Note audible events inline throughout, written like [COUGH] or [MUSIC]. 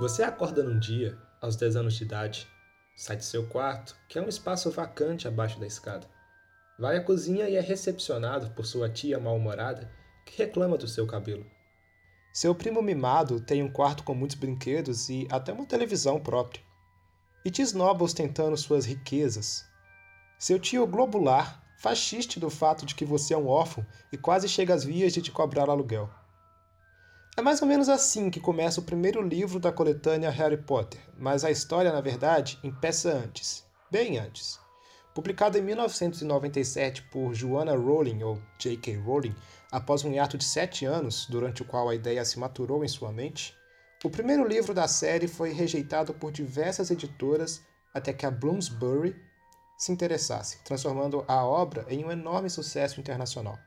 Você acorda num dia, aos 10 anos de idade, sai de seu quarto, que é um espaço vacante abaixo da escada. Vai à cozinha e é recepcionado por sua tia mal-humorada, que reclama do seu cabelo. Seu primo mimado tem um quarto com muitos brinquedos e até uma televisão própria. E te esnoba ostentando suas riquezas. Seu tio globular faz do fato de que você é um órfão e quase chega às vias de te cobrar aluguel. É mais ou menos assim que começa o primeiro livro da coletânea Harry Potter, mas a história, na verdade, empeça antes, bem antes. Publicado em 1997 por Joanna Rowling, ou J.K. Rowling, após um hiato de sete anos, durante o qual a ideia se maturou em sua mente, o primeiro livro da série foi rejeitado por diversas editoras até que a Bloomsbury se interessasse, transformando a obra em um enorme sucesso internacional.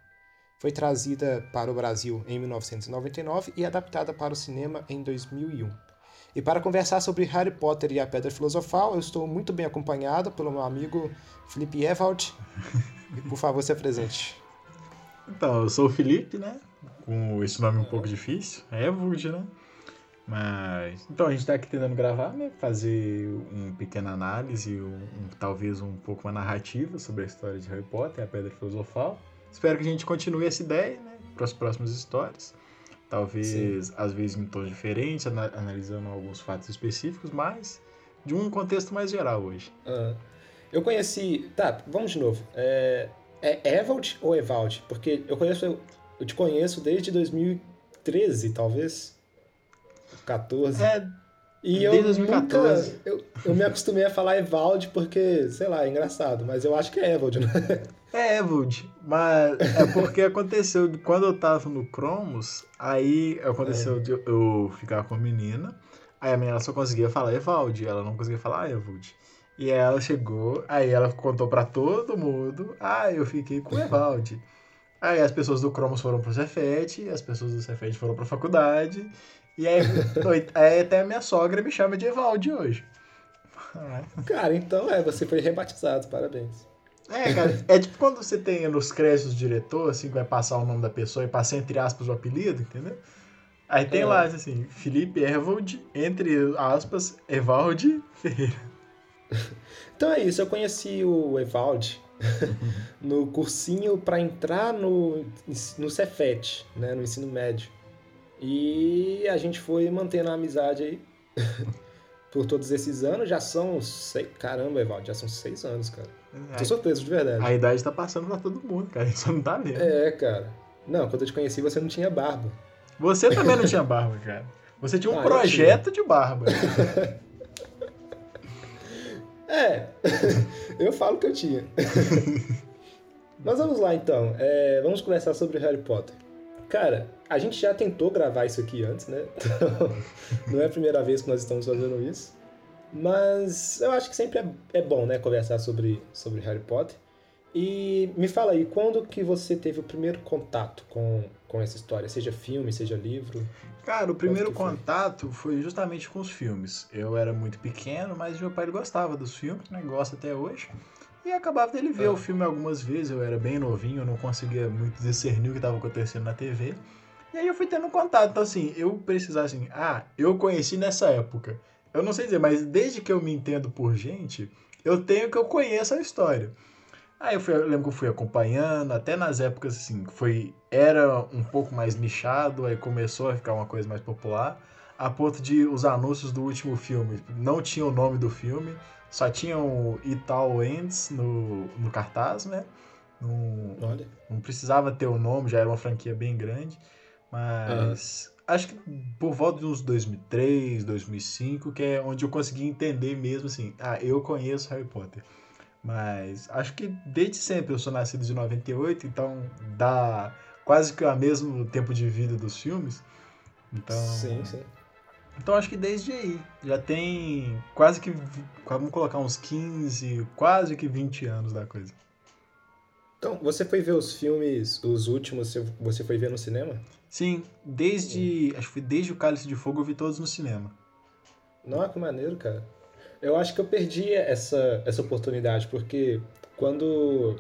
Foi trazida para o Brasil em 1999 e adaptada para o cinema em 2001. E para conversar sobre Harry Potter e a Pedra Filosofal, eu estou muito bem acompanhado pelo meu amigo Felipe Evald. E por favor, se apresente. Então, eu sou o Felipe, né? Com esse nome um pouco difícil. Evald, né? Mas. Então, a gente está aqui tentando gravar, né? Fazer uma pequena análise, um, um, talvez um pouco uma narrativa sobre a história de Harry Potter e a Pedra Filosofal. Espero que a gente continue essa ideia, né? Para as próximas histórias. Talvez, Sim. às vezes, em tons diferentes, analisando alguns fatos específicos, mas de um contexto mais geral hoje. Eu conheci. Tá, vamos de novo. É, é Evald ou Evald? Porque eu conheço. Eu te conheço desde 2013, talvez. 14. É, e Desde eu 2014. nunca. Eu, eu me acostumei a falar Evald porque, sei lá, é engraçado, mas eu acho que é Evald, né? [LAUGHS] É Evald, mas é porque aconteceu quando eu tava no Cromos, aí aconteceu é. de eu ficar com a menina, aí a menina só conseguia falar Evald, ela não conseguia falar Evald. E aí ela chegou, aí ela contou para todo mundo, ah, eu fiquei com o Evald. Aí as pessoas do Cromos foram pro Cefet, as pessoas do Cefet foram pra faculdade, e aí, [LAUGHS] aí até a minha sogra me chama de Evaldi hoje. Cara, então é, você foi rebatizado, parabéns. É, cara, é tipo quando você tem nos créditos do diretor, assim, que vai passar o nome da pessoa e passa entre aspas o apelido, entendeu? Aí tem é. lá, assim, Felipe Evald, entre aspas, Evaldi Ferreira. [LAUGHS] Então é isso, eu conheci o Evaldi [LAUGHS] no cursinho para entrar no, no Cefet, né, no ensino médio. E a gente foi mantendo a amizade aí [LAUGHS] por todos esses anos. Já são seis. Caramba, Evaldo, já são seis anos, cara. É, Tô surpreso, de verdade. A idade tá passando pra todo mundo, cara. [LAUGHS] Isso não tá vendo. É, cara. Não, quando eu te conheci, você não tinha barba. Você também não tinha [LAUGHS] barba, cara. Você tinha um ah, projeto de barba. [LAUGHS] é, eu falo que eu tinha. Mas vamos lá então. É, vamos conversar sobre Harry Potter. Cara, a gente já tentou gravar isso aqui antes, né? Então, não é a primeira vez que nós estamos fazendo isso. Mas eu acho que sempre é, é bom, né, conversar sobre, sobre Harry Potter. E me fala aí, quando que você teve o primeiro contato com, com essa história? Seja filme, seja livro? Cara, o primeiro contato foi justamente com os filmes. Eu era muito pequeno, mas meu pai gostava dos filmes, né? Gosta até hoje. E acabava dele ver o filme algumas vezes, eu era bem novinho, eu não conseguia muito discernir o que estava acontecendo na TV. E aí eu fui tendo contato. Então, assim, eu precisava assim, ah, eu conheci nessa época. Eu não sei dizer, mas desde que eu me entendo por gente, eu tenho que eu conheço a história. Aí eu, fui, eu lembro que eu fui acompanhando, até nas épocas assim, foi era um pouco mais nichado, aí começou a ficar uma coisa mais popular, a ponto de os anúncios do último filme não tinham o nome do filme, só tinham Ital Ends no, no cartaz, né? Não, Olha. não precisava ter o nome, já era uma franquia bem grande. Mas uhum. Acho que por volta de uns 2003, 2005, que é onde eu consegui entender mesmo assim, ah, eu conheço Harry Potter. Mas acho que desde sempre eu sou nascido de 98, então dá quase que o mesmo tempo de vida dos filmes. Então, sim, sim. Então acho que desde aí. Já tem quase que. Vamos colocar uns 15, quase que 20 anos da coisa. Então, você foi ver os filmes, os últimos, você foi ver no cinema? Sim, desde. Sim. Acho que foi desde o Cálice de Fogo eu vi todos no cinema. Nossa, que maneiro, cara. Eu acho que eu perdi essa, essa oportunidade, porque quando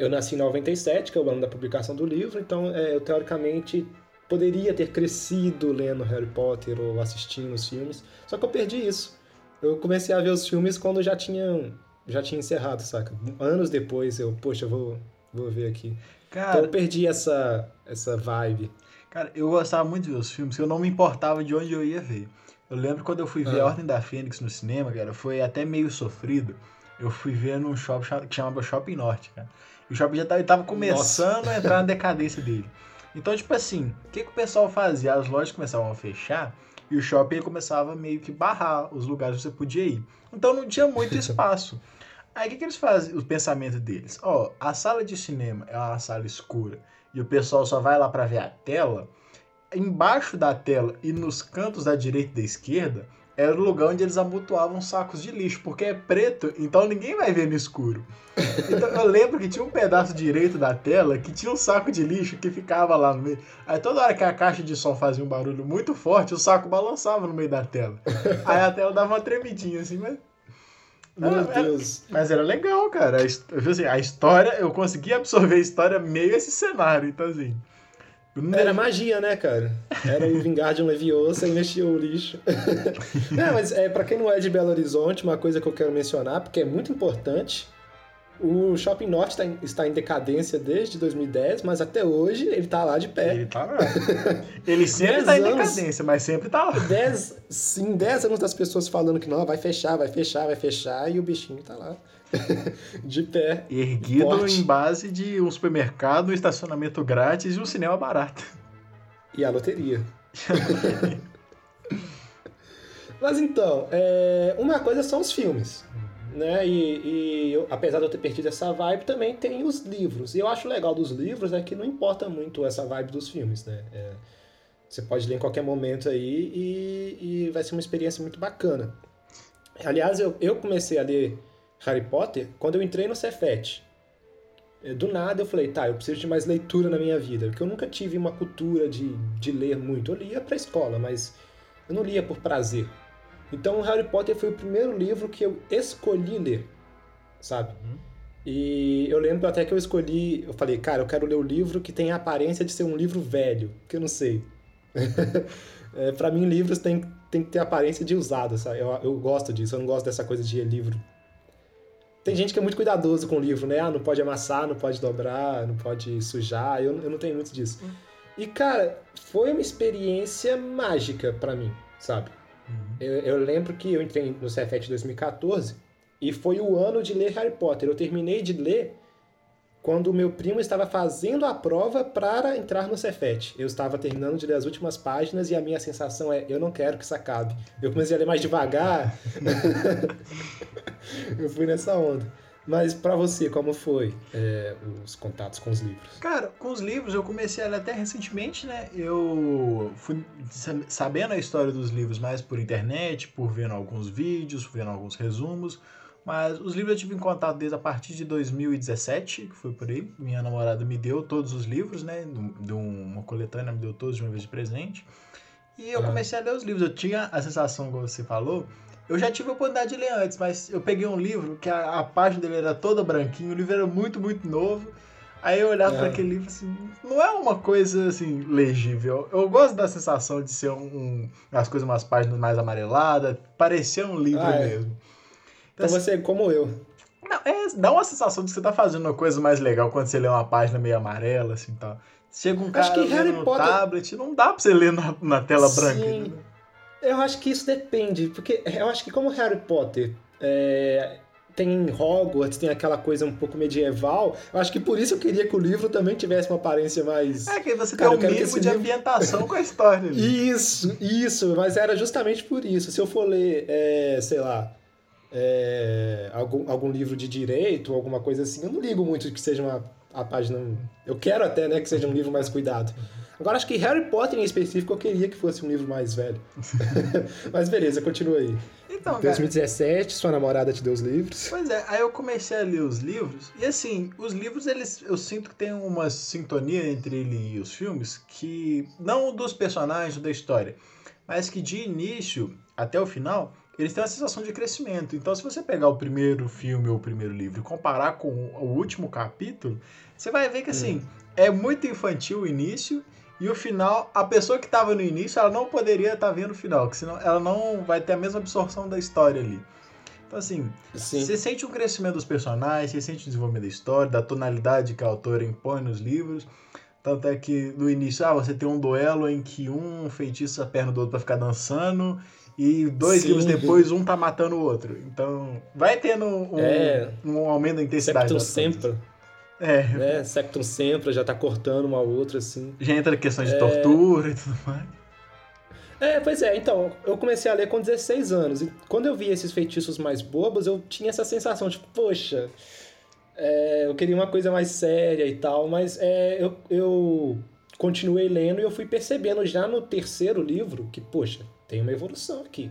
eu nasci em 97, que é o ano da publicação do livro, então é, eu teoricamente poderia ter crescido lendo Harry Potter ou assistindo os filmes, só que eu perdi isso. Eu comecei a ver os filmes quando já tinha, já tinha encerrado, saca? Anos depois eu, poxa, eu vou, vou ver aqui. Cara, então eu perdi essa, essa vibe. Cara, eu gostava muito de ver os filmes, eu não me importava de onde eu ia ver. Eu lembro quando eu fui ver ah. A Ordem da Fênix no cinema, cara, foi até meio sofrido. Eu fui ver num shopping que chamava Shopping Norte, cara. E o shopping já tava, tava começando Nossa. a entrar na decadência dele. Então, tipo assim, o que, que o pessoal fazia? As lojas começavam a fechar e o shopping começava meio que barrar os lugares que você podia ir. Então não tinha muito [LAUGHS] espaço. Aí o que, que eles fazem? O pensamento deles: ó, oh, a sala de cinema é uma sala escura e o pessoal só vai lá para ver a tela. Embaixo da tela e nos cantos da direita e da esquerda era o lugar onde eles amontoavam sacos de lixo, porque é preto, então ninguém vai ver no escuro. Então eu lembro que tinha um pedaço direito da tela que tinha um saco de lixo que ficava lá no meio. Aí toda hora que a caixa de som fazia um barulho muito forte, o saco balançava no meio da tela. Aí a tela dava uma tremidinha assim, mas. Meu era, Deus. mas era legal, cara. A, assim, a história, eu consegui absorver a história meio esse cenário, então assim. Era magia, né, cara? Era o Vingardium Leviosa e mexia o lixo. não, [LAUGHS] mas é, para quem não é de Belo Horizonte, uma coisa que eu quero mencionar, porque é muito importante, o Shopping Norte está em, está em decadência desde 2010, mas até hoje ele está lá de pé. Ele tá lá. Ele [LAUGHS] sempre está em decadência, mas sempre está lá. Dez, sim, 10 anos das pessoas falando que não, vai fechar, vai fechar, vai fechar, e o bichinho está lá. [LAUGHS] de pé. Erguido forte. em base de um supermercado, um estacionamento grátis e um cinema barato. E a loteria. [LAUGHS] Mas então, é... uma coisa são os filmes. Né? E, e eu, apesar de eu ter perdido essa vibe, também tem os livros. E eu acho legal dos livros é que não importa muito essa vibe dos filmes. Né? É... você pode ler em qualquer momento aí e, e vai ser uma experiência muito bacana. Aliás, eu, eu comecei a ler Harry Potter quando eu entrei no Cefet. É, do nada eu falei, tá, eu preciso de mais leitura na minha vida, porque eu nunca tive uma cultura de, de ler muito. Eu lia pra escola, mas eu não lia por prazer. Então Harry Potter foi o primeiro livro que eu escolhi ler, sabe? Uhum. E eu lembro até que eu escolhi, eu falei, cara, eu quero ler o livro que tem a aparência de ser um livro velho, que eu não sei. [LAUGHS] é, para mim, livros tem, tem que ter aparência de usado, sabe? Eu, eu gosto disso, eu não gosto dessa coisa de livro tem gente que é muito cuidadoso com o livro, né? Ah, não pode amassar, não pode dobrar, não pode sujar. Eu, eu não tenho muito disso. Hum. E, cara, foi uma experiência mágica para mim, sabe? Uhum. Eu, eu, lembro que eu entrei no Cefet 2014 e foi o ano de ler Harry Potter. Eu terminei de ler quando o meu primo estava fazendo a prova para entrar no Cefet. Eu estava terminando de ler as últimas páginas e a minha sensação é: eu não quero que isso acabe. Eu comecei a ler mais devagar. [LAUGHS] [LAUGHS] eu fui nessa onda. Mas para você, como foi é, os contatos com os livros? Cara, com os livros eu comecei a ler até recentemente, né? Eu fui sabendo a história dos livros mais por internet, por vendo alguns vídeos, vendo alguns resumos. Mas os livros eu tive em contato desde a partir de 2017, que foi por aí. Minha namorada me deu todos os livros, né? De uma coletânea, me deu todos de uma vez de presente. E eu comecei a ler os livros. Eu tinha a sensação, como você falou, eu já tive a oportunidade de ler antes, mas eu peguei um livro que a, a página dele era toda branquinha, o livro era muito, muito novo. Aí eu olhava é. para aquele livro assim, não é uma coisa assim legível. Eu gosto da sensação de ser um, um as coisas umas páginas mais amareladas, parecer um livro ah, é. mesmo. Então, então você é como eu. Não, é, dá uma sensação de que você tá fazendo uma coisa mais legal quando você lê uma página meio amarela, assim, tal. Chega um cara que Harry no Potter... tablet, não dá pra você ler na, na tela Sim. branca. Né? Eu acho que isso depende, porque eu acho que como Harry Potter é, tem Hogwarts, tem aquela coisa um pouco medieval, eu acho que por isso eu queria que o livro também tivesse uma aparência mais... É, que você Cara, tem um mínimo de livro... ambientação com a história. Ali. Isso, isso, mas era justamente por isso. Se eu for ler, é, sei lá é, algum, algum livro de direito, alguma coisa assim, eu não ligo muito que seja uma a página. Eu quero até né, que seja um livro mais cuidado. Agora, acho que Harry Potter em específico eu queria que fosse um livro mais velho. [LAUGHS] Mas beleza, continua aí. Então, 2017, cara, sua namorada te deu os livros. Pois é, aí eu comecei a ler os livros, e assim, os livros, eles eu sinto que tem uma sintonia entre ele e os filmes, que não dos personagens ou da história, mas que de início até o final eles têm uma sensação de crescimento. Então, se você pegar o primeiro filme ou o primeiro livro e comparar com o último capítulo, você vai ver que assim, hum. é muito infantil o início E o final, a pessoa que estava no início, ela não poderia estar tá vendo o final, que senão ela não vai ter a mesma absorção da história ali. Então, assim, Sim. você sente o crescimento dos personagens, você sente o desenvolvimento da história, da tonalidade que a autora impõe nos livros. Tanto é que no início, ah, você tem um duelo em que um feitiça a perna do outro para ficar dançando, e dois Sim. livros depois, um tá matando o outro. Então, vai tendo um, é, um aumento da intensidade. Septum sempre. É. Né? Sectum sempre já tá cortando uma outra, assim. Já entra questões de é... tortura e tudo mais. É, pois é, então, eu comecei a ler com 16 anos, e quando eu vi esses feitiços mais bobos, eu tinha essa sensação de, poxa, é, eu queria uma coisa mais séria e tal, mas é, eu, eu continuei lendo e eu fui percebendo já no terceiro livro que, poxa, tem uma evolução aqui.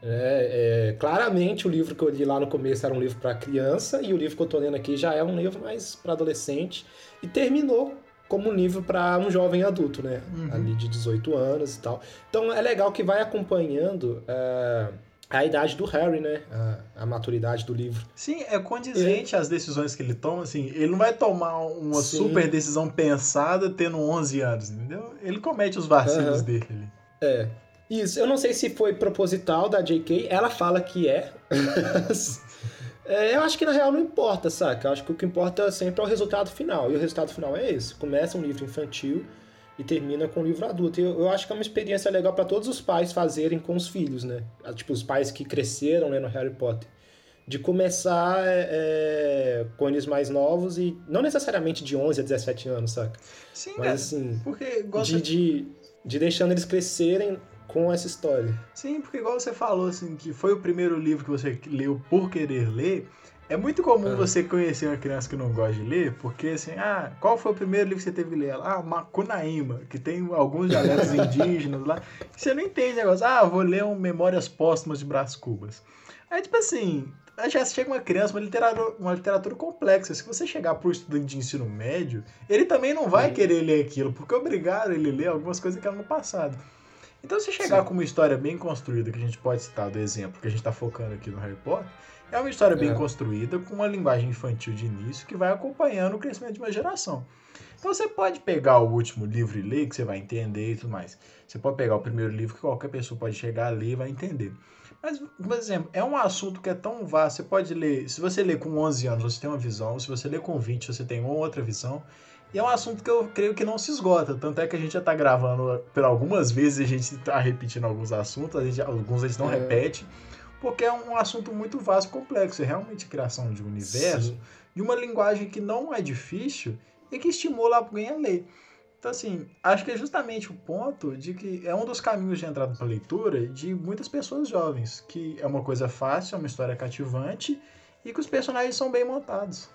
É, é, claramente o livro que eu li lá no começo era um livro para criança e o livro que eu estou lendo aqui já é um livro mais para adolescente e terminou como um livro para um jovem adulto, né? Uhum. Ali de 18 anos e tal. Então é legal que vai acompanhando uh, a idade do Harry, né? A, a, maturidade do livro. Sim, é condizente as decisões que ele toma. Assim, ele não vai tomar uma Sim. super decisão pensada tendo 11 anos, entendeu? Ele comete os vacilos uhum. dele. É. Isso, eu não sei se foi proposital da JK, ela fala que é. [LAUGHS] é. Eu acho que na real não importa, saca? Eu acho que o que importa sempre é o resultado final. E o resultado final é esse: começa um livro infantil e termina com um livro adulto. E eu, eu acho que é uma experiência legal para todos os pais fazerem com os filhos, né? Ah, tipo, os pais que cresceram lendo Harry Potter. De começar é, é, com eles mais novos e não necessariamente de 11 a 17 anos, saca? Sim, Mas assim, porque gosta... de, de, de deixando eles crescerem com essa história. Sim, porque igual você falou, assim, que foi o primeiro livro que você leu por querer ler, é muito comum ah. você conhecer uma criança que não gosta de ler, porque assim, ah, qual foi o primeiro livro que você teve que ler? Ah, Macunaíma, que tem alguns dialetos indígenas lá. Você não entende negócio. Ah, vou ler um Memórias Póstumas de Brás Cubas. Aí, tipo assim, já chega uma criança, uma literatura, uma literatura complexa. Se você chegar para o estudante de ensino médio, ele também não vai querer ler aquilo, porque obrigaram ele a ler algumas coisas que eram no passado. Então, se chegar Sim. com uma história bem construída, que a gente pode citar do exemplo que a gente está focando aqui no Harry Potter, é uma história bem é. construída, com uma linguagem infantil de início, que vai acompanhando o crescimento de uma geração. Então, você pode pegar o último livro e ler, que você vai entender e tudo mais. Você pode pegar o primeiro livro, que qualquer pessoa pode chegar a ler e vai entender. Mas, por exemplo, é um assunto que é tão vasto, você pode ler, se você ler com 11 anos, você tem uma visão, se você ler com 20, você tem uma outra visão, e é um assunto que eu creio que não se esgota. Tanto é que a gente já está gravando por algumas vezes, a gente está repetindo alguns assuntos, a gente, alguns a gente não é. repete, porque é um assunto muito vasto e complexo. É realmente criação de um universo, Sim. de uma linguagem que não é difícil e que estimula alguém a ler. Então, assim, acho que é justamente o ponto de que é um dos caminhos de entrada para a leitura de muitas pessoas jovens, que é uma coisa fácil, é uma história cativante e que os personagens são bem montados.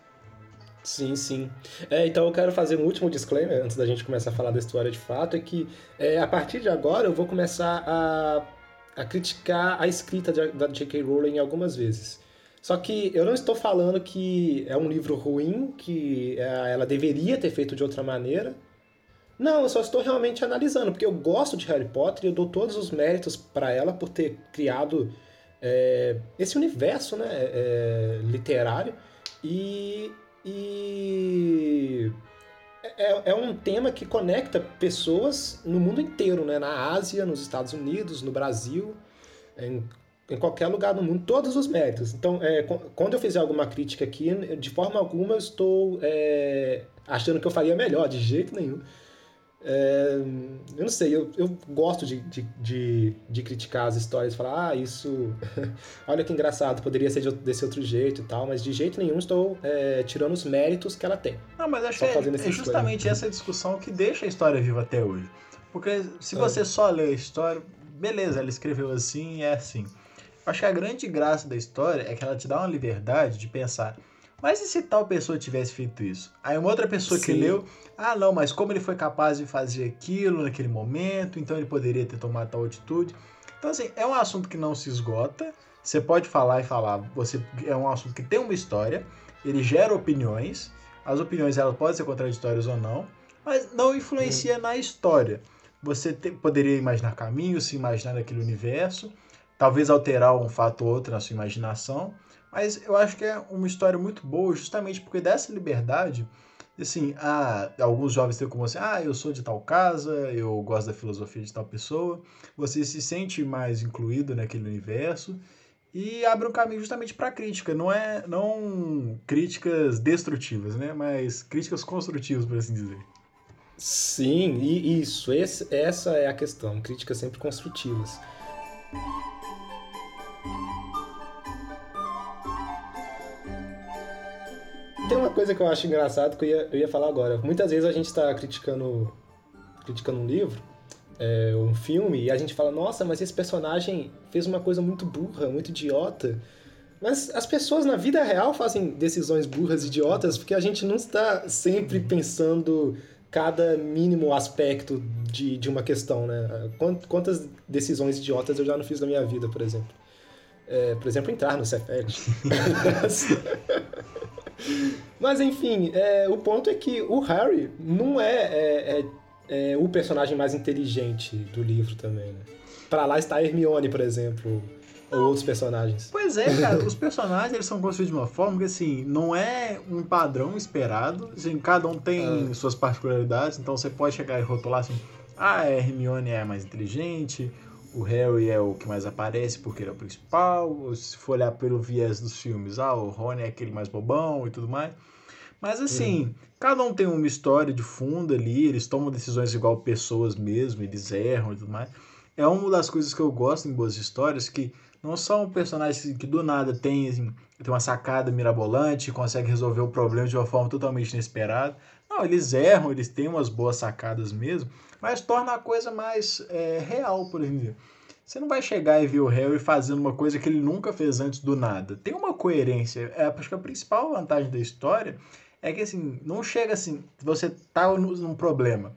Sim, sim. É, então eu quero fazer um último disclaimer antes da gente começar a falar da história de fato, é que é, a partir de agora eu vou começar a, a criticar a escrita da J.K. Rowling algumas vezes. Só que eu não estou falando que é um livro ruim, que é, ela deveria ter feito de outra maneira. Não, eu só estou realmente analisando, porque eu gosto de Harry Potter e eu dou todos os méritos para ela por ter criado é, esse universo né, é, literário. E e é, é, um tema que conecta pessoas no mundo inteiro, né? Na Ásia, nos Estados Unidos, no Brasil, em, em qualquer lugar do mundo, todos os méritos. Então, é, quando eu fizer alguma crítica aqui, de forma alguma eu estou é, achando que eu faria melhor, de jeito nenhum. É, eu não sei, eu, eu gosto de, de, de, de criticar as histórias, falar, ah, isso. [LAUGHS] olha que engraçado, poderia ser de, desse outro jeito e tal, mas de jeito nenhum estou é, tirando os méritos que ela tem. Não, mas acho que é, é justamente essa discussão que deixa a história viva até hoje. Porque se você é. só lê a história, beleza, ela escreveu assim, é assim. Acho que a grande graça da história é que ela te dá uma liberdade de pensar mas e se tal pessoa tivesse feito isso? Aí uma outra pessoa Sim. que leu, ah não, mas como ele foi capaz de fazer aquilo naquele momento, então ele poderia ter tomado tal atitude. Então assim, é um assunto que não se esgota. Você pode falar e falar, você é um assunto que tem uma história, ele gera opiniões. As opiniões elas podem ser contraditórias ou não, mas não influencia hum. na história. Você te, poderia imaginar caminhos, se imaginar naquele universo, talvez alterar um fato ou outro na sua imaginação, mas eu acho que é uma história muito boa, justamente porque dessa liberdade Assim, ah, alguns jovens têm como assim, ah, eu sou de tal casa, eu gosto da filosofia de tal pessoa. Você se sente mais incluído naquele universo e abre um caminho justamente para crítica. Não é não críticas destrutivas, né? Mas críticas construtivas, por assim dizer. Sim, e isso, esse, essa é a questão. Críticas sempre construtivas. Tem uma coisa que eu acho engraçado que eu ia, eu ia falar agora. Muitas vezes a gente está criticando, criticando um livro, é, um filme, e a gente fala, nossa, mas esse personagem fez uma coisa muito burra, muito idiota. Mas as pessoas na vida real fazem decisões burras, idiotas, porque a gente não está sempre pensando cada mínimo aspecto de, de uma questão, né? Quantas decisões idiotas eu já não fiz na minha vida, por exemplo. É, por exemplo, entrar no Cefet. [LAUGHS] [LAUGHS] Mas enfim, é, o ponto é que o Harry não é, é, é, é o personagem mais inteligente do livro também. Né? Para lá está a Hermione, por exemplo, ou outros personagens. Pois é, cara, [LAUGHS] os personagens eles são construídos de uma forma que assim, não é um padrão esperado, assim, cada um tem ah. suas particularidades, então você pode chegar e rotular assim, ah, a Hermione é mais inteligente, o Harry é o que mais aparece porque ele é o principal, se for olhar pelo viés dos filmes, ah, o Rony é aquele mais bobão e tudo mais. Mas assim, uhum. cada um tem uma história de fundo ali, eles tomam decisões igual pessoas mesmo, eles erram e tudo mais. É uma das coisas que eu gosto em boas histórias, que não são personagens que do nada tem, assim, tem uma sacada mirabolante, consegue resolver o problema de uma forma totalmente inesperada. Não, eles erram, eles têm umas boas sacadas mesmo, mas torna a coisa mais é, real, por exemplo. Você não vai chegar e ver o Harry fazendo uma coisa que ele nunca fez antes do nada. Tem uma coerência. É, acho que a principal vantagem da história é que assim, não chega assim, você tá num problema.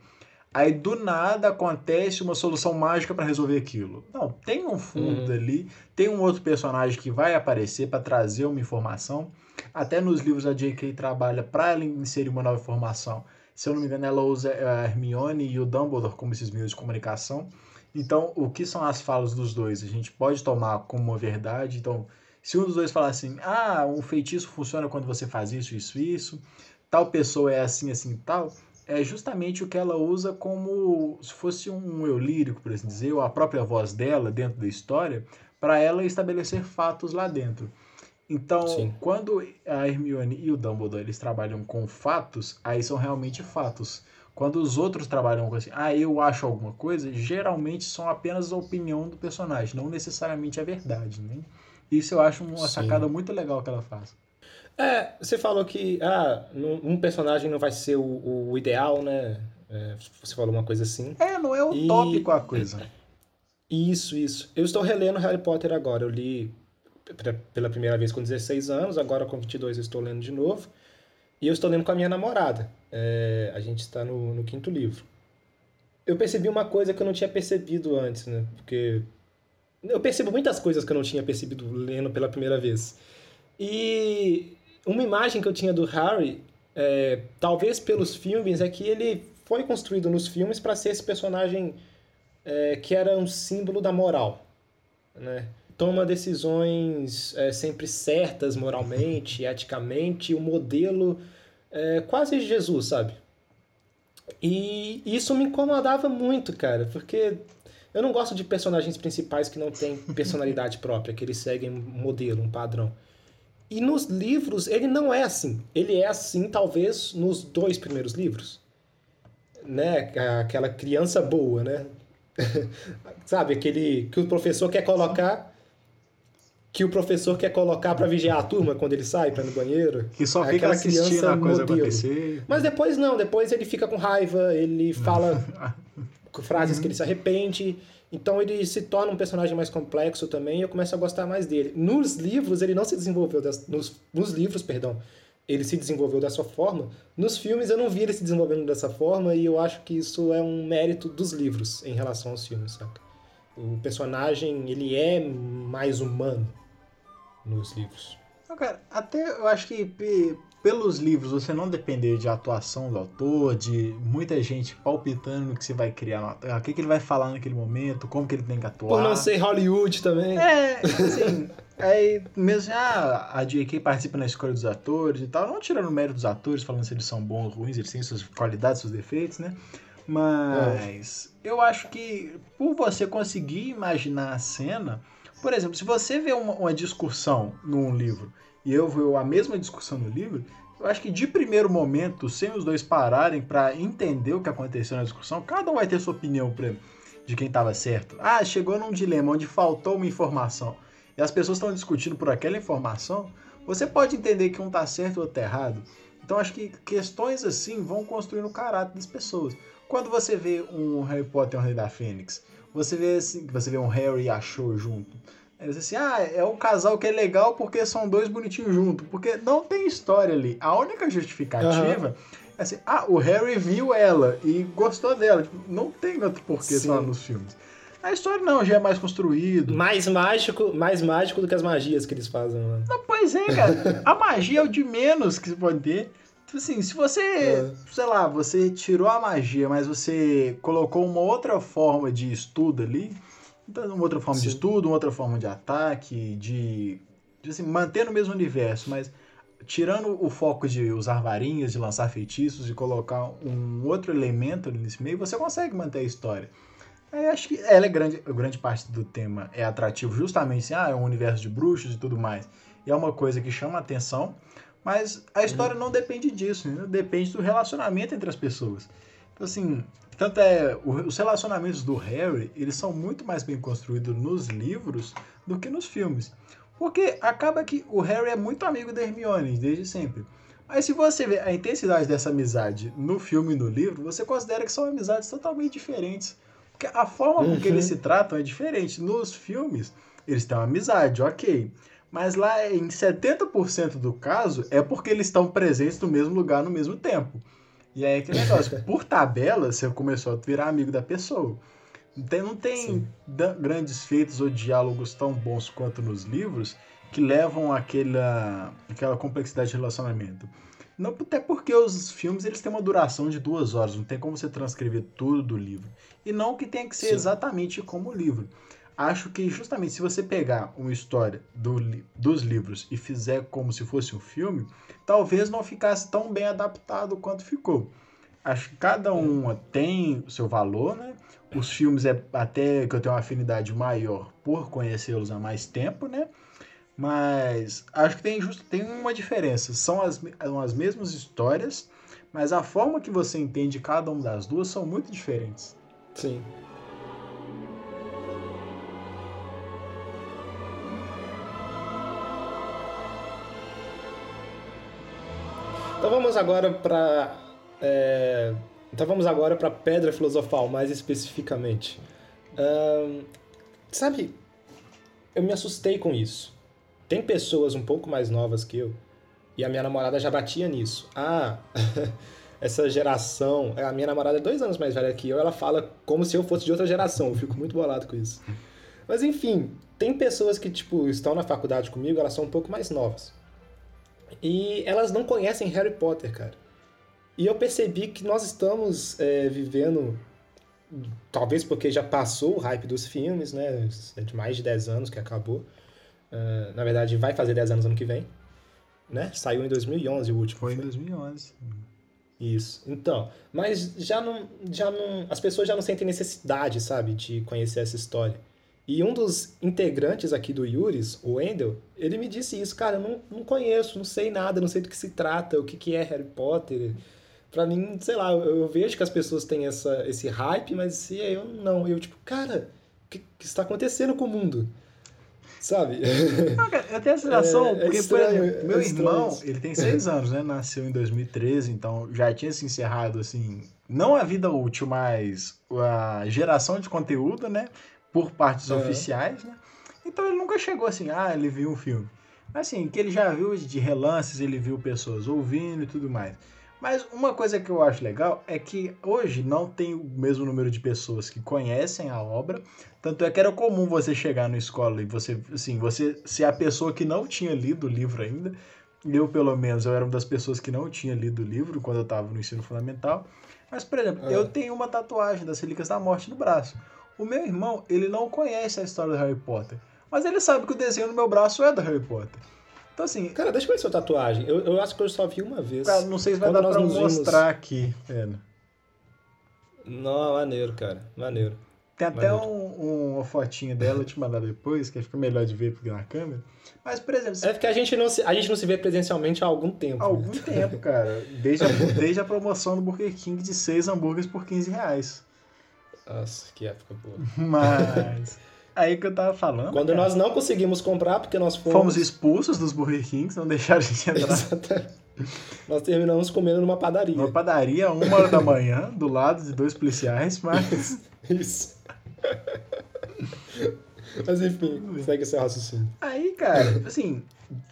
Aí do nada acontece uma solução mágica para resolver aquilo. Não, tem um fundo uhum. ali, tem um outro personagem que vai aparecer para trazer uma informação. Até nos livros a J.K. trabalha para inserir uma nova informação se eu não me engano, ela usa a Hermione e o Dumbledore como esses meios de comunicação. Então, o que são as falas dos dois? A gente pode tomar como uma verdade. Então, se um dos dois falar assim, ah, um feitiço funciona quando você faz isso, isso, isso, tal pessoa é assim, assim, tal, é justamente o que ela usa como se fosse um eu lírico, por assim dizer, ou a própria voz dela dentro da história, para ela estabelecer fatos lá dentro. Então, Sim. quando a Hermione e o Dumbledore eles trabalham com fatos, aí são realmente fatos. Quando os outros trabalham com assim, ah, eu acho alguma coisa, geralmente são apenas a opinião do personagem, não necessariamente a verdade, né? Isso eu acho uma Sim. sacada muito legal que ela faz. É, você falou que ah, um personagem não vai ser o, o ideal, né? É, você falou uma coisa assim. É, não é utópico e... a coisa. Isso, isso. Eu estou relendo Harry Potter agora. Eu li pela primeira vez com 16 anos, agora com 22 eu estou lendo de novo. E eu estou lendo com a minha namorada. É, a gente está no, no quinto livro. Eu percebi uma coisa que eu não tinha percebido antes, né? Porque eu percebo muitas coisas que eu não tinha percebido lendo pela primeira vez. E uma imagem que eu tinha do Harry, é, talvez pelos filmes, é que ele foi construído nos filmes para ser esse personagem é, que era um símbolo da moral, né? Toma decisões é, sempre certas moralmente, eticamente, o um modelo é, quase Jesus, sabe? E isso me incomodava muito, cara, porque eu não gosto de personagens principais que não têm [LAUGHS] personalidade própria, que eles seguem um modelo, um padrão. E nos livros ele não é assim. Ele é assim, talvez, nos dois primeiros livros. Né? Aquela criança boa, né? [LAUGHS] Sabe, aquele que o professor quer colocar que o professor quer colocar para vigiar a turma quando ele sai para no banheiro. Que só fica assistindo a coisa modelo. acontecer. Mas depois não, depois ele fica com raiva, ele fala [LAUGHS] frases uhum. que ele se arrepende. Então ele se torna um personagem mais complexo também e eu começo a gostar mais dele. Nos livros ele não se desenvolveu des... nos, nos livros, perdão, ele se desenvolveu dessa forma. Nos filmes eu não vi ele se desenvolvendo dessa forma e eu acho que isso é um mérito dos livros em relação aos filmes, saca? O personagem, ele é mais humano nos livros. Não, cara, até eu acho que pelos livros você não depender de atuação do autor, de muita gente palpitando no que você vai criar, o que, que ele vai falar naquele momento, como que ele tem que atuar. Por não ser Hollywood também. É, assim, Aí, mesmo ah, a J.K. participa na escolha dos atores e tal, não tirando o mérito dos atores, falando se eles são bons ou ruins, eles têm suas qualidades, seus defeitos, né? Mas é. Eu acho que por você conseguir imaginar a cena, por exemplo, se você vê uma, uma discussão num livro e eu ver a mesma discussão no livro, eu acho que de primeiro momento, sem os dois pararem para entender o que aconteceu na discussão, cada um vai ter sua opinião de quem estava certo. Ah, chegou num dilema onde faltou uma informação e as pessoas estão discutindo por aquela informação, você pode entender que um está certo e outro está errado. Então acho que questões assim vão construindo o caráter das pessoas. Quando você vê um Harry Potter e um Rei da Fênix, você vê assim, você vê um Harry e a Cho junto. É assim, ah, é um casal que é legal porque são dois bonitinhos juntos. Porque não tem história ali. A única justificativa uhum. é assim, ah, o Harry viu ela e gostou dela. Tipo, não tem outro porquê só nos filmes. A história não, já é mais construído. Mais mágico, mais mágico do que as magias que eles fazem lá. Não, pois é, cara. A magia é o de menos que você pode ter. Tipo assim, se você, é. sei lá, você tirou a magia, mas você colocou uma outra forma de estudo ali, então uma outra forma Sim. de estudo, uma outra forma de ataque, de, de assim, manter no mesmo universo, mas tirando o foco de usar varinhas, de lançar feitiços e colocar um outro elemento nesse meio, você consegue manter a história. É, acho que ela é grande, grande parte do tema é atrativo justamente assim, ah, é um universo de bruxos e tudo mais. E é uma coisa que chama a atenção, mas a história uhum. não depende disso, né? depende do relacionamento entre as pessoas. Então, assim, tanto é, os relacionamentos do Harry, eles são muito mais bem construídos nos livros do que nos filmes. Porque acaba que o Harry é muito amigo da Hermione, desde sempre. Mas se você vê a intensidade dessa amizade no filme e no livro, você considera que são amizades totalmente diferentes. Porque a forma uhum. com que eles uhum. se tratam é diferente. Nos filmes, eles têm uma amizade, ok. Mas lá em 70% do caso é porque eles estão presentes no mesmo lugar no mesmo tempo. E aí aquele negócio, [LAUGHS] por tabela, você começou a virar amigo da pessoa. Não tem, não tem grandes feitos ou diálogos tão bons quanto nos livros que levam àquela, àquela complexidade de relacionamento. Não, até porque os filmes eles têm uma duração de duas horas, não tem como você transcrever tudo do livro. E não que tenha que ser Sim. exatamente como o livro. Acho que justamente se você pegar uma história do, dos livros e fizer como se fosse um filme, talvez não ficasse tão bem adaptado quanto ficou. Acho que cada uma tem o seu valor, né? Os filmes é até que eu tenho uma afinidade maior por conhecê-los há mais tempo, né? Mas acho que tem, justo, tem uma diferença. São as, são as mesmas histórias, mas a forma que você entende cada uma das duas são muito diferentes. Sim. Então vamos agora para é... então vamos agora para pedra filosofal mais especificamente. Um, sabe, eu me assustei com isso. Tem pessoas um pouco mais novas que eu, e a minha namorada já batia nisso. Ah, [LAUGHS] essa geração. A minha namorada é dois anos mais velha que eu, ela fala como se eu fosse de outra geração. Eu fico muito bolado com isso. Mas enfim, tem pessoas que, tipo, estão na faculdade comigo, elas são um pouco mais novas. E elas não conhecem Harry Potter, cara. E eu percebi que nós estamos é, vivendo, talvez porque já passou o hype dos filmes, né? É de mais de 10 anos que acabou. Uh, na verdade, vai fazer 10 anos ano que vem. Né? Saiu em 2011 o último. Foi em 2011. Isso. Então, mas já não, já não, as pessoas já não sentem necessidade, sabe, de conhecer essa história. E um dos integrantes aqui do Yuris, o Wendell, ele me disse isso, cara, eu não, não conheço, não sei nada, não sei do que se trata, o que, que é Harry Potter. Pra mim, sei lá, eu, eu vejo que as pessoas têm essa, esse hype, mas eu não. Eu, tipo, cara, o que, que está acontecendo com o mundo? Sabe? Não, [LAUGHS] cara, eu tenho a sensação, é, é porque, estranho, por exemplo, meu é irmão, ele tem seis [LAUGHS] anos, né? Nasceu em 2013, então já tinha se encerrado, assim, não a vida útil, mas a geração de conteúdo, né? Por partes oficiais, né? Então ele nunca chegou assim, ah, ele viu um filme. Assim, que ele já viu de relances, ele viu pessoas ouvindo e tudo mais. Mas uma coisa que eu acho legal é que hoje não tem o mesmo número de pessoas que conhecem a obra. Tanto é que era comum você chegar na escola e você, assim, você ser a pessoa que não tinha lido o livro ainda. Eu, pelo menos, eu era uma das pessoas que não tinha lido o livro quando eu estava no ensino fundamental. Mas, por exemplo, é. eu tenho uma tatuagem das Relíquias da Morte no braço. O meu irmão, ele não conhece a história do Harry Potter. Mas ele sabe que o desenho no meu braço é do Harry Potter. Então, assim. Cara, deixa eu ver sua tatuagem. Eu, eu acho que eu só vi uma vez. Cara, não sei se vai Quando dar pra mostrar vimos... aqui, velho. Não, maneiro, cara. Maneiro. Tem até um, um, uma fotinha dela, eu te mandar depois, que fica melhor de ver na câmera. Mas, por exemplo. É porque a gente, não se, a gente não se vê presencialmente há algum tempo. Há algum né? tempo, cara. Desde a, desde a promoção do Burger King de 6 hambúrgueres por 15 reais. Nossa, que época boa. [LAUGHS] Mas. Aí que eu tava falando. Quando cara, nós não conseguimos comprar, porque nós fomos. Fomos expulsos dos Burger Kings, não deixaram a gente [LAUGHS] entrar. Exatamente. Nós terminamos comendo numa padaria. Uma padaria, uma hora da manhã, do lado de dois policiais, mas. [LAUGHS] Isso. Mas enfim, segue esse raciocínio. Aí, cara, assim,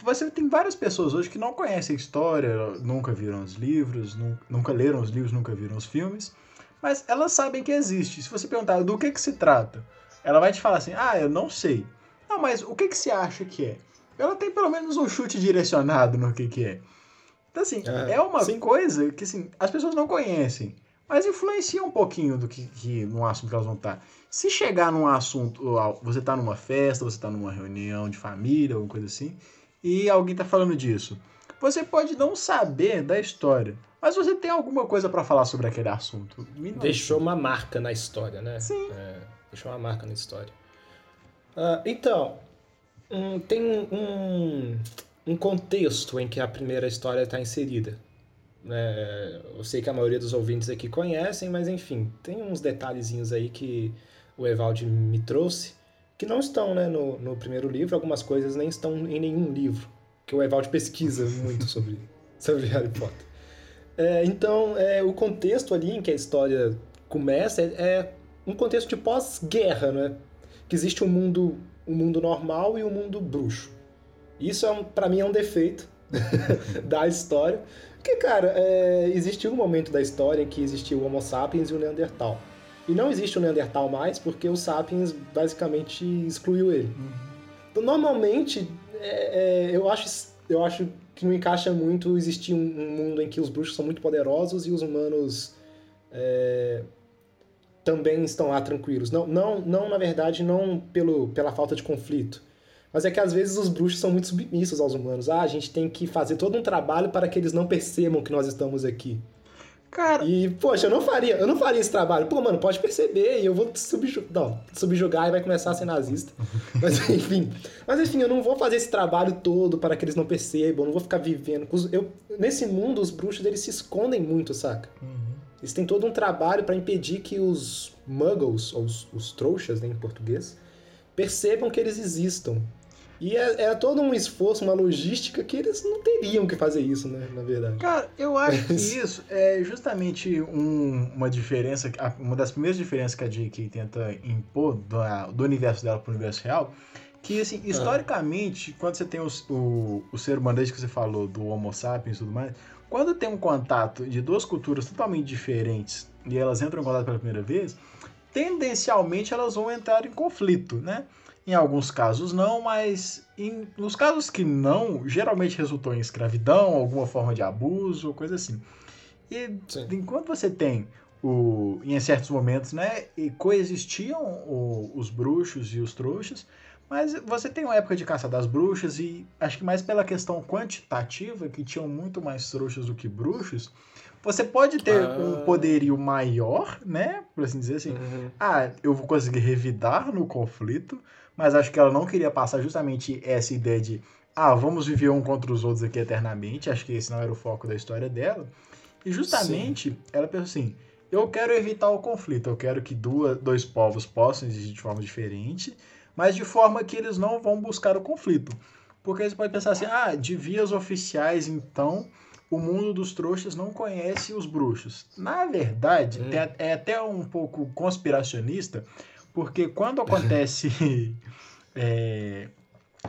você tem várias pessoas hoje que não conhecem a história, nunca viram os livros, nunca leram os livros, nunca viram os filmes, mas elas sabem que existe. Se você perguntar do que que se trata, ela vai te falar assim: ah, eu não sei. Não, mas o que, que você acha que é? Ela tem pelo menos um chute direcionado no que, que é. Então, assim, é, é uma sim. coisa que assim, as pessoas não conhecem, mas influencia um pouquinho do que, que no assunto que elas vão estar. Se chegar num assunto, você está numa festa, você está numa reunião de família, alguma coisa assim, e alguém está falando disso, você pode não saber da história, mas você tem alguma coisa para falar sobre aquele assunto. Deixou uma marca na história, né? Sim. É deixou uma marca na história. Uh, então, um, tem um, um contexto em que a primeira história está inserida. É, eu sei que a maioria dos ouvintes aqui conhecem, mas enfim, tem uns detalhezinhos aí que o Evaldi me trouxe que não estão né, no, no primeiro livro, algumas coisas nem estão em nenhum livro, que o Evaldi pesquisa muito sobre, [LAUGHS] sobre Harry Potter. É, então, é, o contexto ali em que a história começa é, é um contexto de pós-guerra, né? Que existe um mundo, um mundo normal e um mundo bruxo. Isso, é um, para mim, é um defeito [LAUGHS] da história. Porque, cara, é, existiu um momento da história em que existiu o Homo sapiens e o Neandertal. E não existe o Neandertal mais porque o Sapiens basicamente excluiu ele. Uhum. Então, normalmente, é, é, eu, acho, eu acho que não encaixa muito existir um, mundo em que os bruxos são muito poderosos e os humanos é, também estão lá tranquilos. Não, não, não na verdade, não pelo, pela falta de conflito. Mas é que às vezes os bruxos são muito submissos aos humanos. Ah, a gente tem que fazer todo um trabalho para que eles não percebam que nós estamos aqui. Cara. E, poxa, eu não faria, eu não faria esse trabalho. Pô, mano, pode perceber, e eu vou subjugar. Não, subjugar e vai começar a ser nazista. [LAUGHS] Mas enfim. Mas enfim, eu não vou fazer esse trabalho todo para que eles não percebam, eu não vou ficar vivendo. Eu, nesse mundo, os bruxos eles se escondem muito, saca? Uhum. Eles têm todo um trabalho para impedir que os muggles, ou os, os trouxas né, em português, percebam que eles existam. E é, é, todo um esforço, uma logística que eles não teriam que fazer isso, né? Na verdade. Cara, eu acho [LAUGHS] que isso é justamente um, uma diferença, uma das primeiras diferenças que a J.K. tenta impor do, do universo dela para o universo real. Que, assim, ah. historicamente, ah. quando você tem o, o, o ser humano, desde que você falou do Homo sapiens e tudo mais, quando tem um contato de duas culturas totalmente diferentes e elas entram em contato pela primeira vez, tendencialmente elas vão entrar em conflito, né? Em alguns casos não, mas em, nos casos que não, geralmente resultou em escravidão, alguma forma de abuso, coisa assim. E Sim. enquanto você tem o, em certos momentos, né, e coexistiam o, os bruxos e os trouxas, mas você tem uma época de caça das bruxas e acho que mais pela questão quantitativa, que tinham muito mais trouxas do que bruxos, você pode ter ah. um poderio maior, né? Por assim dizer assim. Uhum. Ah, eu vou conseguir revidar no conflito, mas acho que ela não queria passar justamente essa ideia de ah, vamos viver um contra os outros aqui eternamente. Acho que esse não era o foco da história dela. E justamente Sim. ela pensou assim: eu quero evitar o conflito, eu quero que duas, dois povos possam existir de forma diferente mas de forma que eles não vão buscar o conflito. Porque você pode pensar assim, ah, de vias oficiais, então, o mundo dos trouxas não conhece os bruxos. Na verdade, hum. é até um pouco conspiracionista, porque quando acontece. [LAUGHS] é,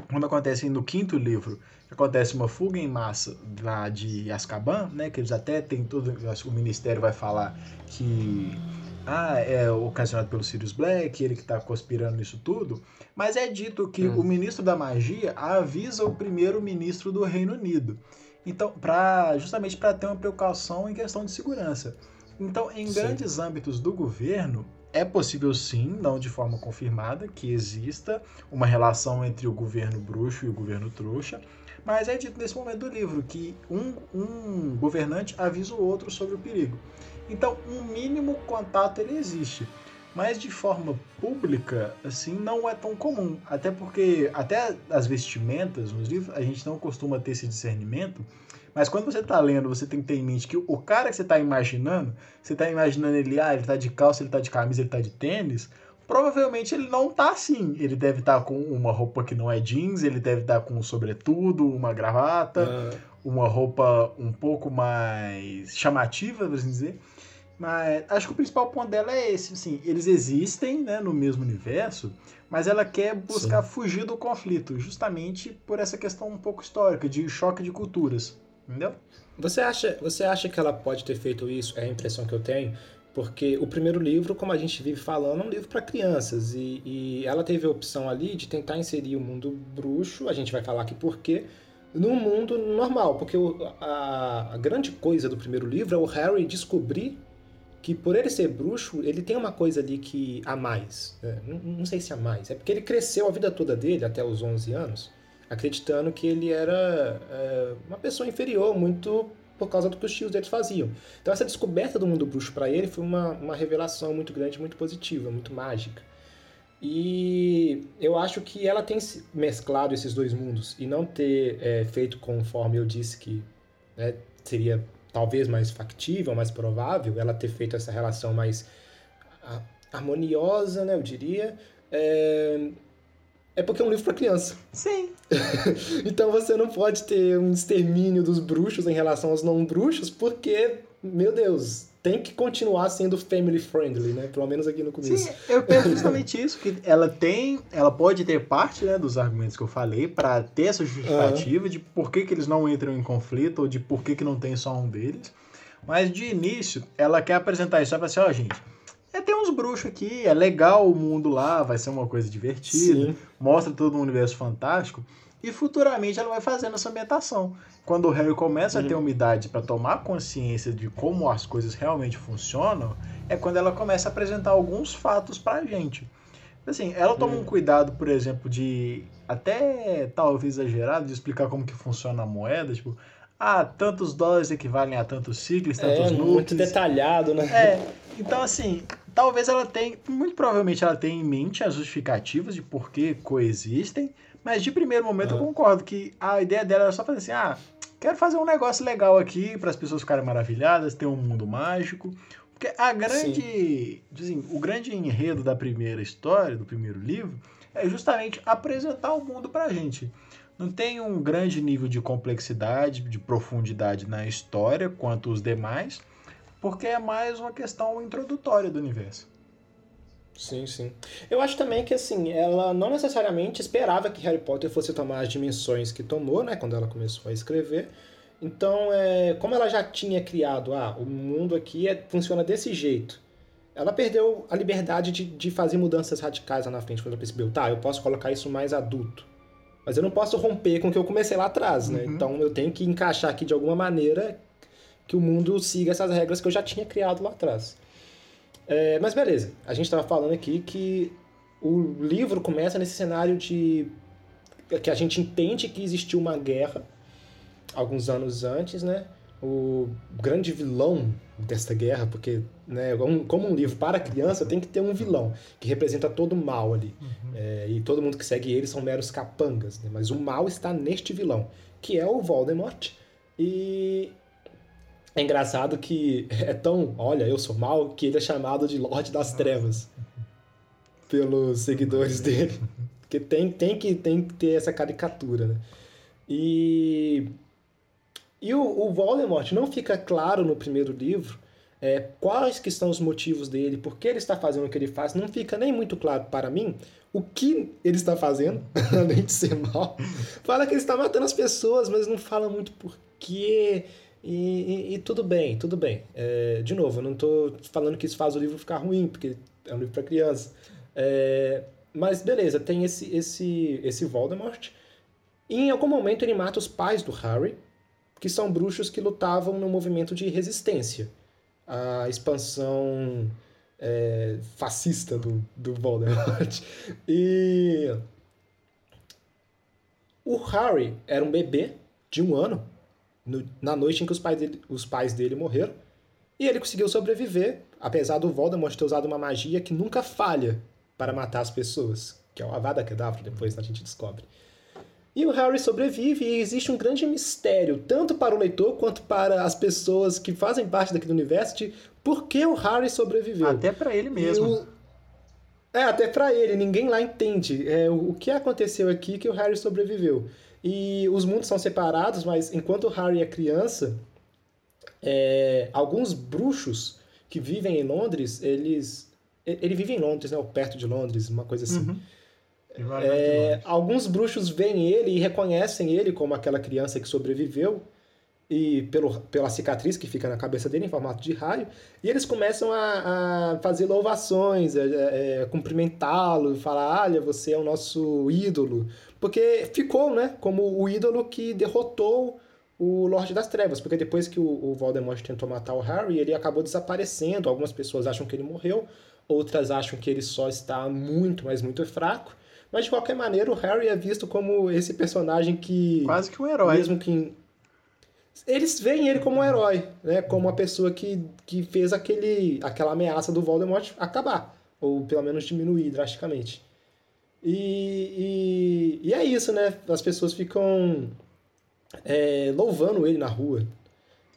quando acontece no quinto livro, acontece uma fuga em massa lá de Azkaban, né, que eles até tem todo. O ministério vai falar que ah, é ocasionado pelo Sirius Black, ele que está conspirando nisso tudo, mas é dito que hum. o ministro da magia avisa o primeiro-ministro do Reino Unido. Então, pra, justamente para ter uma precaução em questão de segurança. Então, em Sim. grandes âmbitos do governo, é possível sim, não de forma confirmada, que exista uma relação entre o governo bruxo e o governo trouxa, mas é dito nesse momento do livro que um, um governante avisa o outro sobre o perigo. Então, um mínimo contato ele existe, mas de forma pública, assim, não é tão comum. Até porque, até as vestimentas nos livros, a gente não costuma ter esse discernimento, mas quando você está lendo, você tem que ter em mente que o cara que você está imaginando, você está imaginando ele, ah, ele está de calça, ele está de camisa, ele está de tênis, provavelmente ele não tá assim. Ele deve estar tá com uma roupa que não é jeans, ele deve estar tá com um sobretudo, uma gravata, uhum. uma roupa um pouco mais chamativa, por assim dizer. Mas acho que o principal ponto dela é esse, assim, eles existem né, no mesmo universo, mas ela quer buscar Sim. fugir do conflito, justamente por essa questão um pouco histórica, de choque de culturas. Entendeu? Você acha, você acha que ela pode ter feito isso? É a impressão que eu tenho. Porque o primeiro livro, como a gente vive falando, é um livro para crianças. E, e, ela teve a opção ali de tentar inserir o mundo bruxo, a gente vai falar aqui por quê, no mundo normal. Porque o, a, a grande coisa do primeiro livro é o Harry descobrir que por ele ser bruxo, ele tem uma coisa ali que a mais. É, não, não, sei se a mais. É porque ele cresceu a vida toda dele, até os 11 anos, acreditando que ele era é, uma pessoa inferior, muito por causa do que os tios deles faziam. Então essa descoberta do mundo bruxo para ele foi uma, uma revelação muito grande, muito positiva, muito mágica. E eu acho que ela tem mesclado esses dois mundos e não ter é, feito conforme eu disse que né, seria talvez mais factível, mais provável, ela ter feito essa relação mais harmoniosa, né, eu diria, é, é porque é um livro para criança. Sim. [LAUGHS] então você não pode ter um extermínio dos bruxos em relação aos não bruxos, porque, meu Deus, tem que continuar sendo family friendly, né? Pelo menos aqui no começo. Sim, eu penso [LAUGHS] justamente isso, que ela tem, ela pode ter parte, né, dos argumentos que eu falei para ter essa justificativa uhum. de por que, que eles não entram em conflito ou de por que, que não tem só um deles. Mas de início, ela quer apresentar isso, fala assim, ó, oh, gente, é ter uns bruxos aqui, é legal o mundo lá, vai ser uma coisa divertida, Sim. mostra todo um universo fantástico. E futuramente ela vai fazendo essa ambientação. Quando o Harry começa uhum. a ter uhum. uma idade para tomar consciência de como as coisas realmente funcionam, é quando ela começa a apresentar alguns fatos pra gente. Assim, ela toma uhum. um cuidado, por exemplo, de até talvez exagerado, de explicar como que funciona a moeda, tipo, ah, tantos dólares equivalem a tantos ciclos, tantos é, muito detalhado, né? É, então assim, talvez ela tenha, muito provavelmente ela tenha em mente as justificativas de por que coexistem, mas de primeiro momento uhum. eu concordo que a ideia dela era só fazer assim, ah, quero fazer um negócio legal aqui para as pessoas ficarem maravilhadas, ter um mundo mágico. Porque a grande, dizem, o grande enredo da primeira história, do primeiro livro, é justamente apresentar o mundo pra gente. Não tem um grande nível de complexidade, de profundidade na história quanto os demais, porque é mais uma questão introdutória do universo. Sim, sim. Eu acho também que, assim, ela não necessariamente esperava que Harry Potter fosse tomar as dimensões que tomou, né, quando ela começou a escrever. Então, é, como ela já tinha criado, ah, o mundo aqui é, funciona desse jeito, ela perdeu a liberdade de, de fazer mudanças radicais lá na frente, quando ela percebeu, tá, eu posso colocar isso mais adulto. Mas eu não posso romper com o que eu comecei lá atrás, né? Uhum. Então eu tenho que encaixar aqui de alguma maneira que o mundo siga essas regras que eu já tinha criado lá atrás. É, mas beleza, a gente estava falando aqui que o livro começa nesse cenário de que a gente entende que existiu uma guerra alguns anos antes, né? O grande vilão desta guerra, porque né, como um livro para criança tem que ter um vilão que representa todo o mal ali. Uhum. É, e todo mundo que segue ele são meros capangas, né? mas o mal está neste vilão, que é o Voldemort. E é engraçado que é tão, olha, eu sou mal, que ele é chamado de Lorde das Trevas pelos seguidores dele. Porque tem, tem, que, tem que ter essa caricatura, né? E, e o, o Voldemort não fica claro no primeiro livro é, quais que são os motivos dele, por que ele está fazendo o que ele faz, não fica nem muito claro para mim o que ele está fazendo, [LAUGHS] além de ser mal. Fala que ele está matando as pessoas, mas não fala muito por quê. E, e, e, tudo bem, tudo bem. É, de novo, eu não estou falando que isso faz o livro ficar ruim, porque é um livro para criança. É, mas beleza, tem esse, esse, esse Voldemort. E em algum momento ele mata os pais do Harry, que são bruxos que lutavam no movimento de resistência à expansão é, fascista do, do Voldemort. [LAUGHS] E o Harry era um bebê de um ano no, na noite em que os pais, dele, os pais dele morreram. E ele conseguiu sobreviver, apesar do Voldemort ter usado uma magia que nunca falha para matar as pessoas, que é o Avada Kedavra, depois a gente descobre. E o Harry sobrevive e existe um grande mistério, tanto para o leitor quanto para as pessoas que fazem parte daquele universo, de por que o Harry sobreviveu. Até para ele mesmo. O... É, até para ele, ninguém lá entende é, o, o que aconteceu aqui que o Harry sobreviveu. E os mundos são separados, mas enquanto o Harry é criança, é, alguns bruxos que vivem em Londres, eles. Ele vive em Londres, né? Ou perto de Londres, uma coisa assim. Uhum. É, alguns bruxos veem ele e reconhecem ele como aquela criança que sobreviveu e pelo, pela cicatriz que fica na cabeça dele em formato de raio, e eles começam a, a fazer louvações, é, é, cumprimentá-lo, falar, olha, você é o nosso ídolo, porque ficou, né, como o ídolo que derrotou o Lorde das Trevas, porque depois que o, o Voldemort tentou matar o Harry, ele acabou desaparecendo, algumas pessoas acham que ele morreu, outras acham que ele só está muito, mas muito fraco, mas de qualquer maneira, o Harry é visto como esse personagem que. Quase que um herói. Mesmo que. Eles veem ele como um herói, né? Como uma pessoa que, que fez aquele, aquela ameaça do Voldemort acabar. Ou pelo menos diminuir drasticamente. E, e, e é isso, né? As pessoas ficam é, louvando ele na rua.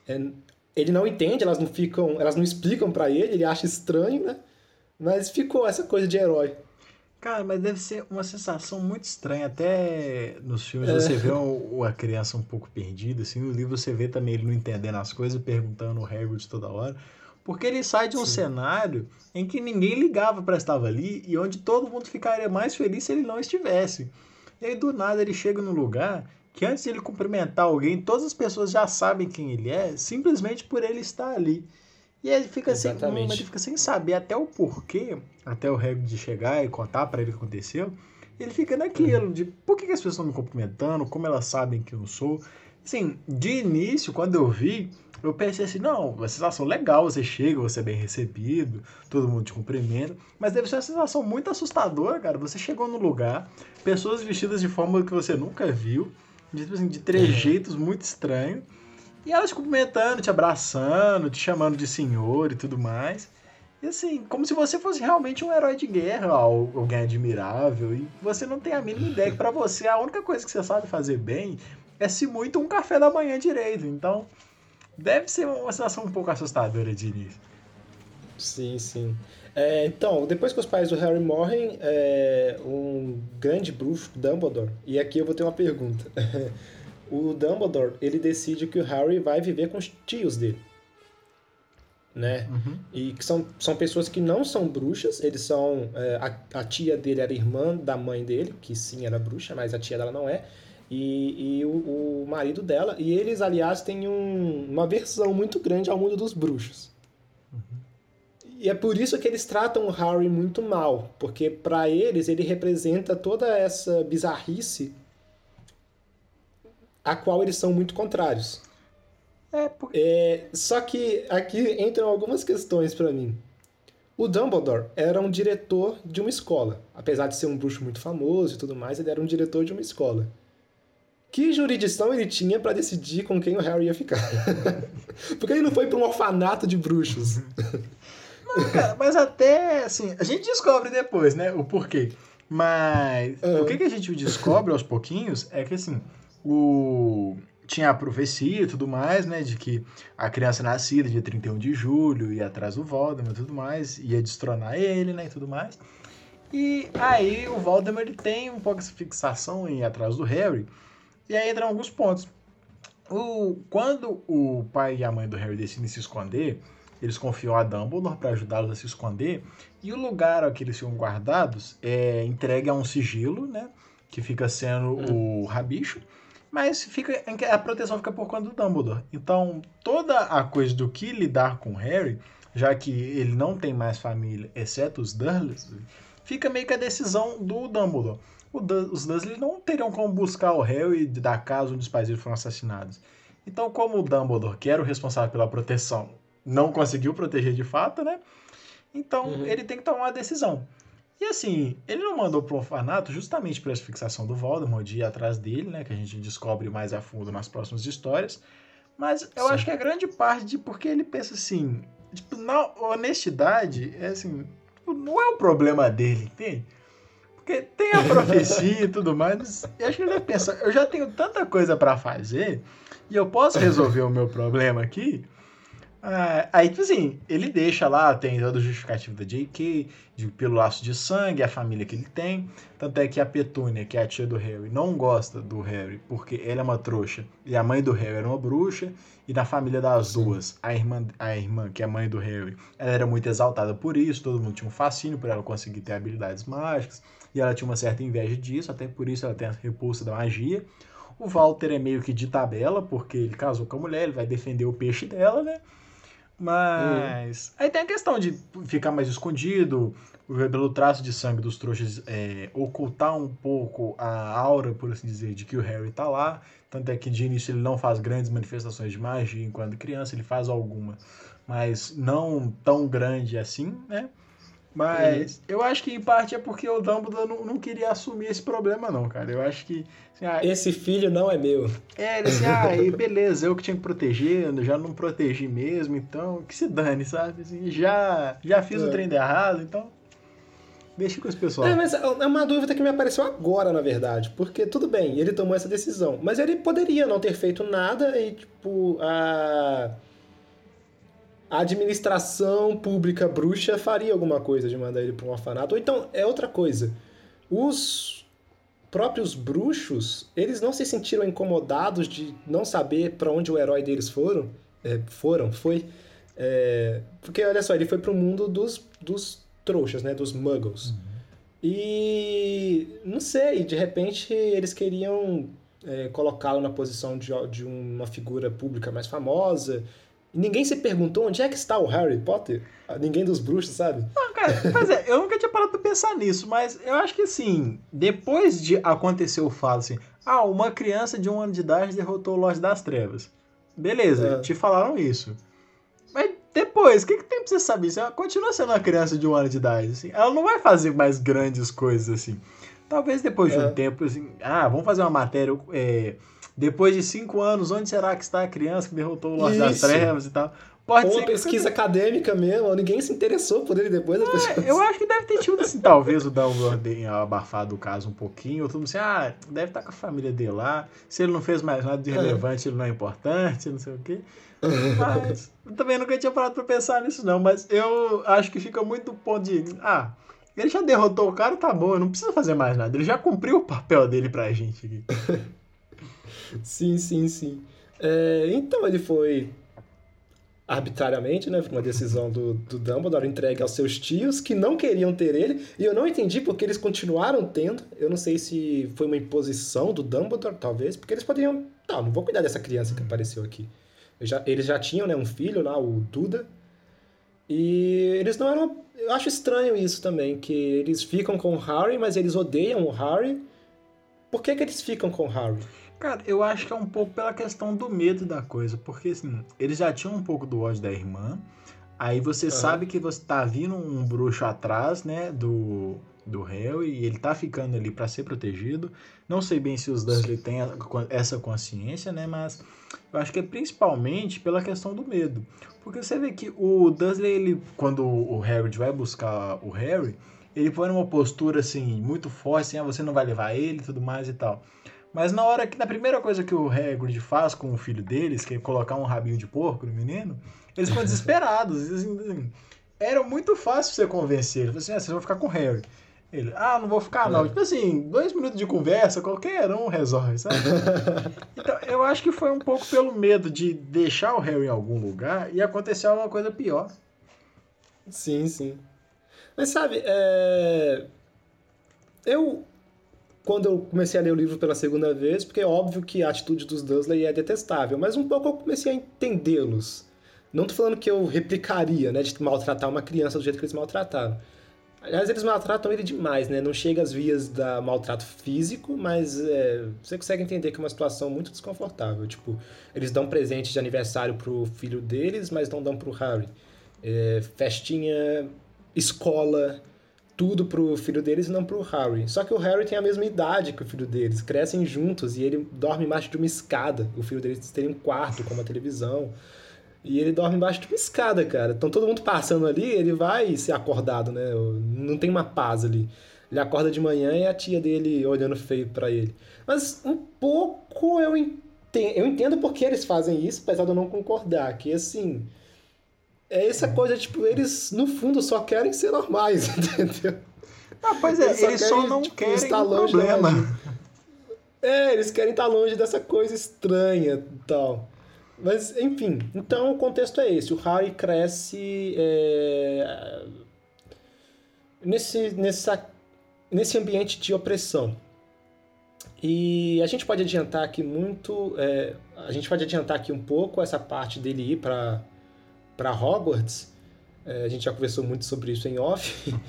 É, ele não entende, elas não ficam, elas não explicam para ele, ele acha estranho, né? Mas ficou essa coisa de herói. Cara, mas deve ser uma sensação muito estranha. Até nos filmes é. você vê o, a criança um pouco perdida, assim, no livro você vê também ele não entendendo as coisas, perguntando o Hagrid toda hora. Porque ele sai de um Sim. cenário em que ninguém ligava para estar ali e onde todo mundo ficaria mais feliz se ele não estivesse. E aí do nada ele chega num lugar que antes de ele cumprimentar alguém, todas as pessoas já sabem quem ele é, simplesmente por ele estar ali. E ele fica assim, Exatamente. ele fica sem saber até o porquê, até o Hagrid de chegar e contar para ele o que aconteceu. Ele fica naquilo uhum. de por que, que, as pessoas estão me cumprimentando, como elas sabem que eu sou. Assim, de início, quando eu vi, eu pensei assim, não, uma sensação legal, você chega, você é bem recebido, todo mundo te cumprimenta, mas deve ser uma sensação muito assustadora, cara. Você chegou no lugar, pessoas vestidas de forma que você nunca viu, de, tipo assim, de trejeitos muito estranhos, e ela te cumprimentando, te abraçando, te chamando de senhor e tudo mais. E assim, como se você fosse realmente um herói de guerra, alguém admirável. E você não tem a mínima [LAUGHS] ideia que pra você a única coisa que você sabe fazer bem é se muito um café da manhã direito. Então, deve ser uma situação um pouco assustadora de início. Sim, sim. É, então, depois que os pais do Harry morrem, é, um grande bruxo, Dumbledore, e aqui eu vou ter uma pergunta. [LAUGHS] o Dumbledore ele decide que o Harry vai viver com os tios dele. Né? Uhum. E que são, são pessoas que não são bruxas, eles são. É, a, a, tia dele era irmã da mãe dele, que sim era bruxa, mas a tia dela não é. E, e o, o marido dela. E eles, aliás, têm um, uma versão muito grande ao mundo dos bruxos. Uhum. E é por isso que eles tratam o Harry muito mal, porque para eles ele representa toda essa bizarrice a qual eles são muito contrários. É, porque... é Só que aqui entram algumas questões para mim. O Dumbledore era um diretor de uma escola. Apesar de ser um bruxo muito famoso e tudo mais, ele era um diretor de uma escola. Que jurisdição ele tinha para decidir com quem o Harry ia ficar? [LAUGHS] Porque ele não foi para um orfanato de bruxos. Não, cara, mas até assim, a gente descobre depois, né, o porquê. Mas uhum. o que, que a gente descobre aos pouquinhos é que assim, o tinha a profecia e tudo mais, né, de que a criança nascida dia 31 de julho ia atrás do Voldemort e tudo mais, ia destronar ele, né, e tudo mais. E aí o Voldemort ele tem um pouco essa fixação em ir atrás do Harry, e aí entram alguns pontos. O, quando o pai e a mãe do Harry decidem se esconder, eles confiam a Dumbledore para ajudá-los a se esconder, e o lugar que eles ficam guardados é entregue a um sigilo, né, que fica sendo hum. o rabicho, mas fica a proteção fica por conta do Dumbledore. Então, toda a coisa do que lidar com Harry, já que ele não tem mais família, exceto os Dursley, fica meio que a decisão do Dumbledore. os Dursley não teriam como buscar o Harry da casa onde os pais dele foram assassinados. Então, como o Dumbledore, que era o responsável pela proteção, não conseguiu proteger de fato, né? Então uhum. ele tem que tomar uma decisão. E assim, ele não mandou pro orfanato justamente para essa fixação do Voldemort de ir atrás dele, né? Que a gente descobre mais a fundo nas próximas histórias. Mas eu Sim. acho que a grande parte de porque ele pensa assim, tipo, na honestidade, é assim, tipo, não é o problema dele, entende? Porque tem a profecia e tudo mais, mas eu acho que ele pensa, eu já tenho tanta coisa para fazer e eu posso resolver o meu problema aqui ah, aí, tipo assim, ele deixa lá, tem toda a justificativa da J.K., de, pelo laço de sangue, a família que ele tem. Tanto é que a Petúnia, que é a tia do Harry, não gosta do Harry porque ela é uma trouxa e a mãe do Harry era uma bruxa. E na família das duas, a irmã, a irmã, que é a mãe do Harry, ela era muito exaltada por isso, todo mundo tinha um fascínio por ela conseguir ter habilidades mágicas. E ela tinha uma certa inveja disso, até por isso ela tem a repulsa da magia. O Walter é meio que de tabela, porque ele casou com a mulher, ele vai defender o peixe dela, né? Mas. Aí tem a questão de ficar mais escondido, pelo traço de sangue dos trouxas, é, ocultar um pouco a aura, por assim dizer, de que o Harry tá lá. Tanto é que de início ele não faz grandes manifestações de magia enquanto criança, ele faz alguma, mas não tão grande assim, né? Mas uhum. eu acho que em parte é porque o Dumbledore não, não queria assumir esse problema, não, cara. Eu acho que. Assim, ah, esse filho não é meu. É, ele assim, [LAUGHS] ah, beleza, eu que tinha que proteger, eu já não protegi mesmo, então que se dane, sabe? Assim, já, já fiz é. o trem de errado, então. Deixa com esse pessoal. É, mas é uma dúvida que me apareceu agora, na verdade. Porque tudo bem, ele tomou essa decisão. Mas ele poderia não ter feito nada e, tipo, a a administração pública bruxa faria alguma coisa de mandar ele para um orfanato. Ou então, é outra coisa. Os próprios bruxos, eles não se sentiram incomodados de não saber para onde o herói deles foram. É, foram, foi. É, porque, olha só, ele foi para o mundo dos, dos trouxas, né? Dos muggles. Uhum. E, não sei, de repente eles queriam é, colocá-lo na posição de, de uma figura pública mais famosa ninguém se perguntou onde é que está o Harry Potter? Ah, ninguém dos bruxos, sabe? Não, cara, mas é, eu nunca tinha parado pra pensar nisso, mas eu acho que assim, depois de acontecer o fato assim, ah, uma criança de um ano de idade derrotou o Lorde das Trevas. Beleza, é. te falaram isso. Mas depois, o que, que tem pra você saber? Você continua sendo uma criança de um ano de idade, assim. Ela não vai fazer mais grandes coisas, assim. Talvez depois de um é. tempo, assim, ah, vamos fazer uma matéria. É, depois de cinco anos, onde será que está a criança que derrotou o Lorde das Trevas e tal? Pode Ou ser uma pesquisa acadêmica mesmo, ninguém se interessou por ele depois é, pessoas. Eu acho que deve ter tido assim, talvez o Dumbledore tenha abafado o caso um pouquinho, ou todo mundo assim, ah, deve estar com a família dele lá, se ele não fez mais nada de relevante, ele não é importante, não sei o quê. Mas também nunca tinha parado pra pensar nisso não, mas eu acho que fica muito do ponto de, ah, ele já derrotou o cara, tá bom, eu não precisa fazer mais nada, ele já cumpriu o papel dele pra gente aqui. [LAUGHS] sim, sim, sim. É, então ele foi arbitrariamente, né, uma decisão do, do Dumbledore entregue aos seus tios que não queriam ter ele, e eu não entendi porque eles continuaram tendo. Eu não sei se foi uma imposição do Dumbledore, talvez, porque eles poderiam, não, não vou cuidar dessa criança que apareceu aqui. Já, eles já tinham, né, um filho lá, o Duda, e eles não eram, eu acho estranho isso também, que eles ficam com o Harry, mas eles odeiam o Harry. Por que que eles ficam com o Harry? Cara, eu acho que é um pouco pela questão do medo da coisa, porque assim, eles já tinham um pouco do ódio da irmã, aí você uhum. sabe que você tá vindo um bruxo atrás, né, do, do Harry, e ele tá ficando ali para ser protegido. Não sei bem se os Dursley têm essa consciência, né, mas eu acho que é principalmente pela questão do medo. Porque você vê que o Dursley, ele, quando o Harry vai buscar o Harry, ele põe numa postura assim, muito forte, assim, ah, você não vai levar ele e tudo mais e tal. Mas na hora que, na primeira coisa que o Hagrid faz com o filho deles, que é colocar um rabinho de porco no menino, eles ficam [LAUGHS] desesperados. Assim, assim, era muito fácil você convencer. Ele falou assim, ah, vocês vão ficar com o Harry. Ele, ah, não vou ficar não. É. Tipo assim, dois minutos de conversa, qualquer um resolve, sabe? [LAUGHS] então, eu acho que foi um pouco pelo medo de deixar o Harry em algum lugar e acontecer alguma coisa pior. Sim, sim. Mas sabe, é... eu quando eu comecei a ler o livro pela segunda vez, porque é óbvio que a atitude dos Dursley é detestável, mas um pouco eu comecei a entendê-los. Não tô falando que eu replicaria, né, de maltratar uma criança do jeito que eles maltrataram. Aliás, eles maltratam ele demais, né? Não chega às vias da maltrato físico, mas é, você consegue entender que é uma situação muito desconfortável. Tipo, eles dão presente de aniversário pro filho deles, mas não dão pro Harry. É, festinha escola, tudo pro filho deles e não pro Harry. Só que o Harry tem a mesma idade que o filho deles, crescem juntos e ele dorme embaixo de uma escada. O filho deles tem um quarto com uma televisão. E ele dorme embaixo de uma escada, cara. Então todo mundo passando ali, ele vai ser acordado, né? Não tem uma paz ali. Ele acorda de manhã e a tia dele olhando feio para ele. Mas um pouco eu entendo, eu entendo porque eles fazem isso, apesar de eu não concordar. Que assim. É essa coisa, tipo, eles no fundo só querem ser normais, [LAUGHS] entendeu? Ah, pois é, eles só, eles querem, só não tipo, querem estar longe problema. É, eles querem estar longe dessa coisa estranha e tal. Mas, enfim, então o contexto é esse. O Harry cresce é, nesse, nessa, nesse ambiente de opressão. E a gente pode adiantar aqui muito, é, a gente pode adiantar aqui um pouco essa parte dele ir para para Hogwarts. É, a gente já conversou muito sobre isso em off. [LAUGHS]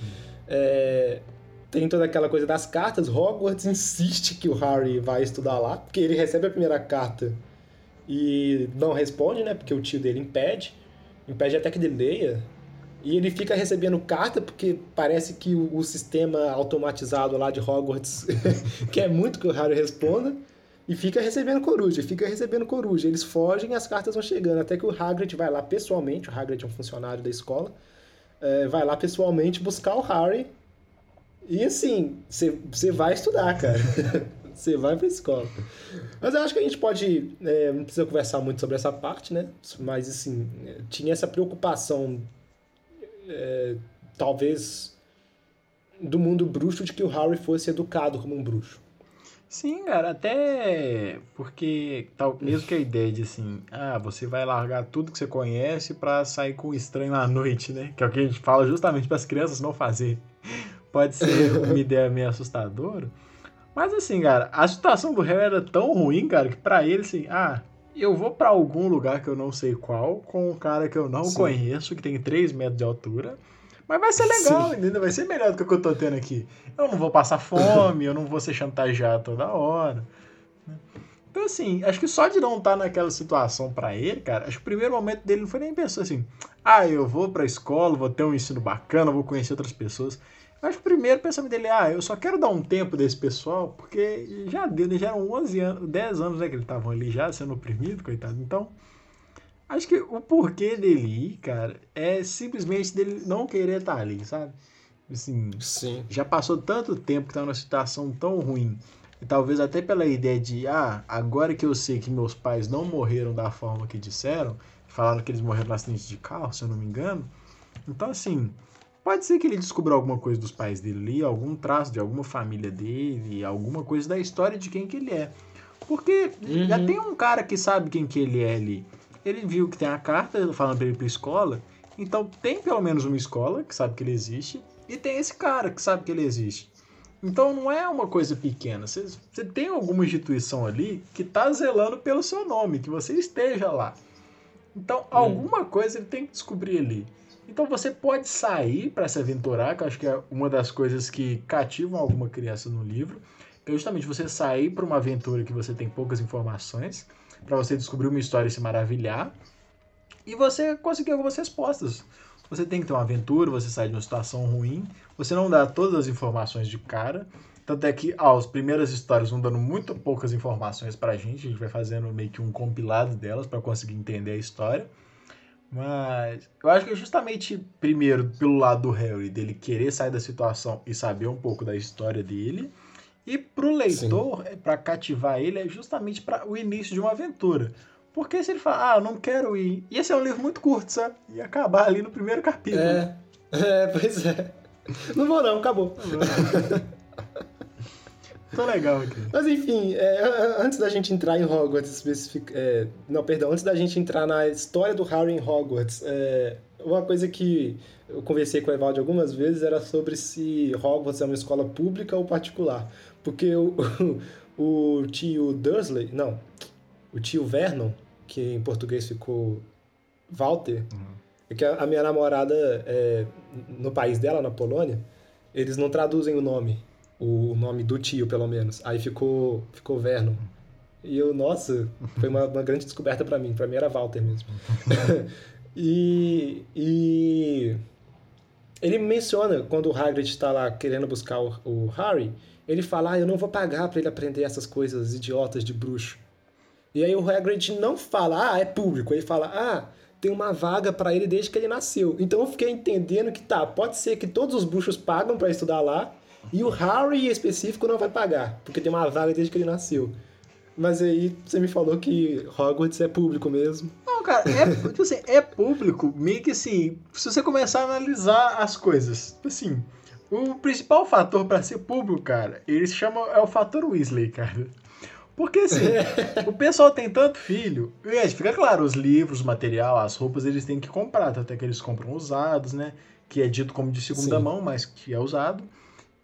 É, tem toda aquela coisa das cartas. Hogwarts insiste que o Harry vai estudar lá, porque ele recebe a primeira carta e não responde, né? Porque o tio dele impede, impede até que ele leia. E ele fica recebendo carta porque parece que o, o sistema automatizado lá de Hogwarts [LAUGHS] quer muito que o Harry responda. E fica recebendo coruja, fica recebendo coruja. Eles fogem e as cartas vão chegando. Até que o Hagrid vai lá pessoalmente, o Hagrid é um funcionário da escola, é, vai lá pessoalmente buscar o Harry. E assim, você vai estudar, cara. [LAUGHS] Você vai pra escola. Mas eu acho que a gente pode. É, não precisa conversar muito sobre essa parte, né? Mas, assim, tinha essa preocupação, é, talvez, do mundo bruxo de que o Harry fosse educado como um bruxo. Sim, cara, até porque tal, mesmo que a ideia de assim, ah, você vai largar tudo que você conhece para sair com o estranho à noite, né? Que é o que a gente fala justamente para as crianças não fazer. Pode ser uma ideia meio assustadora. Mas assim, cara, a situação do réu era tão ruim, cara, que para ele, assim, ah, eu vou para algum lugar que eu não sei qual, com um cara que eu não Sim. conheço, que tem 3 metros de altura. Mas vai ser legal, Sim. entendeu? Vai ser melhor do que o que eu tô tendo aqui. Eu não vou passar fome, eu não vou ser chantageado toda hora. Então, assim, acho que só de não estar tá naquela situação para ele, cara, acho que o primeiro momento dele não foi nem pensar assim, ah, eu vou pra escola, vou ter um ensino bacana, vou conhecer outras pessoas. Acho que o primeiro pensamento dele é, ah, eu só quero dar um tempo desse pessoal, porque já deu, né, já eram 11 anos, 10 anos né, que eles estavam ali já sendo oprimidos, coitado. Então, acho que o porquê dele ir, cara, é simplesmente dele não querer estar ali, sabe? Assim, Sim. já passou tanto tempo que tá numa situação tão ruim. E talvez até pela ideia de, ah, agora que eu sei que meus pais não morreram da forma que disseram, falaram que eles morreram no acidente de carro, se eu não me engano. Então, assim, Pode ser que ele descubra alguma coisa dos pais dele ali, algum traço de alguma família dele, alguma coisa da história de quem que ele é. Porque uhum. já tem um cara que sabe quem que ele é ali. Ele viu que tem a carta falando pra ele ir pra escola. Então tem pelo menos uma escola que sabe que ele existe. E tem esse cara que sabe que ele existe. Então não é uma coisa pequena. Você, você tem alguma instituição ali que tá zelando pelo seu nome, que você esteja lá. Então hum. alguma coisa ele tem que descobrir ali. Então você pode sair para se aventurar, que eu acho que é uma das coisas que cativam alguma criança no livro, é justamente você sair para uma aventura que você tem poucas informações, para você descobrir uma história e se maravilhar, e você conseguir algumas respostas. Você tem que ter uma aventura, você sai de uma situação ruim, você não dá todas as informações de cara, tanto é que ah, as primeiras histórias vão dando muito poucas informações para a gente, a gente vai fazendo meio que um compilado delas para conseguir entender a história. Mas eu acho que é justamente, primeiro, pelo lado do Harry, dele querer sair da situação e saber um pouco da história dele. E pro leitor, é para cativar ele, é justamente para o início de uma aventura. Porque se ele falar, ah, eu não quero ir. Ia ser um livro muito curto, sabe? Ia acabar ali no primeiro capítulo. É, é pois é. Não vou não, acabou. Tô legal aqui. Mas enfim, é, antes da gente entrar em Hogwarts especific... É, não, perdão, antes da gente entrar na história do Harry em Hogwarts, é, uma coisa que eu conversei com o Evaldo algumas vezes era sobre se Hogwarts é uma escola pública ou particular. Porque o, [LAUGHS] o, tio Dursley, não, o tio Vernon, que em português ficou Walter, uhum. é que a, a minha namorada, é, no país dela, na Polônia, eles não traduzem o nome o nome do tio, pelo menos. Aí ficou, ficou Vernon. E eu, nossa, foi uma, uma grande descoberta para mim. Para mim era Walter mesmo. [LAUGHS] e, e ele menciona quando o Hagrid está lá querendo buscar o, o Harry, ele fala: ah, eu não vou pagar para ele aprender essas coisas idiotas de bruxo. E aí o Hagrid não fala: ah, é público. Ele fala: ah, tem uma vaga para ele desde que ele nasceu. Então eu fiquei entendendo que tá, pode ser que todos os bruxos pagam para estudar lá e o Harry em específico não vai pagar, porque tem uma vaga desde que ele nasceu. Mas aí você me falou que Hogwarts é público mesmo. Não, cara, é, tipo assim, é público, meio que assim, se você começar a analisar as coisas, assim, o principal fator para ser público, cara, eles chamam, é o fator Weasley, cara. Porque assim, [LAUGHS] o pessoal tem tanto filho, e fica claro, os livros, o material, as roupas, eles têm que comprar, até que eles compram usados, né? Que é dito como de segunda Sim. mão, mas que é usado.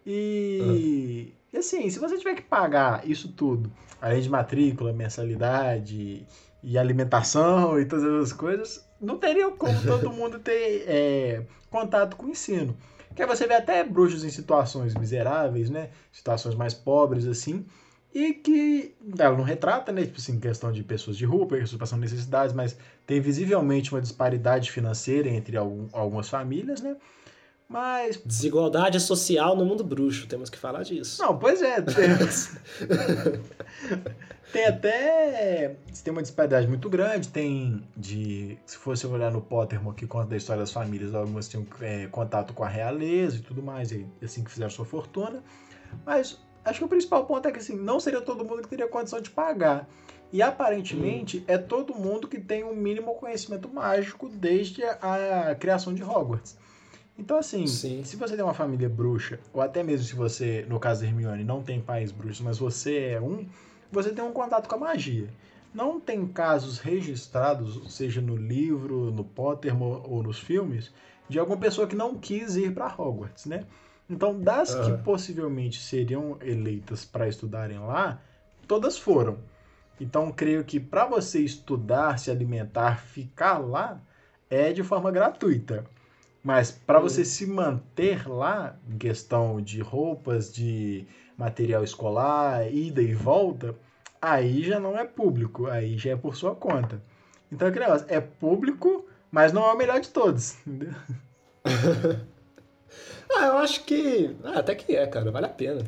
E, ah. e assim, se você tiver que pagar isso tudo, além de matrícula, mensalidade e alimentação e todas essas coisas, não teria como [LAUGHS] todo mundo ter é, contato com o ensino. Que aí você vê até bruxos em situações miseráveis, né? Situações mais pobres, assim, e que ela não retrata, né? Tipo assim, questão de pessoas de rua, pessoas passando necessidades, mas tem visivelmente uma disparidade financeira entre algum, algumas famílias, né? Mas. Desigualdade social no mundo bruxo, temos que falar disso. Não, pois é. Temos... [LAUGHS] tem até. Tem uma disparidade muito grande. Tem de. Se fosse olhar no Pottermore, que conta da história das famílias, algumas tinham é, contato com a realeza e tudo mais, e assim que fizeram sua fortuna. Mas acho que o principal ponto é que assim, não seria todo mundo que teria condição de pagar. E aparentemente hum. é todo mundo que tem um mínimo conhecimento mágico desde a, a criação de Hogwarts. Então, assim, Sim. se você tem uma família bruxa, ou até mesmo se você, no caso da Hermione, não tem pais bruxos, mas você é um, você tem um contato com a magia. Não tem casos registrados, seja no livro, no Pottermore ou nos filmes, de alguma pessoa que não quis ir para Hogwarts, né? Então, das uhum. que possivelmente seriam eleitas para estudarem lá, todas foram. Então, creio que para você estudar, se alimentar, ficar lá, é de forma gratuita. Mas para você se manter lá, em questão de roupas, de material escolar, ida e volta, aí já não é público, aí já é por sua conta. Então, aquele negócio, é público, mas não é o melhor de todos. [LAUGHS] ah, eu acho que. Ah, até que é, cara, vale a pena.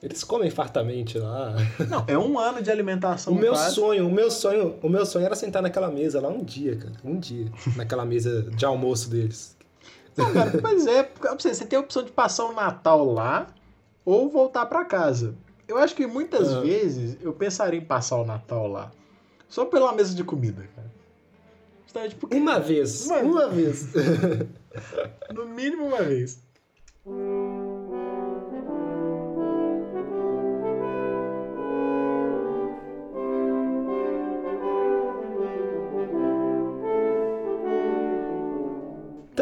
Eles comem fartamente lá. Não, é um ano de alimentação. [LAUGHS] o meu quase. sonho, o meu sonho, o meu sonho era sentar naquela mesa lá um dia, cara. Um dia. Naquela mesa de almoço deles. Não, cara, pois é, você tem a opção de passar o Natal lá ou voltar para casa. Eu acho que muitas uhum. vezes eu pensaria em passar o Natal lá. Só pela mesa de comida, cara. Porque... Uma vez. Uma, uma vez. [LAUGHS] no mínimo uma vez.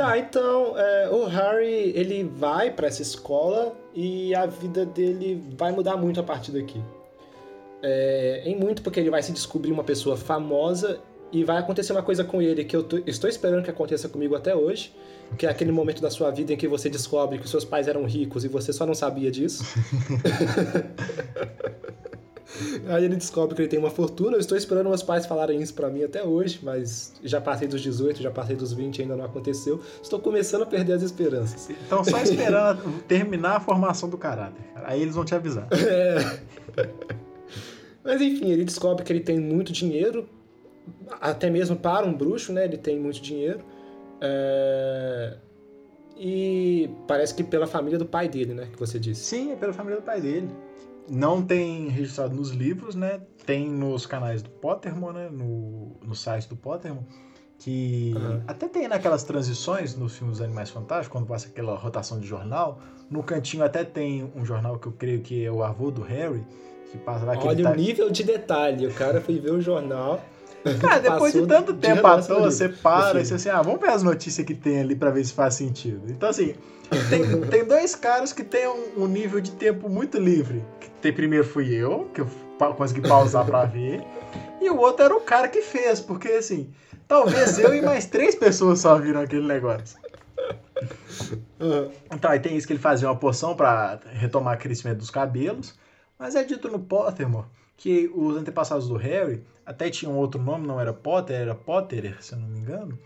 Tá, então é, o Harry ele vai para essa escola e a vida dele vai mudar muito a partir daqui. É, em muito porque ele vai se descobrir uma pessoa famosa e vai acontecer uma coisa com ele que eu tô, estou esperando que aconteça comigo até hoje, que é aquele momento da sua vida em que você descobre que os seus pais eram ricos e você só não sabia disso. [LAUGHS] [LAUGHS] Aí ele descobre que ele tem uma fortuna. Eu estou esperando meus pais falarem isso para mim até hoje, mas já passei dos 18, já passei dos 20, ainda não aconteceu. Estou começando a perder as esperanças. Então só esperando [LAUGHS] terminar a formação do caráter. Aí eles vão te avisar. [LAUGHS] É. Mas enfim, ele descobre que ele tem muito dinheiro, até mesmo para um bruxo, né? Ele tem muito dinheiro. É... E parece que pela família do pai dele, né? Que você disse. Sim, é pela família do pai dele não tem registrado nos livros, né? Tem nos canais do Pottermore, né? No, no site do Pottermore. Que uhum. até tem naquelas transições nos filmes Animais Fantásticos, quando passa aquela rotação de jornal. No cantinho até tem um jornal que eu creio que é o avô do Harry, que passa lá. Olha tá... o nível de detalhe. O cara foi ver o jornal. Cara, [LAUGHS] depois de tanto tempo à toa, você para e você assim, ah, vamos ver as notícias que tem ali para ver se faz sentido. Então, assim, tem, tem dois caras que têm um, um, nível de tempo muito livre. Tem, primeiro fui eu, que eu consegui pausar para ver. E o outro era o cara que fez, porque assim, talvez eu e mais três pessoas só viram aquele negócio. Então, aí tem isso que ele fazia uma poção para retomar o crescimento dos cabelos. Mas é dito no Pottermore que os antepassados do Harry até tinham outro nome, não era Potter, era Potterer, se eu não me engano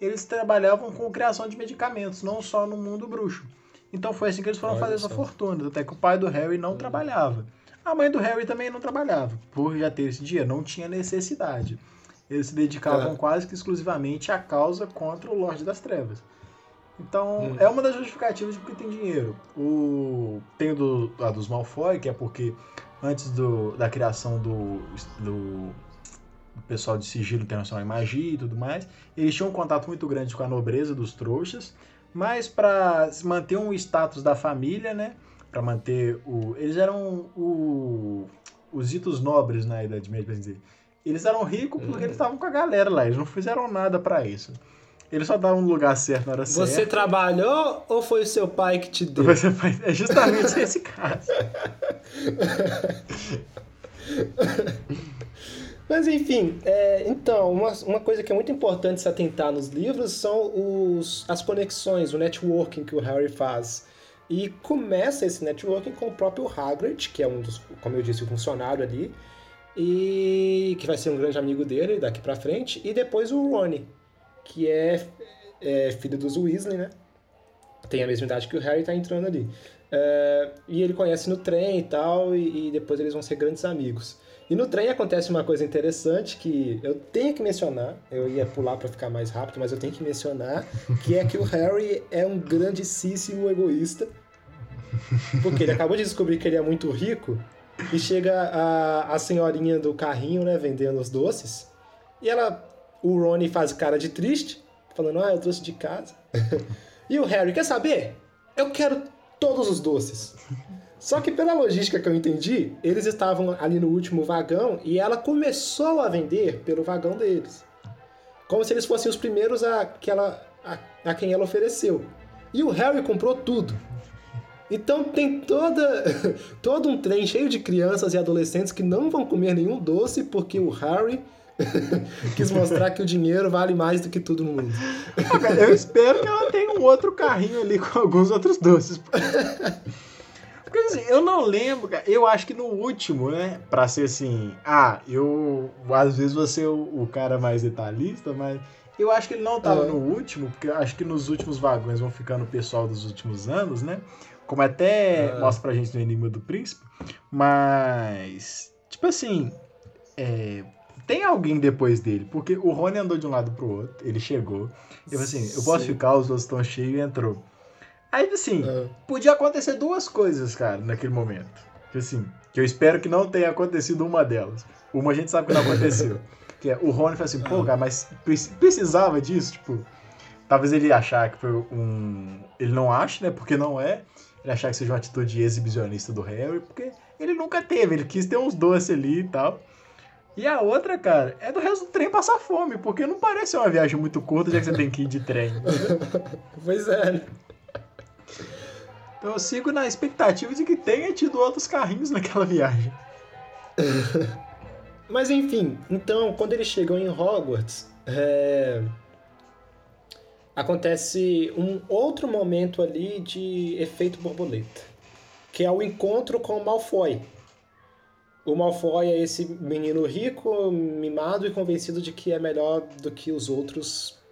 eles trabalhavam com criação de medicamentos, não só no mundo bruxo. Então foi assim que eles foram Olha fazer só. essa fortuna. Até que o pai do Harry não hum. trabalhava. A mãe do Harry também não trabalhava, por já ter esse dia, não tinha necessidade. Eles se dedicavam é. quase que exclusivamente à causa contra o Lorde das Trevas. Então, hum. é uma das justificativas de porque tem dinheiro. O, tem do, a dos Malfoy, que é porque antes do, da criação do, do, do pessoal de sigilo internacional em magia e tudo mais, eles tinham um contato muito grande com a nobreza dos trouxas, mas para manter um status da família, né? Para manter o. Eles eram o, os ditos nobres na Idade Média, para dizer. Eles eram ricos porque hum. eles estavam com a galera lá, eles não fizeram nada para isso. Eles só davam no lugar certo na hora certa. Você trabalhou ou foi o seu pai que te deu? É justamente [LAUGHS] esse caso. [LAUGHS] Mas enfim, é, então, uma, uma coisa que é muito importante se atentar nos livros são os, as conexões, o networking que o Harry faz. E começa esse networking com o próprio Hagrid, que é um dos, como eu disse, o funcionário ali, e que vai ser um grande amigo dele daqui pra frente, e depois o Rony, que é, é filho dos Weasley, né? Tem a mesma idade que o Harry tá entrando ali. É, e ele conhece no trem e tal, e, e depois eles vão ser grandes amigos. E no trem acontece uma coisa interessante que eu tenho que mencionar, eu ia pular para ficar mais rápido, mas eu tenho que mencionar, que é que o Harry é um grandíssimo egoísta, porque ele acabou de descobrir que ele é muito rico, e chega a, a senhorinha do carrinho, né, vendendo os doces, e ela, o Ronnie faz cara de triste, falando, ah, eu trouxe de casa. [LAUGHS] e o Harry, quer saber? Eu quero todos os doces. Só que pela logística que eu entendi, eles estavam ali no último vagão e ela começou a vender pelo vagão deles. Como se eles fossem os primeiros a, que ela, a, a quem ela ofereceu. E o Harry comprou tudo. Então tem toda, [LAUGHS] todo um trem cheio de crianças e adolescentes que não vão comer nenhum doce porque o Harry [LAUGHS] quis mostrar que o dinheiro vale mais do que tudo no mundo. Eu espero que ela tenha um outro carrinho ali com alguns outros doces. [LAUGHS] Porque assim, eu não lembro, cara. Eu acho que no último, né? Pra ser assim, ah, eu. Às vezes você é o, o cara mais detalhista, mas. Eu acho que ele não tava é. no último, porque acho que nos últimos vagões vão ficando o pessoal dos últimos anos, né? Como até é. mostra pra gente no Enigma do Príncipe. Mas. Tipo assim. É, tem alguém depois dele, porque o Rony andou de um lado pro outro, ele chegou. Eu falei assim, eu posso ficar, os dois estão cheios e entrou. Aí, assim, é. podia acontecer duas coisas, cara, naquele momento. Que, assim, que eu espero que não tenha acontecido uma delas. Uma a gente sabe que não aconteceu. [LAUGHS] que é, o Rony fala assim, pô, é. cara, mas precisava disso? Tipo, talvez ele achar que foi um... Ele não acha, né? Porque não é. Ele achar que seja uma atitude exibicionista do Harry, porque ele nunca teve. Ele quis ter uns doces ali e tal. E a outra, cara, é do resto do trem passar fome, porque não parece uma viagem muito curta, já que você tem que ir de trem. [LAUGHS] pois é. Então eu sigo na expectativa de que tenha tido outros carrinhos naquela viagem. [LAUGHS] Mas enfim, então quando eles chegam em Hogwarts, é... acontece um outro momento ali de efeito borboleta, que é o encontro com o Malfoy. O Malfoy é esse menino rico, mimado e convencido de que é melhor do que os outros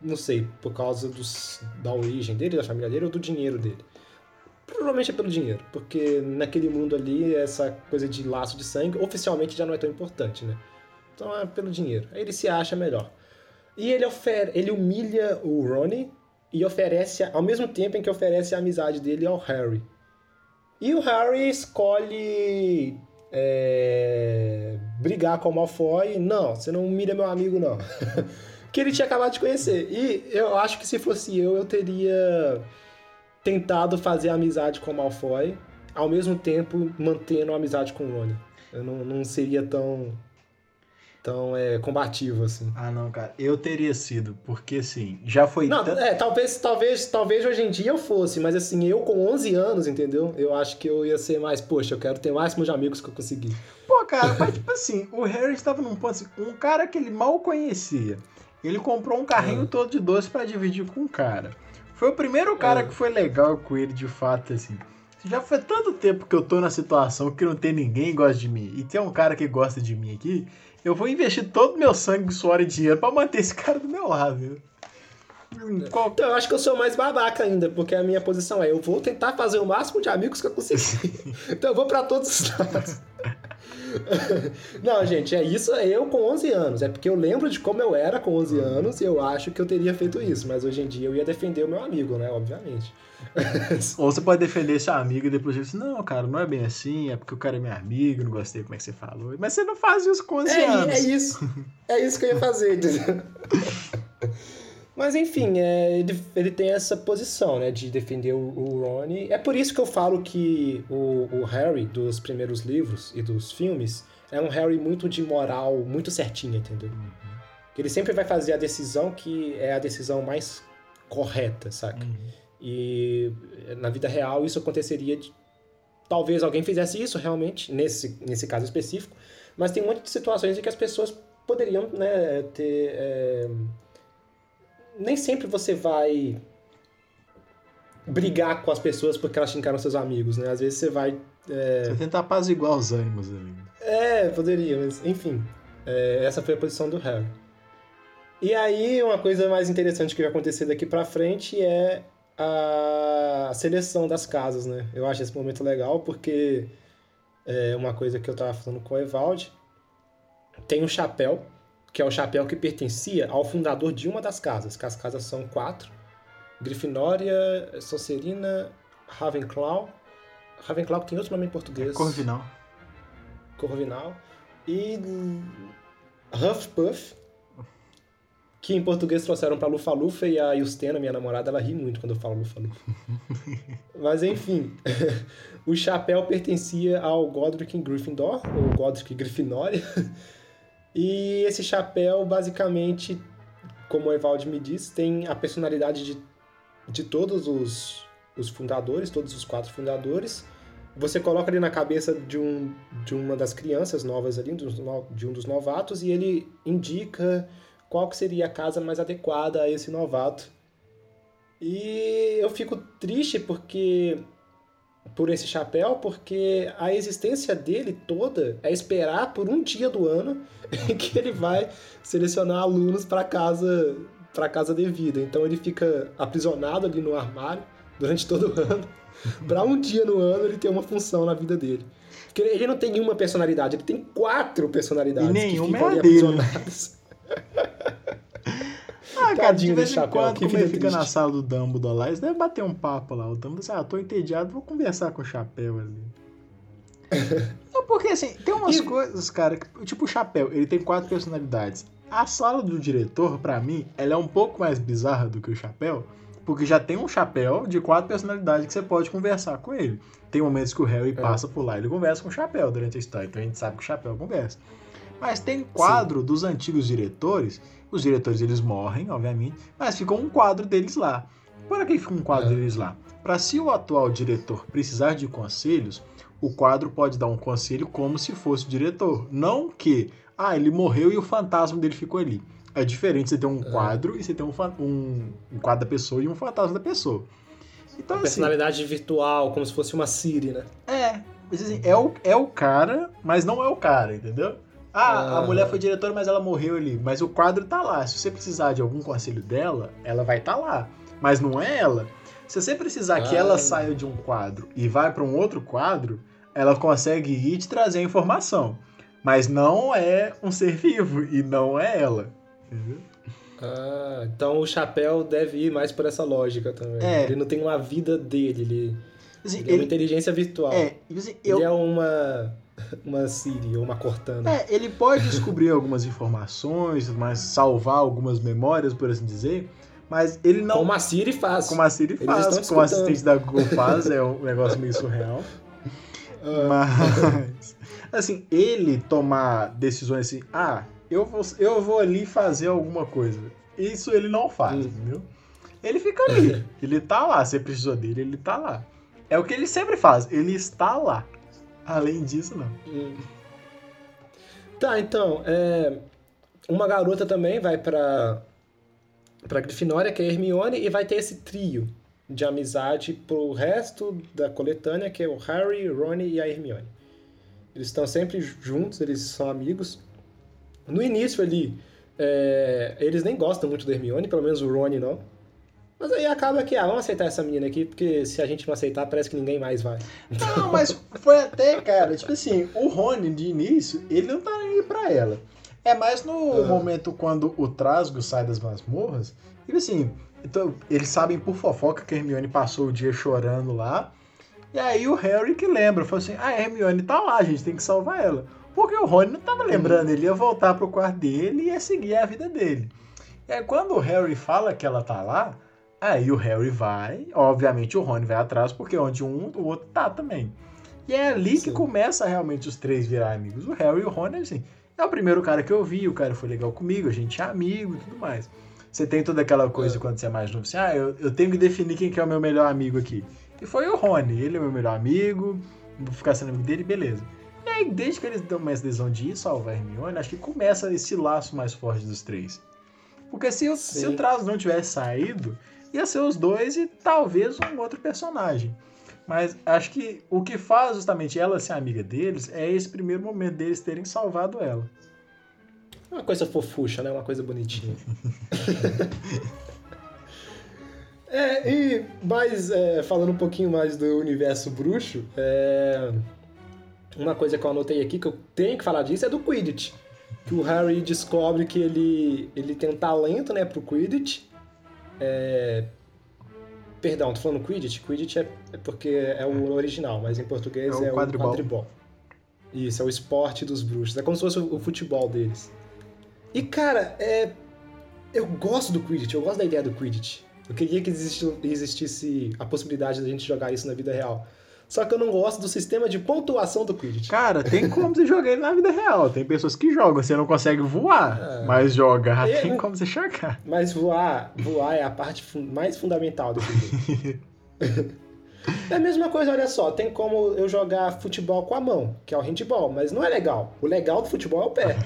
não sei, por causa dos, da origem dele, da família dele ou do dinheiro dele. Provavelmente é pelo dinheiro, porque naquele mundo ali, essa coisa de laço de sangue oficialmente já não é tão importante, né? Então é pelo dinheiro. Aí ele se acha melhor. E ele, ofer ele humilha o Ronnie e oferece, ao mesmo tempo em que oferece a amizade dele ao Harry. E o Harry escolhe é, brigar com o Malfoy. Não, você não humilha meu amigo, não. [LAUGHS] que ele tinha acabado de conhecer. E eu acho que se fosse eu, eu teria tentado fazer amizade com o Malfoy, ao mesmo tempo mantendo a amizade com o Rony. Eu não, não seria tão tão é, combativo assim. Ah, não, cara. Eu teria sido, porque assim, já foi Não, é, talvez talvez talvez hoje em dia eu fosse, mas assim, eu com 11 anos, entendeu? Eu acho que eu ia ser mais, poxa, eu quero ter o máximo de amigos que eu conseguir. Pô, cara, mas tipo assim, o Harry estava num ponto assim, um cara que ele mal conhecia ele comprou um carrinho é. todo de doce para dividir com o cara. Foi o primeiro cara é. que foi legal com ele, de fato, assim. Já foi tanto tempo que eu tô na situação que não tem ninguém que gosta de mim e tem um cara que gosta de mim aqui. eu vou investir todo o meu sangue, suor e dinheiro pra manter esse cara do meu lado. Qual... Então, eu acho que eu sou mais babaca ainda, porque a minha posição é: eu vou tentar fazer o máximo de amigos que eu conseguir. [LAUGHS] então, eu vou para todos os lados. [LAUGHS] Não, gente, é isso é eu com 11 anos. É porque eu lembro de como eu era com 11 anos e eu acho que eu teria feito isso. Mas hoje em dia eu ia defender o meu amigo, né? Obviamente. [LAUGHS] Ou você pode defender seu amigo e depois dizer assim, não, cara, não é bem assim, é porque o cara é meu amigo, não gostei como é que você falou. Mas você não faz isso com 11 é, anos. É isso. É isso que eu ia fazer. [LAUGHS] Mas enfim, é, ele, ele tem essa posição, né, de defender o, o Ronnie. É por isso que eu falo que o, o Harry dos primeiros livros e dos filmes é um Harry muito de moral, muito certinho, entendeu? Uhum. Ele sempre vai fazer a decisão que é a decisão mais correta, saca? Uhum. E na vida real isso aconteceria de... Talvez alguém fizesse isso realmente, nesse, nesse caso específico, mas tem um monte de situações em que as pessoas poderiam né, ter... É nem sempre você vai brigar com as pessoas porque elas te encaram seus amigos, né? Às vezes você vai. É... Você tentar apaziguar os ânimos ali. É, poderia, mas enfim. É, essa foi a posição do Harry. E aí, uma coisa mais interessante que vai acontecer daqui pra frente é a seleção das casas, né? Eu acho esse momento legal porque é uma coisa que eu tava falando com o Evaldi. Tem um chapéu que é o chapéu que pertencia ao fundador de uma das casas, que as casas são quatro. Grifinória, Sonserina, Ravenclaw. Ravenclaw tem outro nome em português. É Corvinal. Corvinal. E Huffpuff, que em português trouxeram para Lufa-Lufa e a Justena, minha namorada, ela ri muito quando eu falo Lufa-Lufa. [LAUGHS] Mas enfim, [LAUGHS] o chapéu pertencia ao Godric Gryffindor, ou Godric Grifinória, e esse chapéu, basicamente, como o Evaldo me disse, tem a personalidade de, de todos os, os fundadores, todos os quatro fundadores. Você coloca ali na cabeça de, um, de uma das crianças novas ali, de um dos novatos, e ele indica qual que seria a casa mais adequada a esse novato. E eu fico triste porque por esse chapéu, porque a existência dele toda é esperar por um dia do ano em [LAUGHS] que ele vai selecionar alunos para casa para casa devida. Então ele fica aprisionado ali no armário durante todo o ano, [LAUGHS] para um dia no ano ele ter uma função na vida dele. Porque ele não tem nenhuma personalidade, ele tem quatro personalidades e nenhuma que ficam é ali aprisionadas. [LAUGHS] Ah, cara, de vez em quando, como ele fica na sala do Dumbledore lá, eles devem bater um papo lá. O Dumbledore diz, ah, tô entediado, vou conversar com o Chapéu ali. [LAUGHS] Não, porque assim, tem umas e... coisas, cara, que, tipo o Chapéu, ele tem quatro personalidades. A sala do diretor, para mim, ela é um pouco mais bizarra do que o Chapéu, porque já tem um chapéu de quatro personalidades que você pode conversar com ele. Tem momentos que o Harry é. passa por lá e ele conversa com o chapéu durante a história, então a gente sabe que o chapéu conversa. Mas tem quadro Sim. dos antigos diretores os diretores eles morrem, obviamente, mas fica um quadro deles lá. Para que fica um quadro é. deles lá? Para se o atual diretor precisar de conselhos, o quadro pode dar um conselho como se fosse o diretor. Não que, ah, ele morreu e o fantasma dele ficou ali. É diferente você ter um é. quadro e você ter um, um, um, quadro da pessoa e um fantasma da pessoa. Então, uma assim, personalidade virtual, como se fosse uma Siri, né? É. Assim, é, o, é o cara, mas não é o cara, entendeu? Ah, a mulher foi diretora, mas ela morreu ali. Mas o quadro tá lá. Se você precisar de algum conselho dela, ela vai estar tá lá. Mas não é ela. Se você precisar ah. que ela saia de um quadro e vá para um outro quadro, ela consegue ir te trazer a informação. Mas não é um ser vivo e não é ela. Entendeu? Ah, então o chapéu deve ir mais por essa lógica também. É. Ele não tem uma vida dele, ele, assim, ele é uma inteligência virtual. É, assim, eu... Ele é uma uma Siri ou uma Cortana. É, ele pode descobrir algumas informações, mas salvar algumas memórias, por assim dizer, mas ele não... Como a Siri faz. Como a Siri faz, como a assistente da Google faz, é um negócio meio surreal. Ah. Mas, assim, ele tomar decisões assim, ah, eu vou, eu vou ali fazer alguma coisa. Isso ele não faz, hum. entendeu? Ele fica ali, [LAUGHS] ele tá lá, você precisou dele, ele tá lá. É o que ele sempre faz, ele está lá. Além disso, não. Hum. Tá, então, é... uma garota também vai pra, pra Grifinória, que é a Hermione, e vai ter esse trio de amizade pro resto da coletânea, que é o Harry, Ron e a Hermione. Eles estão sempre juntos, eles são amigos. No início ali, é, eles nem gostam muito da Hermione, pelo menos o Rony não. Mas aí acaba que, ah, vamos aceitar essa menina aqui, porque se a gente não aceitar, parece que ninguém mais vai. Não, mas foi até, cara, tipo assim, o Rony de início, ele não tá nem aí pra ela. É mais no uhum. momento quando o Trasgo sai das masmorras, tipo assim, então, eles sabem por fofoca que a Hermione passou o dia chorando lá. E aí o Harry que lembra, falou assim: ah, a Hermione tá lá, a gente tem que salvar ela. Porque o Rony não tava lembrando, ele ia voltar pro quarto dele e ia seguir a vida dele. E aí quando o Harry fala que ela tá lá, Aí o Harry vai, obviamente o Rony vai atrás, porque onde um, o outro tá também. E é ali Sim. que começa realmente os três virar amigos. O Harry e o Rony, assim, é o primeiro cara que eu vi, o cara foi legal comigo, a gente é amigo e tudo mais. Você tem toda aquela coisa é. quando você é mais novo, assim, ah, eu, eu tenho que definir quem que é o meu melhor amigo aqui. E foi o Rony, ele é o meu melhor amigo, vou ficar sendo amigo dele, beleza. E aí, desde que eles dão mais decisão de ir salvar a Hermione, acho que começa esse laço mais forte dos três. Porque se, o, se o Trazo não tivesse saído, ia ser os dois e talvez um outro personagem. Mas acho que o que faz justamente ela ser amiga deles é esse primeiro momento deles terem salvado ela. Uma coisa fofucha, né? Uma coisa bonitinha. [LAUGHS] é, e mais, é, falando um pouquinho mais do universo bruxo, é, uma coisa que eu anotei aqui que eu tenho que falar disso é do Quidditch. Que o Harry descobre que ele, ele tem um talento, né, pro Quidditch. É... Perdão, tô falando Quidditch. Quidditch é, é porque é o original, mas em português é o, é quadribol. o quadribol. Isso, é o esporte dos bruxos. É como se fosse o futebol deles. E, cara, é... eu gosto do Quidditch, eu gosto da ideia do Quidditch. Eu queria que existisse a possibilidade da gente jogar isso na vida real. Só que eu não gosto do sistema de pontuação do Quidditch. Cara, tem como você jogar ele na vida real. Tem pessoas que jogam, você não consegue voar, é. mas jogar tem como você jogar. Mas voar, voar é a parte mais fundamental do jogo. [LAUGHS] é a mesma coisa, olha só, tem como eu jogar futebol com a mão, que é o handball, mas não é legal. O legal do futebol é o pé.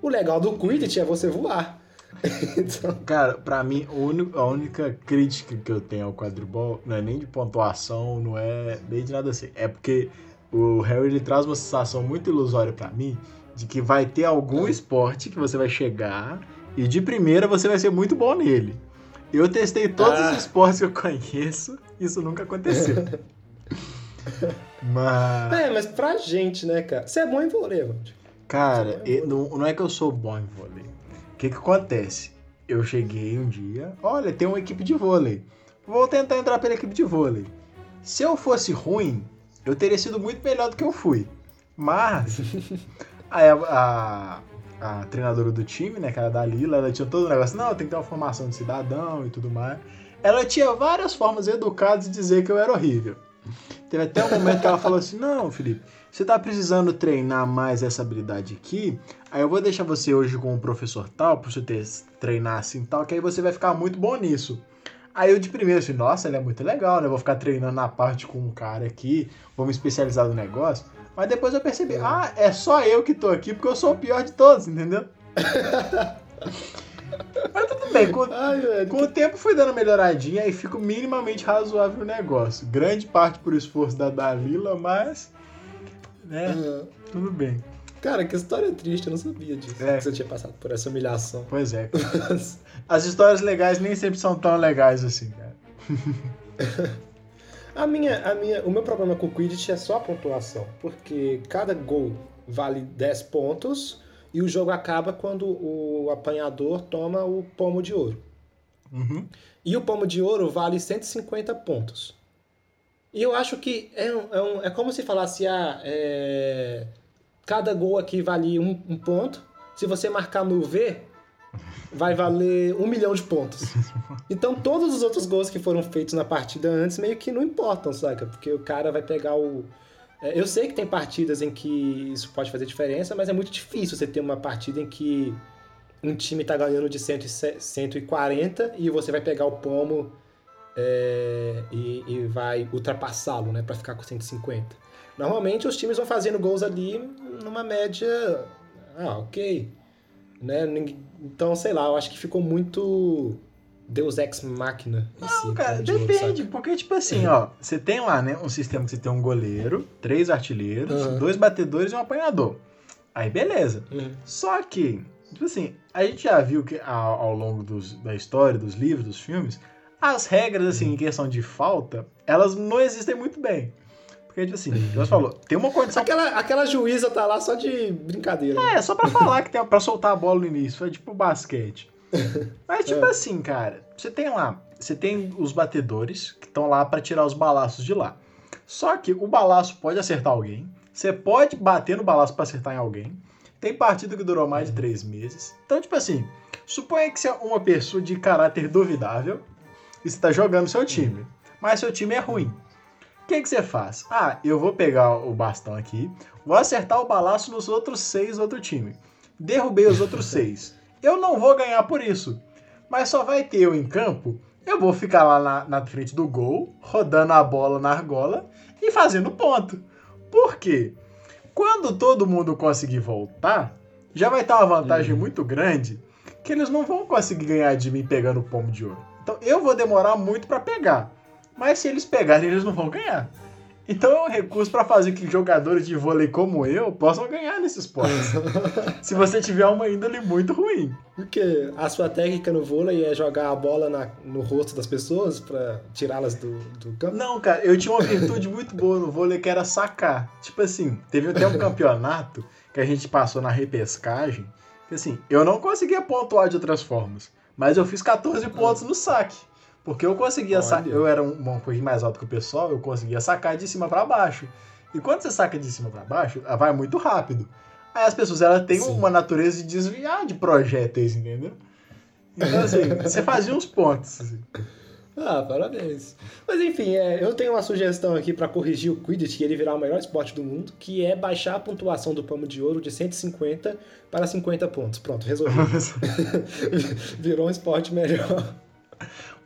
O legal do Quidditch é você voar. [LAUGHS] então... Cara, pra mim, a única crítica que eu tenho ao quadribol não é nem de pontuação, não é nem de nada assim. É porque o Harry ele traz uma sensação muito ilusória para mim de que vai ter algum esporte que você vai chegar e de primeira você vai ser muito bom nele. Eu testei todos ah. os esportes que eu conheço, isso nunca aconteceu. [LAUGHS] mas. É, mas pra gente, né, cara? Você é bom em vôlei, mano. Cara, é não, não é que eu sou bom em vôlei. O que que acontece? Eu cheguei um dia, olha, tem uma equipe de vôlei. Vou tentar entrar pela equipe de vôlei. Se eu fosse ruim, eu teria sido muito melhor do que eu fui. Mas [LAUGHS] a, a, a treinadora do time, né, que era da Lila, ela tinha todo o negócio, não, tem que ter uma formação de cidadão e tudo mais. Ela tinha várias formas educadas de dizer que eu era horrível. Teve até um momento que ela falou assim: Não, Felipe, você está precisando treinar mais essa habilidade aqui. Aí eu vou deixar você hoje com o professor tal, para você ter, treinar assim tal, que aí você vai ficar muito bom nisso. Aí eu de primeiro assim, nossa, ele é muito legal, né? vou ficar treinando na parte com um cara aqui, vou me especializar no negócio. Mas depois eu percebi, é. ah, é só eu que tô aqui porque eu sou o pior de todos, entendeu? [LAUGHS] Mas tudo bem, com, Ai, com o tempo foi dando melhoradinha e fico minimamente razoável o negócio. Grande parte por esforço da Dalila, mas. Né? Uhum. Tudo bem. Cara, que história triste, eu não sabia disso. É. Que você tinha passado por essa humilhação. Pois é. [LAUGHS] As histórias legais nem sempre são tão legais assim, cara. [LAUGHS] a minha, a minha, o meu problema com o Quidditch é só a pontuação, porque cada gol vale 10 pontos e o jogo acaba quando o apanhador toma o pomo de ouro. Uhum. E o pomo de ouro vale 150 pontos. E eu acho que é, um, é, um, é como se falasse, ah, é, cada gol aqui vale um, um, ponto. Se você marcar no V, vai valer um milhão de pontos. [LAUGHS] Então todos os outros gols que foram feitos na partida antes meio que não importam, saca? Porque o cara vai pegar o, é, eu sei que tem partidas em que isso pode fazer diferença, mas é muito difícil você ter uma partida em que um time está ganhando de 140 e você vai pegar o pomo é, e, e, vai ultrapassá-lo, né, para ficar com 150. Normalmente os times vão fazendo gols ali numa média, ah, ok, né? Então sei lá, eu acho que ficou muito Deus Ex Machina. Não, cara, depende, porque, tipo assim, ó, você tem lá, né, um sistema que você tem um goleiro, três artilheiros, uhum. dois batedores e um apanhador. Aí, beleza. Uhum. Só que, Tipo assim, a gente já viu que ao, ao longo dos, da história, dos livros, dos filmes, as regras, assim, em questão de falta, elas não existem muito bem. Porque, tipo assim, você falou, tem uma condição. Aquela, aquela juíza tá lá só de brincadeira. É, só pra falar que tem pra soltar a bola no início. Foi tipo basquete. [LAUGHS] Mas, tipo é. assim, cara, você tem lá, você tem os batedores que estão lá para tirar os balaços de lá. Só que o balaço pode acertar alguém. Você pode bater no balaço para acertar em alguém. Tem partida que durou mais de três meses. Então, tipo assim, suponha que você é uma pessoa de caráter duvidável e você tá jogando seu time. Mas seu time é ruim. O que, que você faz? Ah, eu vou pegar o bastão aqui, vou acertar o balaço nos outros seis do outro time. Derrubei os outros [LAUGHS] seis. Eu não vou ganhar por isso. Mas só vai ter eu em campo. Eu vou ficar lá na, na frente do gol, rodando a bola na argola e fazendo ponto. Por quê? Quando todo mundo conseguir voltar, já vai ter uma vantagem uhum. muito grande que eles não vão conseguir ganhar de mim pegando o pomo de ouro. Então eu vou demorar muito para pegar. Mas se eles pegarem, eles não vão ganhar. Então é um recurso para fazer que jogadores de vôlei como eu possam ganhar nesses esporte. [LAUGHS] se você tiver uma índole muito ruim. Porque a sua técnica no vôlei é jogar a bola na, no rosto das pessoas para tirá-las do, do campo? Não, cara, eu tinha uma virtude muito boa no vôlei que era sacar. Tipo assim, teve até um [LAUGHS] campeonato que a gente passou na repescagem. Que assim, eu não conseguia pontuar de outras formas. Mas eu fiz 14 pontos no saque. Porque eu conseguia sacar. Eu era um, um pouquinho mais alto que o pessoal, eu conseguia sacar de cima para baixo. E quando você saca de cima para baixo, ela vai muito rápido. Aí as pessoas elas têm Sim. uma natureza de desviar de projéteis, entendeu? Então, assim, você fazia uns pontos. Assim. Ah, parabéns. Mas enfim, é, eu tenho uma sugestão aqui para corrigir o Quidditch e ele virar o melhor esporte do mundo, que é baixar a pontuação do Pomo de Ouro de 150 para 50 pontos. Pronto, resolvi. [LAUGHS] [LAUGHS] Virou um esporte melhor.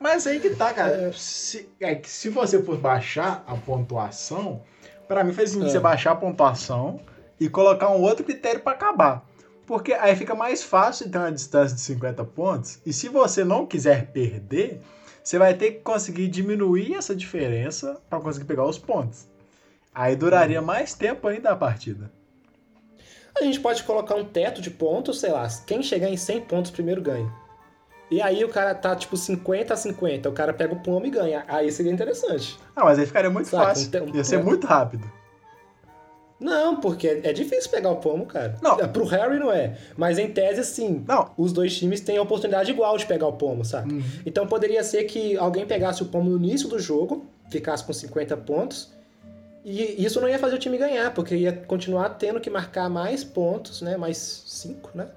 Mas aí que tá, cara. É. Se, é se você for baixar a pontuação, para mim faz sentido é. você baixar a pontuação e colocar um outro critério para acabar. Porque aí fica mais fácil ter uma distância de 50 pontos. E se você não quiser perder, você vai ter que conseguir diminuir essa diferença para conseguir pegar os pontos. Aí duraria mais tempo ainda a partida. A gente pode colocar um teto de pontos, sei lá, quem chegar em 100 pontos primeiro ganha. E aí o cara tá tipo 50 a 50, o cara pega o pomo e ganha. Aí seria interessante. Ah, mas aí ficaria muito Saca? fácil. Um, Ia ser muito rápido. Não, porque é difícil pegar o pomo, cara. Não. É, pro Harry não é. Mas em tese, sim. Não. Os dois times têm a oportunidade igual de pegar o pomo, sabe? Uhum. Então poderia ser que alguém pegasse o pomo no início do jogo, ficasse com 50 pontos. E isso não ia fazer o time ganhar, porque ia continuar tendo que marcar mais pontos, né? Mais 5, né?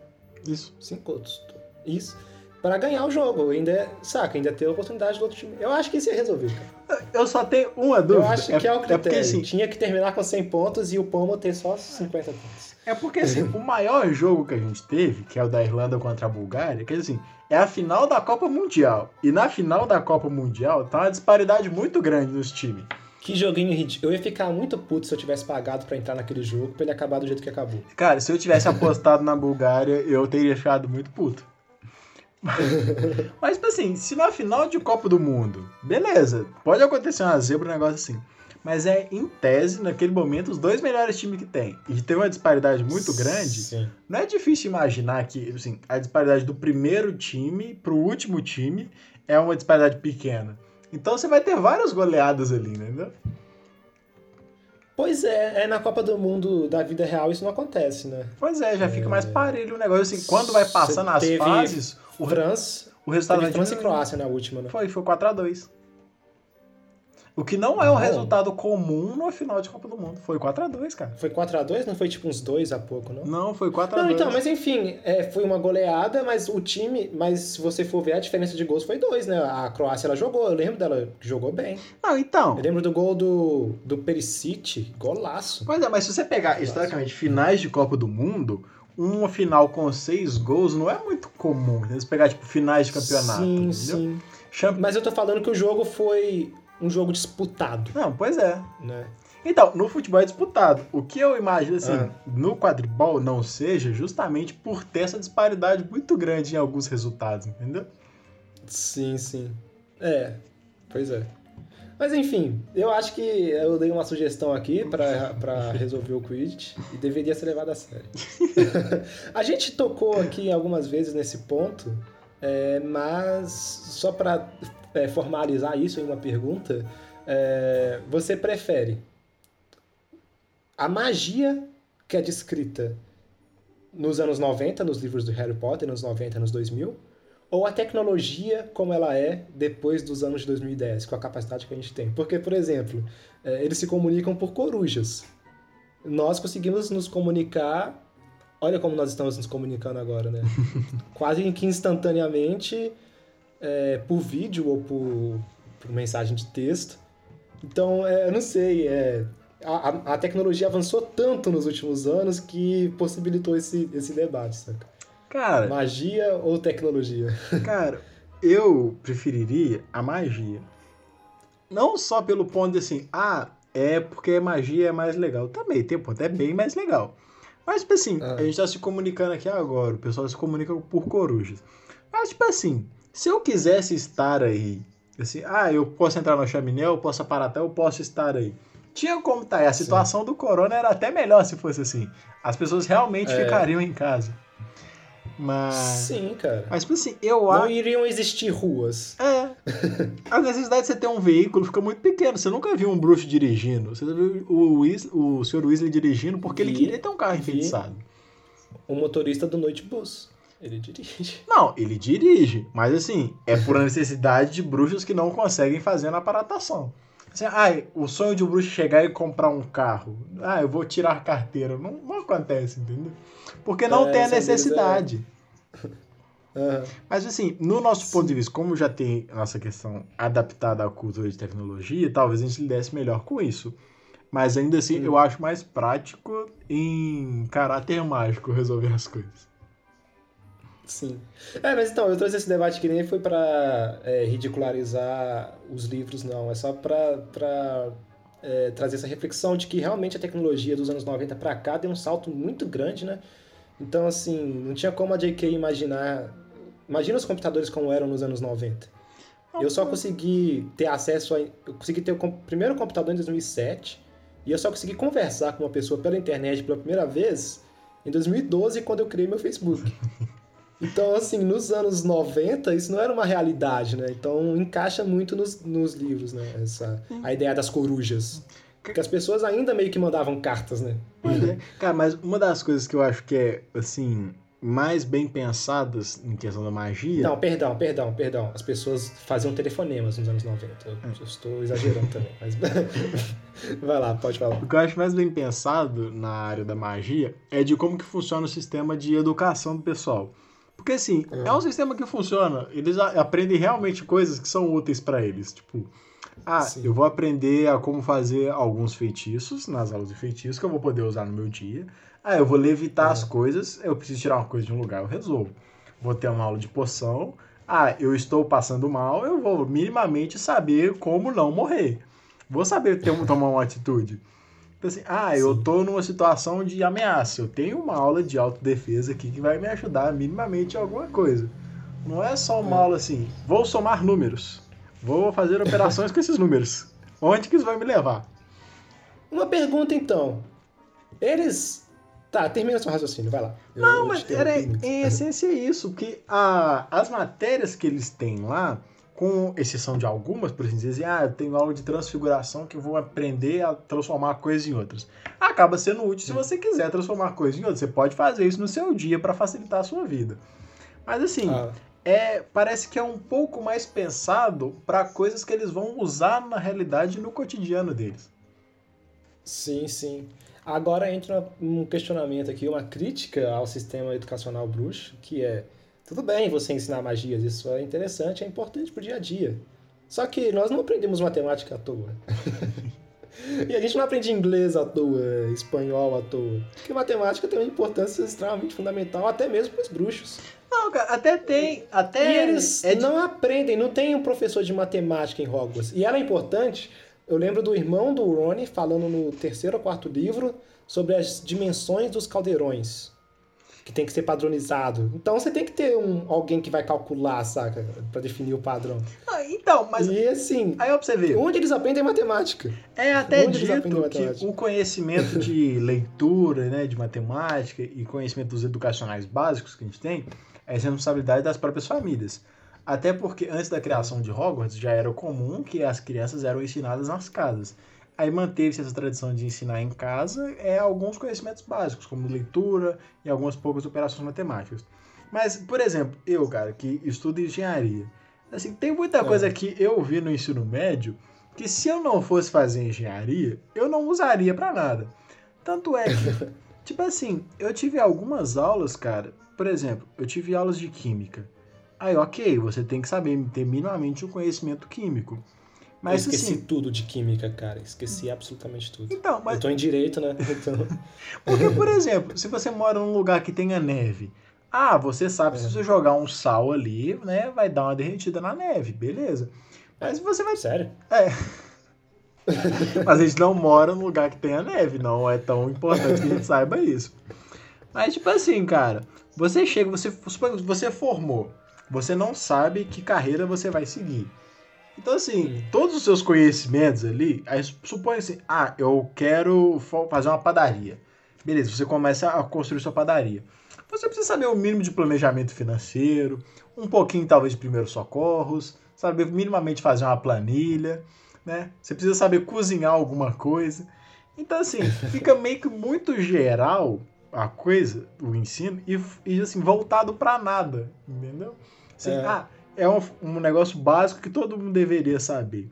Isso. 5 outros. Isso para ganhar o jogo. Ainda, saca, ainda ter a oportunidade do outro time. Eu acho que isso ia resolver, cara. Eu só tenho uma dúvida. Eu acho que é, é o critério. É porque, assim, Tinha que terminar com 100 pontos e o Pomo ter só 50 pontos. É porque, assim, o maior jogo que a gente teve, que é o da Irlanda contra a Bulgária, que assim, é a final da Copa Mundial. E na final da Copa Mundial tá uma disparidade muito grande nos times. Que joguinho ridículo. Eu ia ficar muito puto se eu tivesse pagado para entrar naquele jogo pra ele acabar do jeito que acabou. Cara, se eu tivesse apostado na Bulgária, eu teria ficado muito puto. [LAUGHS] Mas, tipo assim, se na final de Copa do Mundo, beleza, pode acontecer uma zebra, um negócio assim. Mas é, em tese, naquele momento, os dois melhores times que tem. E teve uma disparidade muito grande. Sim. Não é difícil imaginar que, assim, a disparidade do primeiro time pro último time é uma disparidade pequena. Então você vai ter várias goleadas ali, entendeu? Pois é, é na Copa do Mundo da vida real isso não acontece, né? Pois é, já é... fica mais parelho o negócio. Assim, quando vai passando as fases, o França. O resultado Teve França e Croácia na última, né? Foi, foi 4x2. O que não é um resultado comum no final de Copa do Mundo. Foi 4x2, cara. Foi 4x2? Não foi tipo uns dois a pouco, não? Não, foi 4x2. Não, então, mas enfim, é, foi uma goleada, mas o time. Mas se você for ver, a diferença de gols foi dois, né? A Croácia ela jogou, eu lembro dela jogou bem. Não, então. Eu lembro do gol do, do Perisic, golaço. Pois é, mas se você pegar, golaço. historicamente, finais de Copa do Mundo, uma final com seis gols não é muito comum. Você pegar, tipo, finais de campeonato. Sim, entendeu? sim. Champ... Mas eu tô falando que o jogo foi um jogo disputado. Não, pois é. Né? Então, no futebol é disputado. O que eu imagino, assim, ah. no quadribol não seja justamente por ter essa disparidade muito grande em alguns resultados, entendeu? Sim, sim. É, pois é. Mas enfim, eu acho que eu dei uma sugestão aqui para resolver o Quidditch e deveria ser levado a sério. [LAUGHS] a gente tocou aqui algumas vezes nesse ponto, é, mas só para é, formalizar isso em uma pergunta, é, você prefere a magia que é descrita nos anos 90, nos livros do Harry Potter, nos 90, nos 2000, ou a tecnologia como ela é depois dos anos de 2010, com a capacidade que a gente tem. Porque, por exemplo, é, eles se comunicam por corujas. Nós conseguimos nos comunicar. Olha como nós estamos nos comunicando agora, né? [LAUGHS] Quase que instantaneamente, é, por vídeo ou por, por, mensagem de texto. Então, é, eu não sei, é, a, a, tecnologia avançou tanto nos últimos anos que possibilitou esse, esse debate, saca? Cara. Magia ou tecnologia? [LAUGHS] Cara, eu preferiria a magia. Não só pelo ponto de assim, ah, é porque magia é mais legal. Também tem ponto, é bem mais legal. Mas, tipo assim, ah. a gente tá se comunicando aqui agora, o pessoal se comunica por corujas. Mas, tipo assim, se eu quisesse estar aí, assim, ah, eu posso entrar no chaminé, eu posso aparatar, eu posso estar aí. Tinha como estar tá aí. A situação Sim. do corona era até melhor se fosse assim. As pessoas realmente é. ficariam em casa. Mas. Sim, cara. Mas, tipo assim, eu acho. Não iriam existir ruas. É. A necessidade de você ter um veículo fica muito pequeno. Você nunca viu um bruxo dirigindo. Você viu o, Weasley, o Sr. Weasley dirigindo porque ele queria ter um carro enfeitiçado. O motorista do Noite Bus. Ele dirige. [LAUGHS] Não, ele dirige. Mas, assim, é por necessidade de bruxos que não conseguem fazer na aparatação. Assim, ah, o sonho de um bruxo chegar e comprar um carro. Ah, eu vou tirar a carteira. Não, não acontece, entendeu? Porque não é, tem a necessidade. [LAUGHS] É. Mas assim, no nosso ponto de vista, como já tem nossa questão adaptada à cultura de tecnologia, talvez a gente lidesse melhor com isso. Mas ainda assim, hum. eu acho mais prático em caráter mágico resolver as coisas. Sim. É, mas então, eu trouxe esse debate que nem foi para é, ridicularizar os livros, não. É só para é, trazer essa reflexão de que realmente a tecnologia dos anos 90 para cá deu um salto muito grande, né? Então, assim, não tinha como a JK imaginar. Imagina os computadores como eram nos anos 90. Eu só consegui ter acesso a. Eu consegui ter o primeiro computador em 2007 e eu só consegui conversar com uma pessoa pela internet pela primeira vez em 2012, quando eu criei meu Facebook. [LAUGHS] Então, assim, nos anos 90, isso não era uma realidade, né? Então, encaixa muito nos, nos livros, né? Essa, a ideia das corujas. Porque as pessoas ainda meio que mandavam cartas, né? É. Cara, mas uma das coisas que eu acho que é, assim, mais bem pensadas em questão da magia. Não, perdão, perdão, perdão. As pessoas faziam telefonemas nos anos 90. Eu, é. eu estou exagerando também. Mas... [LAUGHS] Vai lá, pode falar. O que eu acho mais bem pensado na área da magia é de como que funciona o sistema de educação do pessoal. Porque assim, é, é um sistema que funciona. Eles aprendem realmente coisas que são úteis para eles. Tipo, ah, Sim. eu vou aprender a como fazer alguns feitiços nas aulas de feitiço que eu vou poder usar no meu dia. Ah, eu vou levitar é. as coisas, eu preciso tirar uma coisa de um lugar, eu resolvo. Vou ter uma aula de poção. Ah, eu estou passando mal, eu vou minimamente saber como não morrer. Vou saber ter, tomar uma atitude. Então, assim, ah, eu tô numa situação de ameaça. Eu tenho uma aula de autodefesa aqui que vai me ajudar minimamente em alguma coisa. Não é só uma é. aula assim, vou somar números. Vou fazer operações com esses números. Onde que isso vai me levar? Uma pergunta então. Eles. Tá, termina seu raciocínio, vai lá. Eu, Não, mas era, em essência é isso, porque a, as matérias que eles têm lá com exceção de algumas, por exemplo, dizem, ah, eu tenho aula de transfiguração que eu vou aprender a transformar coisas em outras. Acaba sendo útil se você quiser transformar coisas em outras. Você pode fazer isso no seu dia para facilitar a sua vida. Mas assim, ah. É, parece que é um pouco mais pensado para coisas que eles vão usar na realidade no cotidiano deles. Sim, sim. Agora entra um questionamento aqui, uma crítica ao sistema educacional bruxo, que é tudo bem você ensinar magias, isso é interessante, é importante pro dia a dia. Só que nós não aprendemos matemática à toa. [LAUGHS] e a gente não aprende inglês à toa, espanhol à toa. Porque matemática tem uma importância extremamente fundamental, até mesmo para os bruxos. Não, cara, até tem. Até e eles é de... não aprendem, não tem um professor de matemática em Hogwarts. E ela é importante. Eu lembro do irmão do Rony falando no terceiro ou quarto livro sobre as dimensões dos caldeirões. que tem que ser padronizado. Então você tem que ter um, alguém que vai calcular, saca? Pra definir o padrão. Ah, então, mas. E assim. Aí pra você ver. Onde eles aprendem matemática? É até onde dito que o conhecimento de [LAUGHS] leitura, né, de matemática e conhecimentos educacionais básicos que a gente tem é responsabilidade das próprias famílias. Até porque antes da criação de Hogwarts já era comum que as crianças eram ensinadas nas casas. Aí manteve-se essa tradição de ensinar em casa é alguns conhecimentos básicos, como leitura e algumas poucas operações matemáticas. Mas, por exemplo, eu, cara, que estudo engenharia, assim, tem muita é. coisa que eu vi no ensino médio que se eu não fosse fazer engenharia, eu não usaria para nada. Tanto é que, [LAUGHS] tipo assim, eu tive algumas aulas, cara, por exemplo, eu tive aulas de química. Aí, ok, você tem que saber ter minimamente o um conhecimento químico. Mas, eu esqueci assim, tudo de química, cara. Esqueci absolutamente tudo. Então, mas... Eu tô em direito, né? [LAUGHS] Então... [LAUGHS] Porque, por exemplo, se você mora num lugar que tenha neve, ah, você sabe, é. se você jogar um sal ali, né, vai dar uma derretida na neve, beleza. Mas você vai... Sério? É. [LAUGHS] Mas a gente não mora num lugar que tenha neve, não é tão importante que a gente saiba isso. Mas, tipo assim, cara, você chega, você, você formou, você não sabe que carreira você vai seguir. Então, assim, todos os seus conhecimentos ali, aí supõe assim, ah, eu quero fazer uma padaria. Beleza, você começa a construir sua padaria. Você precisa saber o mínimo de planejamento financeiro, um pouquinho talvez de primeiros socorros, saber minimamente fazer uma planilha, né? Você precisa saber cozinhar alguma coisa. Então, assim, [LAUGHS] fica meio que muito geral a coisa, o ensino, e, e assim, voltado para nada, entendeu? Assim, é. ah, é um, um negócio básico que todo mundo deveria saber.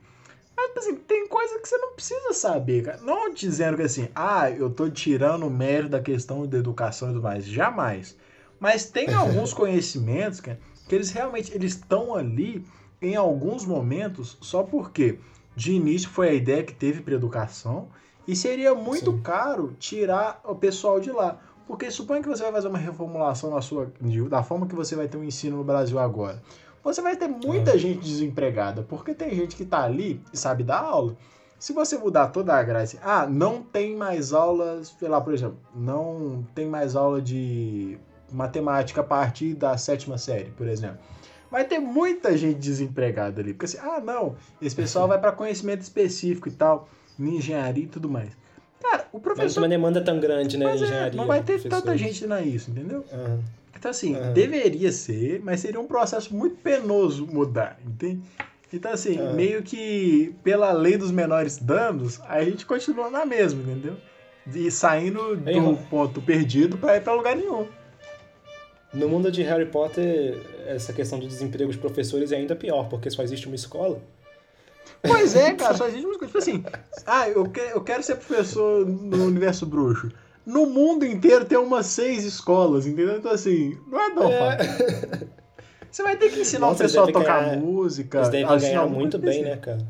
Mas, assim, tem coisa que você não precisa saber, cara. Não dizendo que assim, ah, eu tô tirando o mérito da questão da educação e tudo mais. Jamais. Mas tem [LAUGHS] alguns conhecimentos, cara, que eles realmente eles estão ali em alguns momentos só porque de início foi a ideia que teve para educação e seria muito Sim. caro tirar o pessoal de lá. Porque suponha que você vai fazer uma reformulação na sua, da forma que você vai ter o um ensino no Brasil agora você vai ter muita gente desempregada, porque tem gente que está ali e sabe dar aula. Se você mudar toda a grade, ah, não tem mais aulas, sei lá, por exemplo, não tem mais aula de matemática a partir da sétima série, por exemplo. Vai ter muita gente desempregada ali, porque assim, ah, não, esse pessoal vai para conhecimento específico e tal, em engenharia e tudo mais. Cara, o professor. Mas uma demanda tão grande, né? Mas engenharia. É, não vai ter tanta gente na isso, entendeu? Uhum. Então, assim, uhum. deveria ser, mas seria um processo muito penoso mudar, entende? Então, assim, uhum. meio que pela lei dos menores danos, a gente continua na mesma, entendeu? E saindo do ponto perdido para ir para lugar nenhum. No mundo de Harry Potter, essa questão de desemprego de professores é ainda pior, porque só existe uma escola. Pois é, cara, só existe uma escola. Tipo assim, ah, eu, que, eu quero ser professor no universo bruxo no mundo inteiro tem umas seis escolas, entendeu? Então, assim, não é tão é. fácil. Você vai ter que ensinar Nossa, o pessoal a tocar ganhar, música. Eles devem ganhar muito bem, né, cara?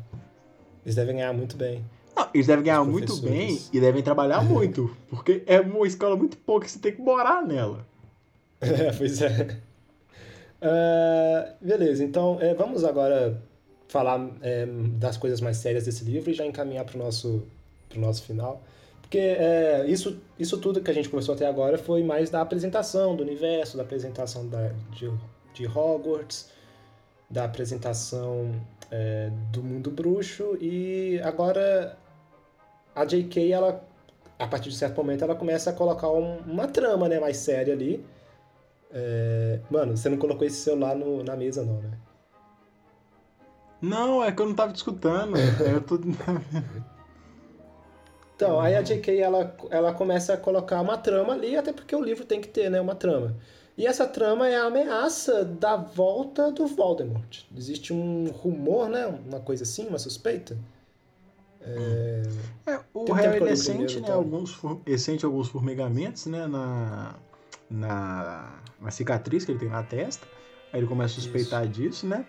Eles devem ganhar muito bem. Não, eles devem ganhar muito bem e devem trabalhar muito. Porque é uma escola muito pouca, você tem que morar nela. [LAUGHS] É, pois é. Uh, beleza, então é, vamos agora falar é, das coisas mais sérias desse livro e já encaminhar para o nosso, pro nosso final. Porque é, isso, isso tudo que a gente conversou até agora foi mais da apresentação do universo, da apresentação da, de, de Hogwarts, da apresentação é, do mundo bruxo e agora a J.K. ela a partir de certo momento ela começa a colocar um, uma trama né mais séria ali é... mano você não colocou esse celular no, na mesa não né não é que eu não tava te escutando eu tô Então, aí a J.K. Ela, ela começa a colocar uma trama ali, até porque o livro tem que ter, né, uma trama. E essa trama é a ameaça da volta do Voldemort. Existe um rumor, né, uma coisa assim, uma suspeita. É, é o Harry ele sente, né, alguns, ele sente alguns formigamentos, né, na, na, na cicatriz que ele tem na testa. Aí ele começa a suspeitar Isso. disso, né?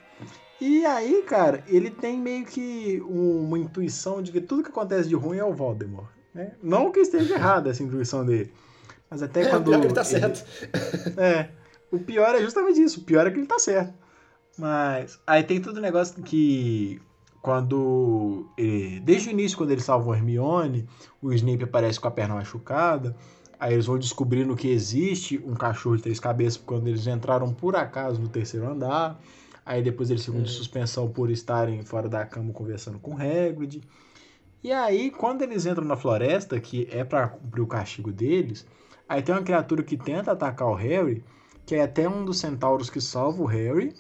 E aí, cara, ele tem meio que uma intuição de que tudo que acontece de ruim é o Voldemort. Né? Não que esteja errada essa intuição dele. Mas até é, quando. O pior é que ele tá certo. é. O pior é justamente isso. O pior é que ele tá certo. Mas. Aí tem todo o negócio que. Quando. Ele, desde o início, quando ele salva o Hermione, o Snape aparece com a perna machucada. Aí eles vão descobrindo que existe um cachorro de três cabeças quando eles entraram por acaso no terceiro andar. Aí depois eles ficam de hum. suspensão por estarem fora da cama conversando com Hagrid. E aí, quando eles entram na floresta, que é para cumprir o castigo deles, aí tem uma criatura que tenta atacar o Harry, que é até um dos centauros que salva o Harry,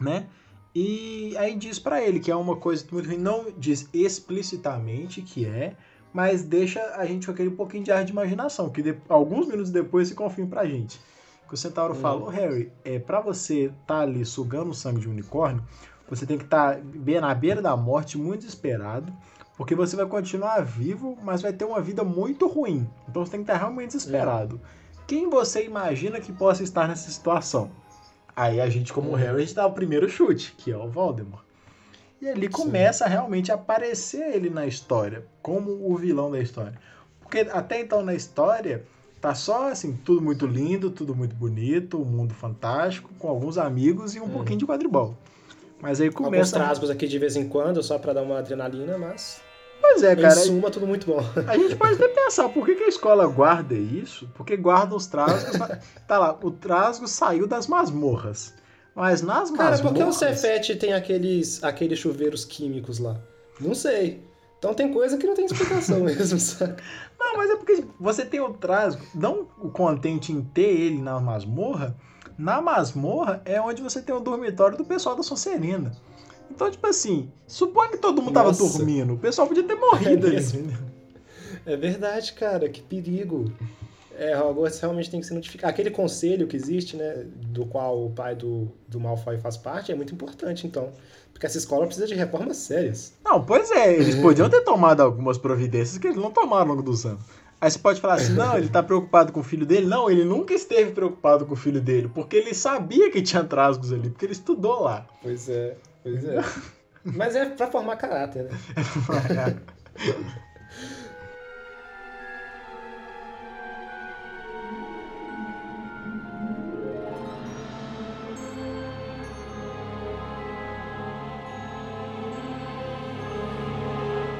né? E aí diz para ele que é uma coisa muito ruim, não diz explicitamente que é, mas deixa a gente com aquele pouquinho de ar de imaginação, que de, alguns minutos depois se confirma pra gente. Que o centauro hum. fala, Harry, é para você estar tá ali sugando o sangue de um unicórnio, você tem que estar tá na beira da morte, muito desesperado, porque você vai continuar vivo, mas vai ter uma vida muito ruim. Então você tem que estar tá realmente desesperado. É. Quem você imagina que possa estar nessa situação? Aí a gente, como uhum. Harry, a gente dá o primeiro chute, que é o Voldemort. E ali começa Sim. a realmente aparecer ele na história, como o vilão da história. Porque até então na história, tá só assim, tudo muito lindo, tudo muito bonito, um mundo fantástico, com alguns amigos e um uhum. pouquinho de quadribol. Mas aí começa. Alguns trasgos aqui de vez em quando, só para dar uma adrenalina, mas. Pois é, cara. Em suma, tudo muito bom. A gente pode até pensar, por que, que a escola guarda isso? Porque guarda os trasgos. [LAUGHS] tá lá, o trasgo saiu das masmorras. Mas nas Cara, masmorras... por que o Cefete tem aqueles, aqueles chuveiros químicos lá? Não sei. Então tem coisa que não tem explicação [LAUGHS] mesmo, sabe? Não, mas é porque você tem o trasgo, não o contente em ter ele na masmorra. Na masmorra é onde você tem o dormitório do pessoal da Sonserina. Então, tipo assim, suponha que todo mundo Nossa. tava dormindo. O pessoal podia ter morrido é ali. É verdade, cara, que perigo. É, Hogwarts realmente tem que ser notificado. Aquele conselho que existe, né, do qual o pai do, do Malfoy faz parte, é muito importante, então. Porque essa escola precisa de reformas sérias. Não, pois é, eles podiam ter tomado algumas providências que eles não tomaram ao longo dos anos. Aí você pode falar assim, não, ele tá preocupado com o filho dele. Não, ele nunca esteve preocupado com o filho dele, porque ele sabia que tinha trasgos ali, porque ele estudou lá. Pois é, pois é. [LAUGHS] Mas é pra formar caráter, né? É pra formar caráter. [LAUGHS]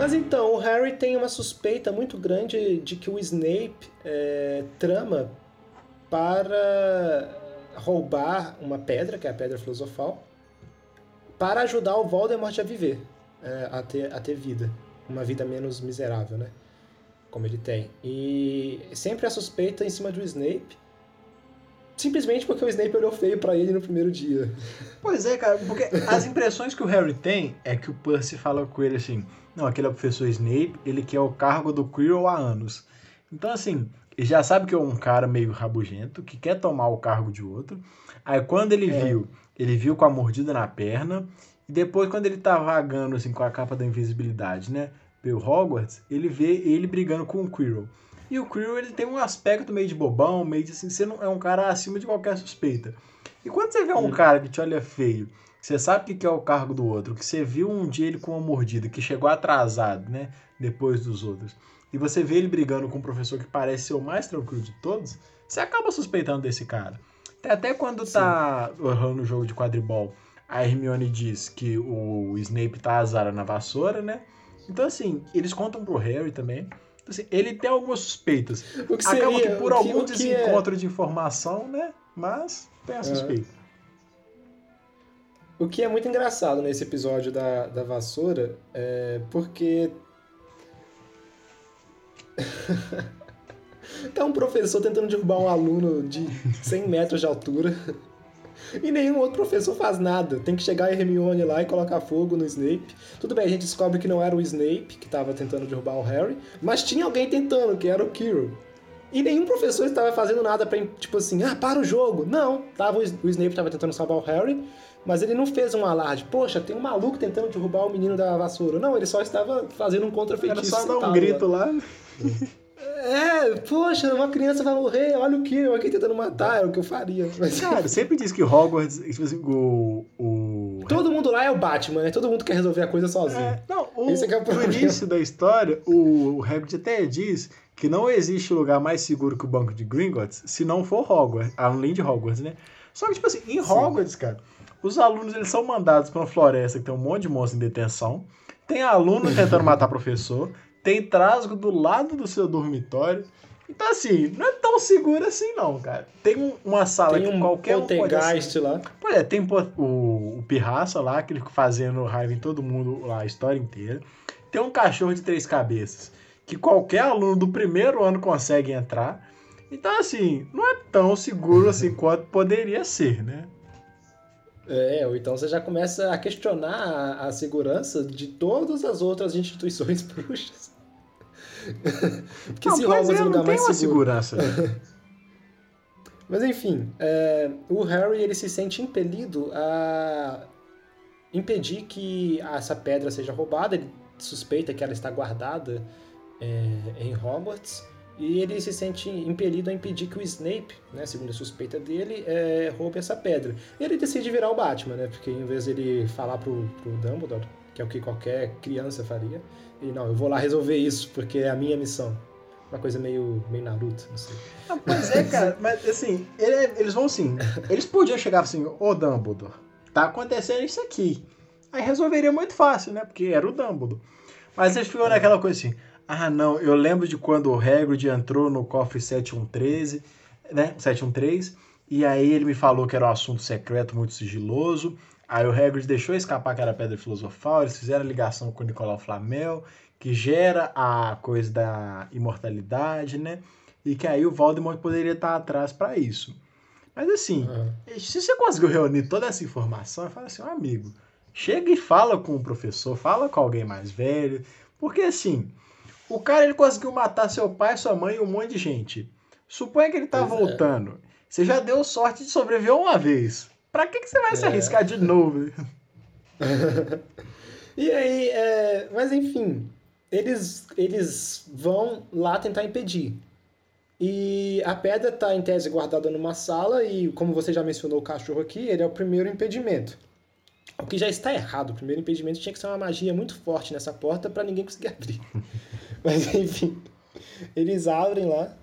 Mas então, o Harry tem uma suspeita muito grande de que o Snape é, trama para roubar uma pedra, que é a Pedra Filosofal, para ajudar o Voldemort a viver, é, a, ter, a ter vida. Uma vida menos miserável, né? Como ele tem. E sempre a suspeita em cima do Snape, simplesmente porque o Snape olhou feio para ele no primeiro dia. Pois é, cara, porque as impressões que o Harry tem é que o Percy fala com ele assim: não, aquele é o professor Snape, ele quer o cargo do Quirrell há anos. Então, assim, ele já sabe que é um cara meio rabugento, que quer tomar o cargo de outro. Aí, quando ele é. viu, ele viu com a mordida na perna. E depois, quando ele tá vagando, assim, com a capa da invisibilidade, né? Pelo Hogwarts, ele vê ele brigando com o Quirrell. E o Quirrell, ele tem um aspecto meio de bobão, meio de assim, você não é um cara acima de qualquer suspeita. E quando você vê um cara que te olha feio você sabe o que é o cargo do outro, que você viu um dia ele com uma mordida, que chegou atrasado, né? Depois dos outros. E você vê ele brigando com um professor que parece ser o mais tranquilo de todos, você acaba suspeitando desse cara. Até quando Sim. tá rolando o jogo de quadribol, a Hermione diz que o Snape tá azara na vassoura, né? Então, assim, eles contam pro Harry também. Então, assim, ele tem algumas suspeitas. O que Acaba seria, que por algum que, desencontro é... de informação, né? Mas tem a suspeita. O que é muito engraçado nesse episódio da, da vassoura é porque. [LAUGHS] tá um professor tentando derrubar um aluno de 100 metros de altura e nenhum outro professor faz nada. Tem que chegar a Hermione lá e colocar fogo no Snape. Tudo bem, a gente descobre que não era o Snape que estava tentando derrubar o Harry, mas tinha alguém tentando, que era o Kirill. E nenhum professor estava fazendo nada para tipo assim, ah, para o jogo. Não, tava, o Snape estava tentando salvar o Harry mas ele não fez um alarde. Poxa, tem um maluco tentando derrubar o menino da vassoura. Não, ele só estava fazendo um contra-feitiço. Era só dar um grito lá. É, poxa, uma criança vai morrer, olha o que eu aqui tentando matar, é o que eu faria. Mas... Cara, [LAUGHS] sempre diz que Hogwarts, tipo assim, o, o... Todo mundo lá é o Batman, né? Todo mundo quer resolver a coisa sozinho. É, não, o, Esse é, é o no início da história, o, o até diz que não existe lugar mais seguro que o Banco de Gringotts se não for Hogwarts, além de Hogwarts, né? Só que, tipo assim, em Hogwarts, Sim. cara, os alunos eles são mandados para uma floresta que tem um monte de monstros em detenção. Tem aluno [LAUGHS] tentando matar professor. Tem trasgo do lado do seu dormitório. Então, assim, não é tão seguro assim, não, cara. Tem uma sala tem que um qualquer um pode assim. lá. Pois é, tem o, o Pirraça lá, aquele fazendo raiva em todo mundo lá, a história inteira. Tem um cachorro de três cabeças, que qualquer aluno do primeiro ano consegue entrar. Então, assim, não é tão seguro assim [LAUGHS] quanto poderia ser, né? É, ou então você já começa a questionar a, a segurança de todas as outras instituições [LAUGHS] bruxas. Porque não, se Hogwarts é, o lugar mais seguro. segurança. [LAUGHS] Mas enfim, é, o Harry ele se sente impelido a impedir que essa pedra seja roubada. Ele suspeita que ela está guardada é, em Hogwarts. E ele se sente impelido a impedir que o Snape, né, segundo a suspeita dele, é, roube essa pedra. E ele decide virar o Batman, né? Porque em vez de ele falar pro, pro Dumbledore, que é o que qualquer criança faria, ele, não, eu vou lá resolver isso, porque é a minha missão. Uma coisa meio, meio Naruto, não sei. Não, pois é, cara, [LAUGHS] mas assim, ele, eles vão assim, eles podiam chegar assim, ô Dumbledore, tá acontecendo isso aqui. Aí resolveria muito fácil, né? Porque era o Dumbledore. Mas eles ficam naquela coisa assim, ah, não, eu lembro de quando o Hagrid entrou no cofre 7113, né? 713, e aí ele me falou que era um assunto secreto muito sigiloso. Aí o Hagrid deixou escapar que era pedra filosofal, eles fizeram a ligação com o Nicolau Flamel, que gera a coisa da imortalidade, né? E que aí o Voldemort poderia estar atrás para isso. Mas assim, uhum. se você conseguiu reunir toda essa informação, fala assim, oh, amigo, chega e fala com o professor, fala com alguém mais velho, porque assim, o cara ele conseguiu matar seu pai, sua mãe e um monte de gente. Suponha que ele tá pois é. voltando. É. Você já deu sorte de sobreviver uma vez. Pra que, que você vai é. se arriscar de novo? [LAUGHS] e aí, é... mas enfim, eles, eles vão lá tentar impedir. E a pedra está em tese guardada numa sala e, como você já mencionou o cachorro aqui, ele é o primeiro impedimento. O que já está errado. O primeiro impedimento tinha que ser uma magia muito forte nessa porta para ninguém conseguir [LAUGHS] abrir. [LAUGHS] Mas enfim, eles abrem lá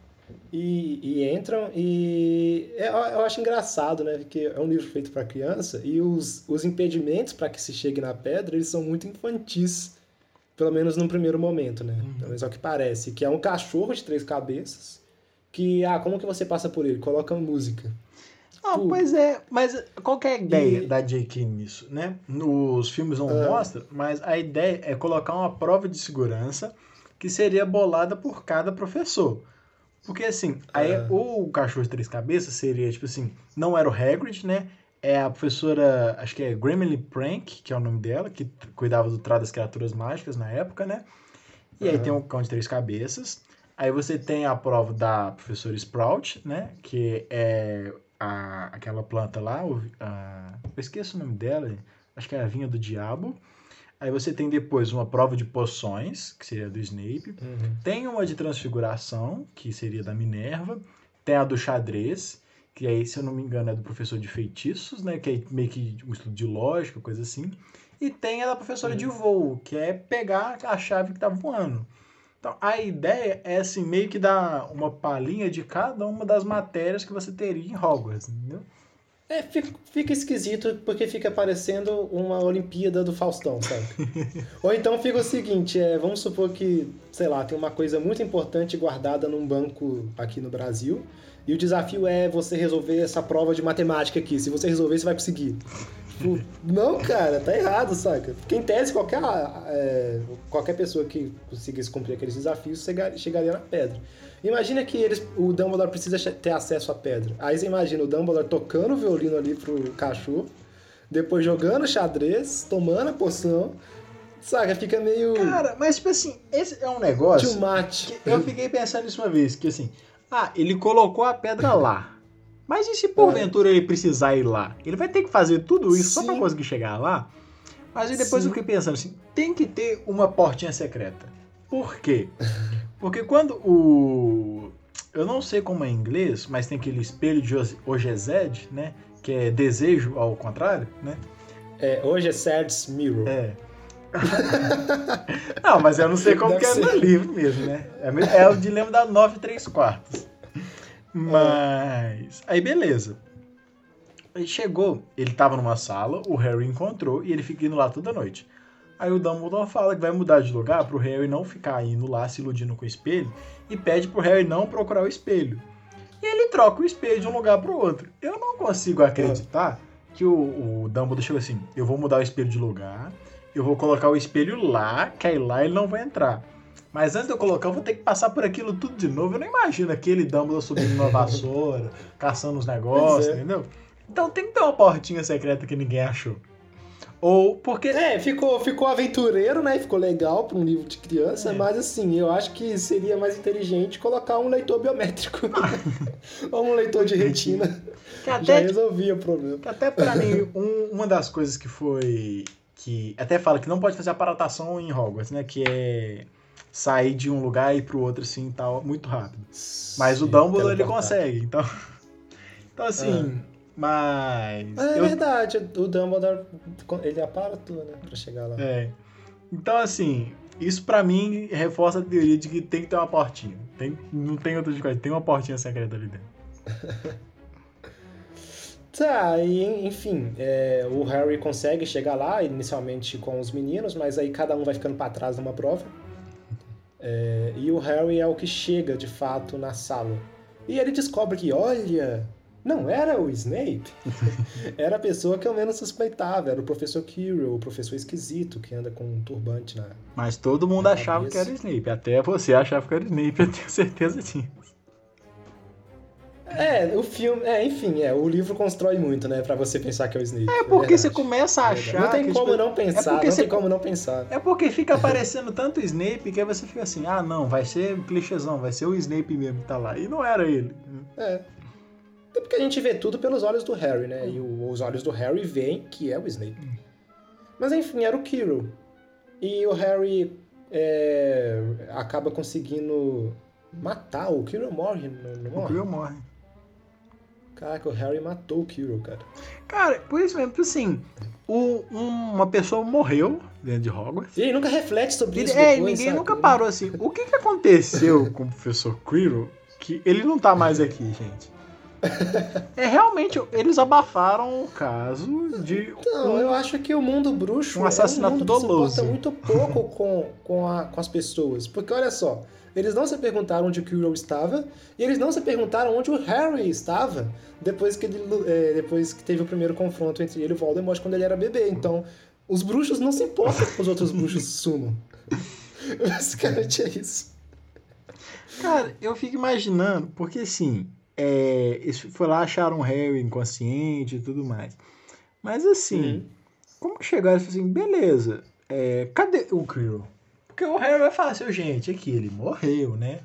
e, e entram e é, eu acho engraçado, né? Porque é um livro feito para criança e os, os impedimentos para que se chegue na pedra, eles são muito infantis. Pelo menos num primeiro momento, né? Uhum. Pelo menos é o que parece. Que é um cachorro de três cabeças que, ah, como que você passa por ele? Coloca música. Ah, pois é, mas qual é a ideia e... da J.K. nisso, né? Nos filmes não ah. mostra, mas a ideia é colocar uma prova de segurança que seria bolada por cada professor. Porque assim, aí ah. o cachorro de três cabeças seria, tipo assim, não era o Hagrid, né? É a professora, acho que é Grammarly Prank, que é o nome dela, que cuidava do trato das criaturas mágicas na época, né? E aí tem o cão de três cabeças. Aí você tem a prova da professora Sprout, né? Que é a, aquela planta lá, o, a, eu esqueço o nome dela, acho que é a vinha do diabo. Aí você tem depois uma prova de poções, que seria do Snape. Uhum. Tem uma de transfiguração, que seria da Minerva. Tem a do xadrez, que aí, se eu não me engano, é do professor de feitiços, né? Que é meio que um estudo de lógica, coisa assim. E tem a da professora uhum. de voo, que é pegar a chave que tá voando. Então, a ideia é, assim, meio que dar uma palhinha de cada uma das matérias que você teria em Hogwarts, entendeu? É, fica, fica esquisito porque fica parecendo uma Olimpíada do Faustão, sabe? [LAUGHS] Ou então fica o seguinte, é, vamos supor que, sei lá, tem uma coisa muito importante guardada num banco aqui no Brasil e o desafio é você resolver essa prova de matemática aqui. Se você resolver, você vai conseguir. Tipo, não, cara, tá errado, saca? Porque em tese, qualquer, é, qualquer pessoa que conseguisse cumprir aqueles desafios chegaria na pedra. Imagina que eles, o Dumbledore precisa ter acesso à pedra. Aí você imagina o Dumbledore tocando o violino ali pro cachorro, depois jogando xadrez, tomando a poção. Saca, fica meio. Cara, mas tipo assim, esse é um negócio. Too much. eu fiquei pensando nisso uma vez, que assim, ah, ele colocou a pedra lá. Mas e se porventura é. ele precisar ir lá? Ele vai ter que fazer tudo isso Sim. só pra conseguir chegar lá? Mas aí depois Sim. eu fiquei pensando assim, tem que ter uma portinha secreta. Por quê? [LAUGHS] Porque quando o. Eu não sei como é em inglês, mas tem aquele espelho de Ogezed, né? Que é desejo ao contrário, né? É, Ogezed's Mirror. É. [LAUGHS] não, mas eu não sei como Deve que é no livro mesmo, né? É, é o dilema da 9 3 quartos. Mas. Aí beleza. Aí chegou, ele tava numa sala, o Harry encontrou e ele fica indo lá toda noite. Aí o Dumbledore fala que vai mudar de lugar pro Harry não ficar indo lá se iludindo com o espelho e pede pro Harry não procurar o espelho. E ele troca o espelho de um lugar pro outro. Eu não consigo acreditar que o, o Dumbledore chegou assim: eu vou mudar o espelho de lugar, eu vou colocar o espelho lá, que aí lá ele não vai entrar. Mas antes de eu colocar, eu vou ter que passar por aquilo tudo de novo. Eu não imagino aquele Dumbledore subindo numa vassoura, [LAUGHS] caçando os negócios, é. entendeu? Então tem que ter uma portinha secreta que ninguém achou. Ou porque. É, ficou, ficou aventureiro, né? Ficou legal para um livro de criança, é. mas assim, eu acho que seria mais inteligente colocar um leitor biométrico. [LAUGHS] Ou um leitor de retina. Que até, Já resolvia o problema. Que até para mim, [LAUGHS] um, uma das coisas que foi. que Até fala que não pode fazer aparatação em Hogwarts, né? Que é sair de um lugar e ir pro outro assim tal, muito rápido. Mas o Dumbledore ele consegue, então. [LAUGHS] Então assim. Ah. Mas. É eu... verdade, o Dumbledore ele apara tudo, né? Pra chegar lá. É. Então, assim, isso para mim reforça a teoria de que tem que ter uma portinha. Tem, não tem outra coisa, tem uma portinha secreta ali dentro. [LAUGHS] tá, e enfim, é, o Harry consegue chegar lá, inicialmente com os meninos, mas aí cada um vai ficando para trás numa prova. É, e o Harry é o que chega de fato na sala. E ele descobre que, olha, não era o Snape. [LAUGHS] era a pessoa que eu menos suspeitava. Era o professor Quirrell, o professor esquisito que anda com um turbante na. Mas todo mundo na achava cabeça. que era o Snape. Até você achava que era o Snape, eu tenho certeza disso. É, o filme. É, enfim, é, o livro constrói muito, né? Pra você pensar que é o Snape. É porque é você começa a achar. Não tem que, como tipo, não pensar, é não você... tem como não pensar. É porque fica aparecendo tanto Snape que aí você fica assim, ah, não, vai ser clichêzão, vai ser o Snape mesmo que tá lá. E não era ele. É. É porque a gente vê tudo pelos olhos do Harry, né? E o, os olhos do Harry veem que é o Snape. Mas enfim, era o Kirill. E o Harry é, acaba conseguindo matar. O Kirill morre, não, morre? O Kirill morre. Caraca, o Harry matou o Kirill, cara. Cara, por isso mesmo, assim, o, uma pessoa morreu dentro de Hogwarts. E ele nunca reflete sobre isso É, depois, ninguém sabe? nunca parou assim. O que, que aconteceu [LAUGHS] com o professor Quirrell que ele não tá mais aqui, gente? é realmente, eles abafaram o caso de. Não, um, eu acho que o mundo bruxo um assassinato é um mundo doloso. que se muito pouco [LAUGHS] com, com, a, com as pessoas. Porque olha só, eles não se perguntaram onde o Quirrell estava, e eles não se perguntaram onde o Harry estava depois que, ele, é, depois que teve o primeiro confronto entre ele e o Voldemort quando ele era bebê. Então, os bruxos não se importam que os outros bruxos [LAUGHS] sumam. [LAUGHS] Basicamente é isso. Cara, eu fico imaginando, porque assim, é, foi lá, acharam o Harry inconsciente e tudo mais. Mas assim, uhum. como que chegaram e falaram assim, beleza, é, cadê o Quirrell? Porque o Harry vai falar assim, gente, aqui ele morreu, né?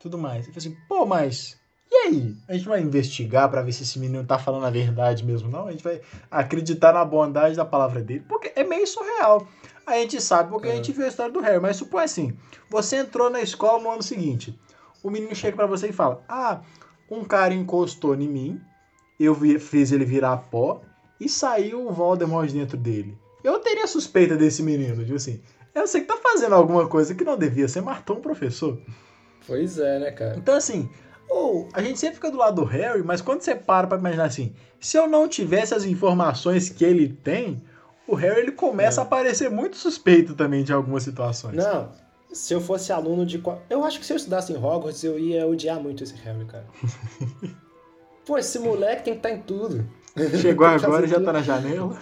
Tudo mais. Ele falou assim, pô, mas e aí? A gente vai investigar para ver se esse menino tá falando a verdade mesmo, não? A gente vai acreditar na bondade da palavra dele, porque é meio surreal. A gente sabe porque a gente viu a história do Harry, mas supõe assim, você entrou na escola no ano seguinte, o menino chega para você e fala, ah, um cara encostou em mim, eu vi, fiz ele virar pó e saiu o Voldemort dentro dele. Eu teria suspeita desse menino, tipo assim, eu sei que tá fazendo alguma coisa que não devia, você matou um professor. Pois é, né, cara? Então, assim, ou a gente sempre fica do lado do Harry, mas quando você para pra imaginar assim, se eu não tivesse as informações que ele tem, o Harry ele começa é. a parecer muito suspeito também de algumas situações. Não, se eu fosse aluno de. Eu acho que se eu estudasse em Hogwarts, eu ia odiar muito esse Harry, cara. [LAUGHS] Pô, esse moleque tem que estar tá em tudo. Chegou [LAUGHS] agora e já tá na janela.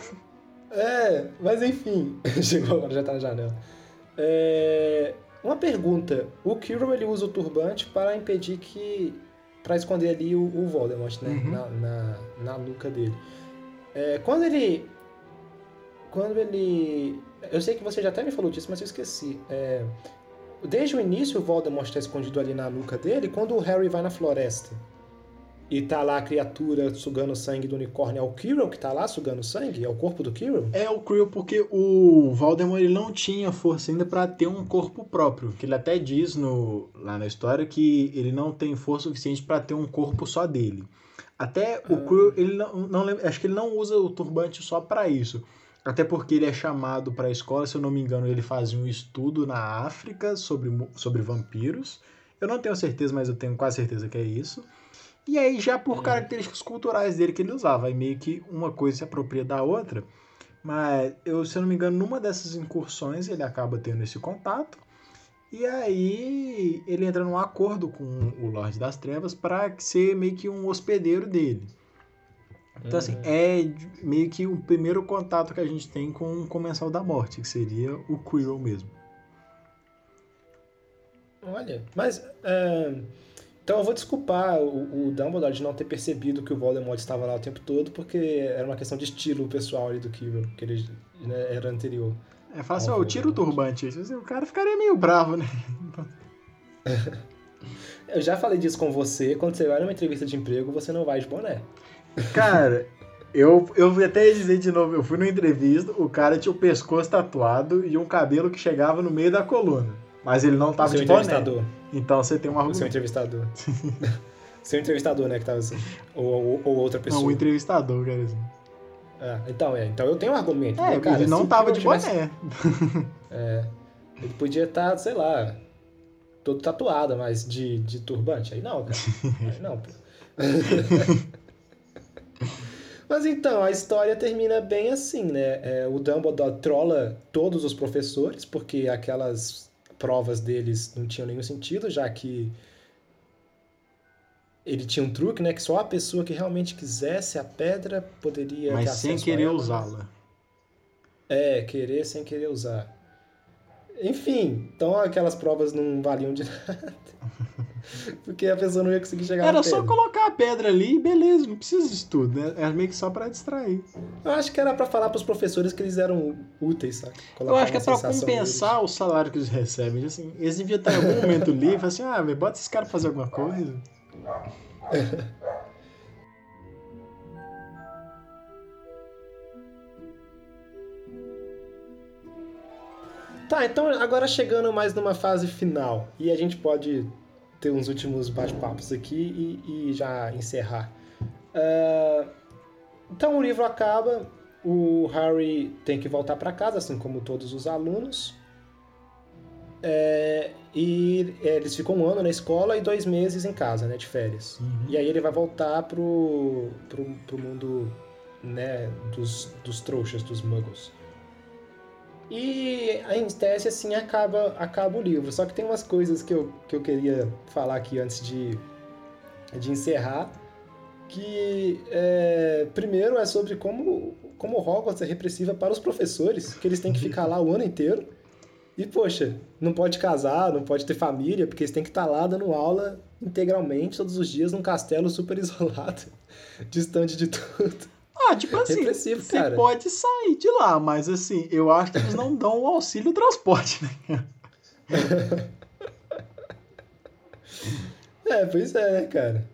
É, mas enfim. [LAUGHS] Chegou agora já tá na janela. É... Uma pergunta. O Kirill ele usa o turbante para impedir que. para esconder ali o, o Voldemort, né? Uhum. Na, na, na, nuca dele. É, quando ele. Quando ele. Eu sei que você já até me falou disso, mas eu esqueci. É, Desde o início, o Voldemort está escondido ali na nuca dele. Quando o Harry vai na floresta e tá lá a criatura sugando sangue do unicórnio, é o Quirrell que tá lá sugando sangue? É o corpo do Quirrell? É o Quirrell porque o Voldemort ele não tinha força ainda para ter um corpo próprio. Que ele até diz no, lá na história que ele não tem força suficiente para ter um corpo só dele. Até o ah. Quirrell, ele não, não acho que ele não usa o turbante só para isso. Até porque ele é chamado para a escola, se eu não me engano, ele fazia um estudo na África sobre, sobre vampiros. Eu não tenho certeza, mas eu tenho quase certeza que é isso. E aí, já por hum. características culturais dele que ele usava, aí meio que uma coisa se apropria da outra. Mas, eu, se eu não me engano, numa dessas incursões ele acaba tendo esse contato. E aí ele entra num acordo com o Lorde das Trevas para ser meio que um hospedeiro dele. Então, assim, uhum. é meio que o primeiro contato que a gente tem com o Comensal da Morte, que seria o Quirrell mesmo. Olha, mas. É... Então eu vou desculpar o, o, Dumbledore de não ter percebido que o Voldemort estava lá o tempo todo, porque era uma questão de estilo pessoal ali do Quirrell, que ele né, era anterior. É fácil, eu tiro o turbante. O cara ficaria meio bravo, né? [LAUGHS] eu já falei disso com você, quando você vai numa entrevista de emprego, você não vai de boné. Cara, eu, eu vou até dizer de novo, eu fui numa entrevista, o cara tinha o pescoço tatuado e um cabelo que chegava no meio da coluna. Mas ele não tava de boné. Então você tem um argumento. O seu entrevistador. [LAUGHS] seu entrevistador, né, que tava assim. Ou, ou, ou outra pessoa. Não, o entrevistador, cara. Assim. É, então, é, então eu tenho um argumento. É, cara, ele não tava de tivesse... boné. [LAUGHS] É. Ele podia estar, tá, sei lá, todo tatuado, mas de, de turbante. Aí não, cara. [LAUGHS] Aí não, pô. Mas então, a história termina bem assim, né? É, o Dumbledore trola todos os professores, porque aquelas provas deles não tinham nenhum sentido, já que ele tinha um truque, né? Que só a pessoa que realmente quisesse a pedra poderia. Mas sem querer usá-la. É, querer sem querer usar. Enfim, então aquelas provas não valiam de [LAUGHS] nada. Porque a pessoa não ia conseguir chegar Era só colocar a pedra ali e beleza, não precisa de tudo, né? Era meio que só pra distrair. Eu acho que era pra falar pros professores que eles eram úteis, sabe? Colocar eu acho que é pra compensar deles. o salário que eles recebem. Assim, eles deviam estar em algum momento [LAUGHS] livre, assim, ah, bota esses caras pra fazer alguma coisa. Tá, então agora chegando mais numa fase final e a gente pode ter uns últimos bate-papos aqui e, e, já encerrar. Uh, então o livro acaba, o Harry tem que voltar para casa, assim como todos os alunos. É, e é, eles ficam um ano na escola e dois meses em casa, né, de férias. Uhum. E aí ele vai voltar pro, pro, pro mundo né, dos, dos trouxas, dos muggles. E em tese, assim, acaba, acaba o livro. Só que tem umas coisas que eu, que eu queria falar aqui antes de, de encerrar. Que, é, primeiro, é sobre como, como Hogwarts é repressiva para os professores, que eles têm que ficar lá o ano inteiro. E, poxa, não pode casar, não pode ter família, porque eles têm que estar lá dando aula integralmente todos os dias num castelo super [LAUGHS] isolado, distante de tudo. Ah, tipo assim, você pode sair de lá, mas assim, eu acho que eles não dão o auxílio transporte, né? é, pois é, né, cara?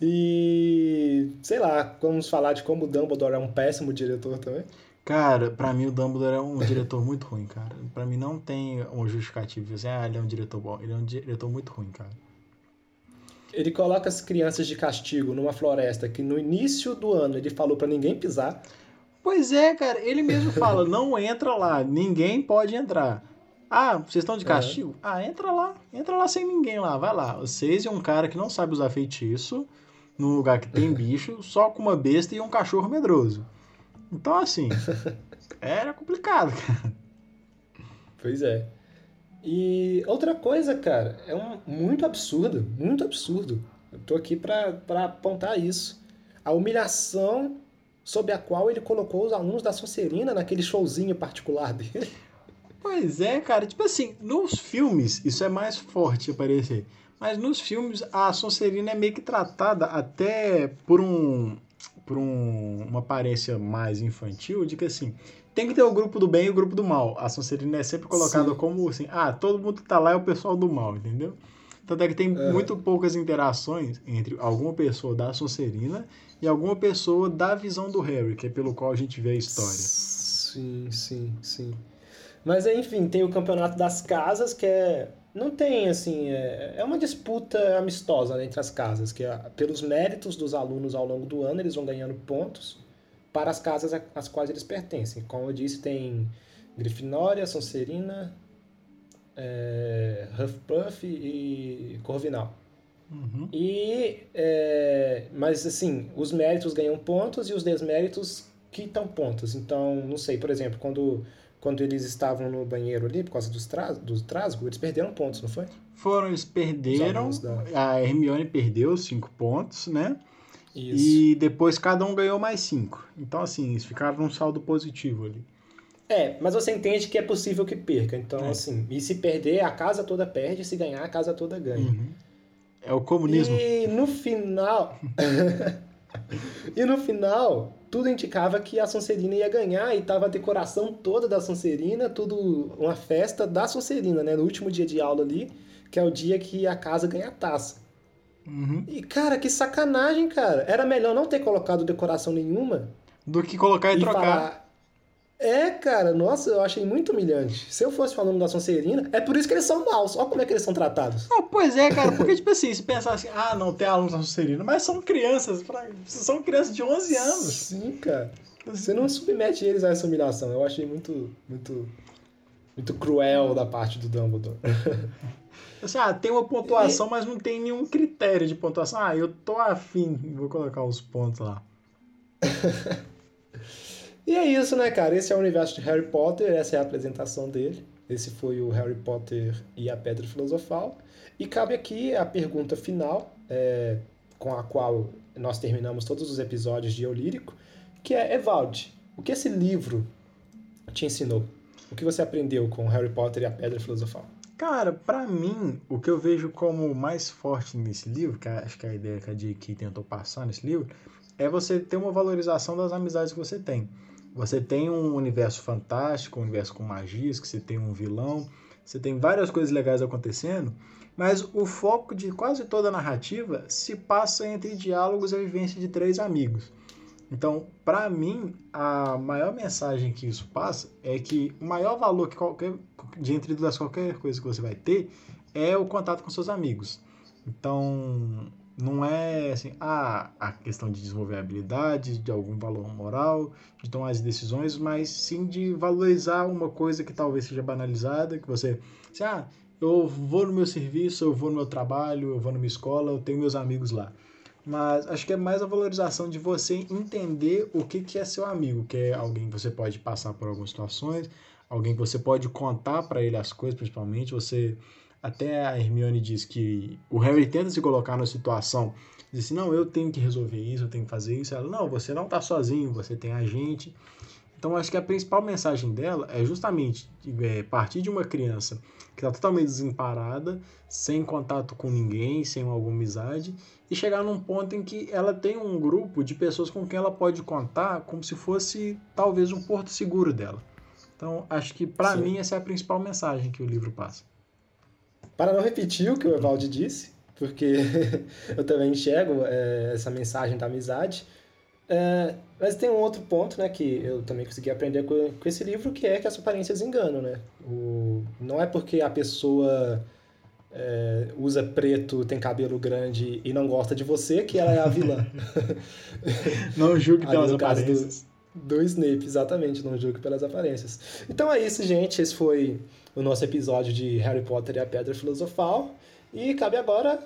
E sei lá, vamos falar de como o Dumbledore é um péssimo diretor também. Cara, pra mim o Dumbledore é um diretor muito ruim, cara. Pra mim não tem um justificativo assim, ah, ele é um diretor bom. Ele é um diretor muito ruim, cara ele coloca as crianças de castigo numa floresta que no início do ano ele falou para ninguém pisar. Pois é, cara, ele mesmo [LAUGHS] fala, não entra lá, ninguém pode entrar. Ah, vocês estão de castigo? É. Ah, entra lá, entra lá sem ninguém lá, vai lá. Vocês e um cara que não sabe usar feitiço, num lugar que tem [LAUGHS] bicho, só com uma besta e um cachorro medroso. Então, assim, [LAUGHS] era complicado, cara. Pois é. E outra coisa, cara, é um, muito absurdo, muito absurdo. Eu tô aqui para apontar isso. A humilhação sob a qual ele colocou os alunos da Sonserina naquele showzinho particular dele. Pois é, cara. Tipo assim, nos filmes isso é mais forte a parecer. Mas nos filmes a Sonserina é meio que tratada até por um por um, uma aparência mais infantil de que assim, tem que ter o grupo do bem e o grupo do mal. A Sonserina é sempre colocada Sim. como assim, ah, todo mundo que tá lá é o pessoal do mal, entendeu? Tanto é que tem é. muito poucas interações entre alguma pessoa da Sonserina e alguma pessoa da visão do Harry, que é pelo qual a gente vê a história. Sim, sim, sim. Mas enfim, tem o campeonato das casas, que é. Não tem, assim. É, é uma disputa amistosa né, entre as casas, que é, pelos méritos dos alunos ao longo do ano, eles vão ganhando pontos para as casas às quais eles pertencem. Como eu disse, tem Grifinória, Sonserina, é, Hufflepuff e Corvinal. Uhum. E, é, mas assim, os méritos ganham pontos e os desméritos estão pontos. Então, não sei, por exemplo, quando, quando eles estavam no banheiro ali, por causa dos tra do trasgo, eles perderam pontos, não foi? Foram, eles perderam. Da... A Hermione perdeu cinco pontos, né? Isso. E depois cada um ganhou mais cinco. Então, assim, eles ficaram num saldo positivo ali. É, mas você entende que é possível que perca. Então, é. assim, e se perder, a casa toda perde, se ganhar, a casa toda ganha. Uhum. É o comunismo. E no final. [LAUGHS] e no final, tudo indicava que a Sonserina ia ganhar e tava a decoração toda da Sonserina, tudo uma festa da Sonserina, né? No último dia de aula ali, que é o dia que a casa ganha a taça. Uhum. E, cara, que sacanagem, cara. Era melhor não ter colocado decoração nenhuma. Do que colocar e, e trocar. Falar, é, cara, nossa, eu achei muito humilhante. Se eu fosse falando da Sonserina, é por isso que eles são maus. Olha como é que eles são tratados. Ah, pois é, cara, porque, [LAUGHS] tipo assim, se pensar assim, ah, não, tem alunos da Sonserina, mas são crianças, são crianças de 11 anos. Sim, cara. Você não submete eles a essa humilhação. Eu achei muito, muito, muito cruel da parte do Dumbledore. [LAUGHS] Assim, ah, tem uma pontuação, mas não tem nenhum critério de pontuação. Ah, eu tô afim, vou colocar os pontos lá. [LAUGHS] E é isso, né, cara? Esse é o universo de Harry Potter, essa é a apresentação dele. Esse foi o Harry Potter e a Pedra Filosofal. E cabe aqui a pergunta final, é, com a qual nós terminamos todos os episódios de Eu Lírico, que é, Evald, o que esse livro te ensinou? O que você aprendeu com Harry Potter e a Pedra Filosofal? Cara, para mim, o que eu vejo como mais forte nesse livro, que acho que é a ideia que a J.K. tentou passar nesse livro, é você ter uma valorização das amizades que você tem. Você tem um universo fantástico, um universo com magias, que você tem um vilão, você tem várias coisas legais acontecendo, mas o foco de quase toda a narrativa se passa entre diálogos e a vivência de três amigos. Então, para mim, a maior mensagem que isso passa é que o maior valor que qualquer, de entre duas qualquer coisa que você vai ter é o contato com seus amigos. Então, não é assim, ah, a questão de desenvolver habilidades, de algum valor moral, de tomar as decisões, mas sim de valorizar uma coisa que talvez seja banalizada, que você, assim, ah, eu vou no meu serviço, eu vou no meu trabalho, eu vou na minha escola, eu tenho meus amigos lá. Mas acho que é mais a valorização de você entender o que, que é seu amigo, que é alguém que você pode passar por algumas situações, alguém que você pode contar para ele as coisas, principalmente, você até a Hermione diz que o Harry tenta se colocar na situação, diz assim, não, eu tenho que resolver isso, eu tenho que fazer isso. Ela, não, você não está sozinho, você tem a gente. Então, acho que a principal mensagem dela é justamente é, partir de uma criança que está totalmente desemparada, sem contato com ninguém, sem alguma amizade, e chegar num ponto em que ela tem um grupo de pessoas com quem ela pode contar como se fosse talvez um porto seguro dela. Então, acho que para mim essa é a principal mensagem que o livro passa. Para não repetir o que o Evaldo disse, porque [LAUGHS] eu também enxergo é, essa mensagem da amizade, é, mas tem um outro ponto, né, que eu também consegui aprender com, com esse livro, que é que as aparências enganam, né? O, não é porque a pessoa é, usa preto, tem cabelo grande e não gosta de você que ela é a vilã. [LAUGHS] não julgue [LAUGHS] pelas aparências. Do, do Snape, exatamente, não julgue pelas aparências. Então é isso, gente. Esse foi o nosso episódio de Harry Potter e a Pedra Filosofal. E cabe agora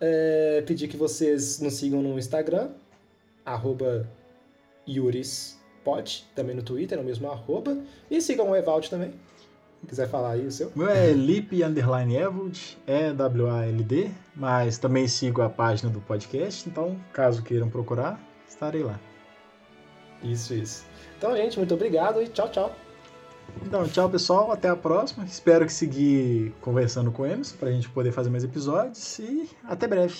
é, pedir que vocês nos sigam no Instagram, arroba YurisPod, também no Twitter, no mesmo arroba. E sigam o Evald também. Se quiser falar aí o seu. Meu é Lip Underline Evald, é W-A-L-D, mas também sigo a página do podcast, então caso queiram procurar, estarei lá. Isso, isso. Então, gente, muito obrigado e tchau, tchau. Então, tchau pessoal, até a próxima. Espero que seguir conversando com eles para a gente poder fazer mais episódios e até breve.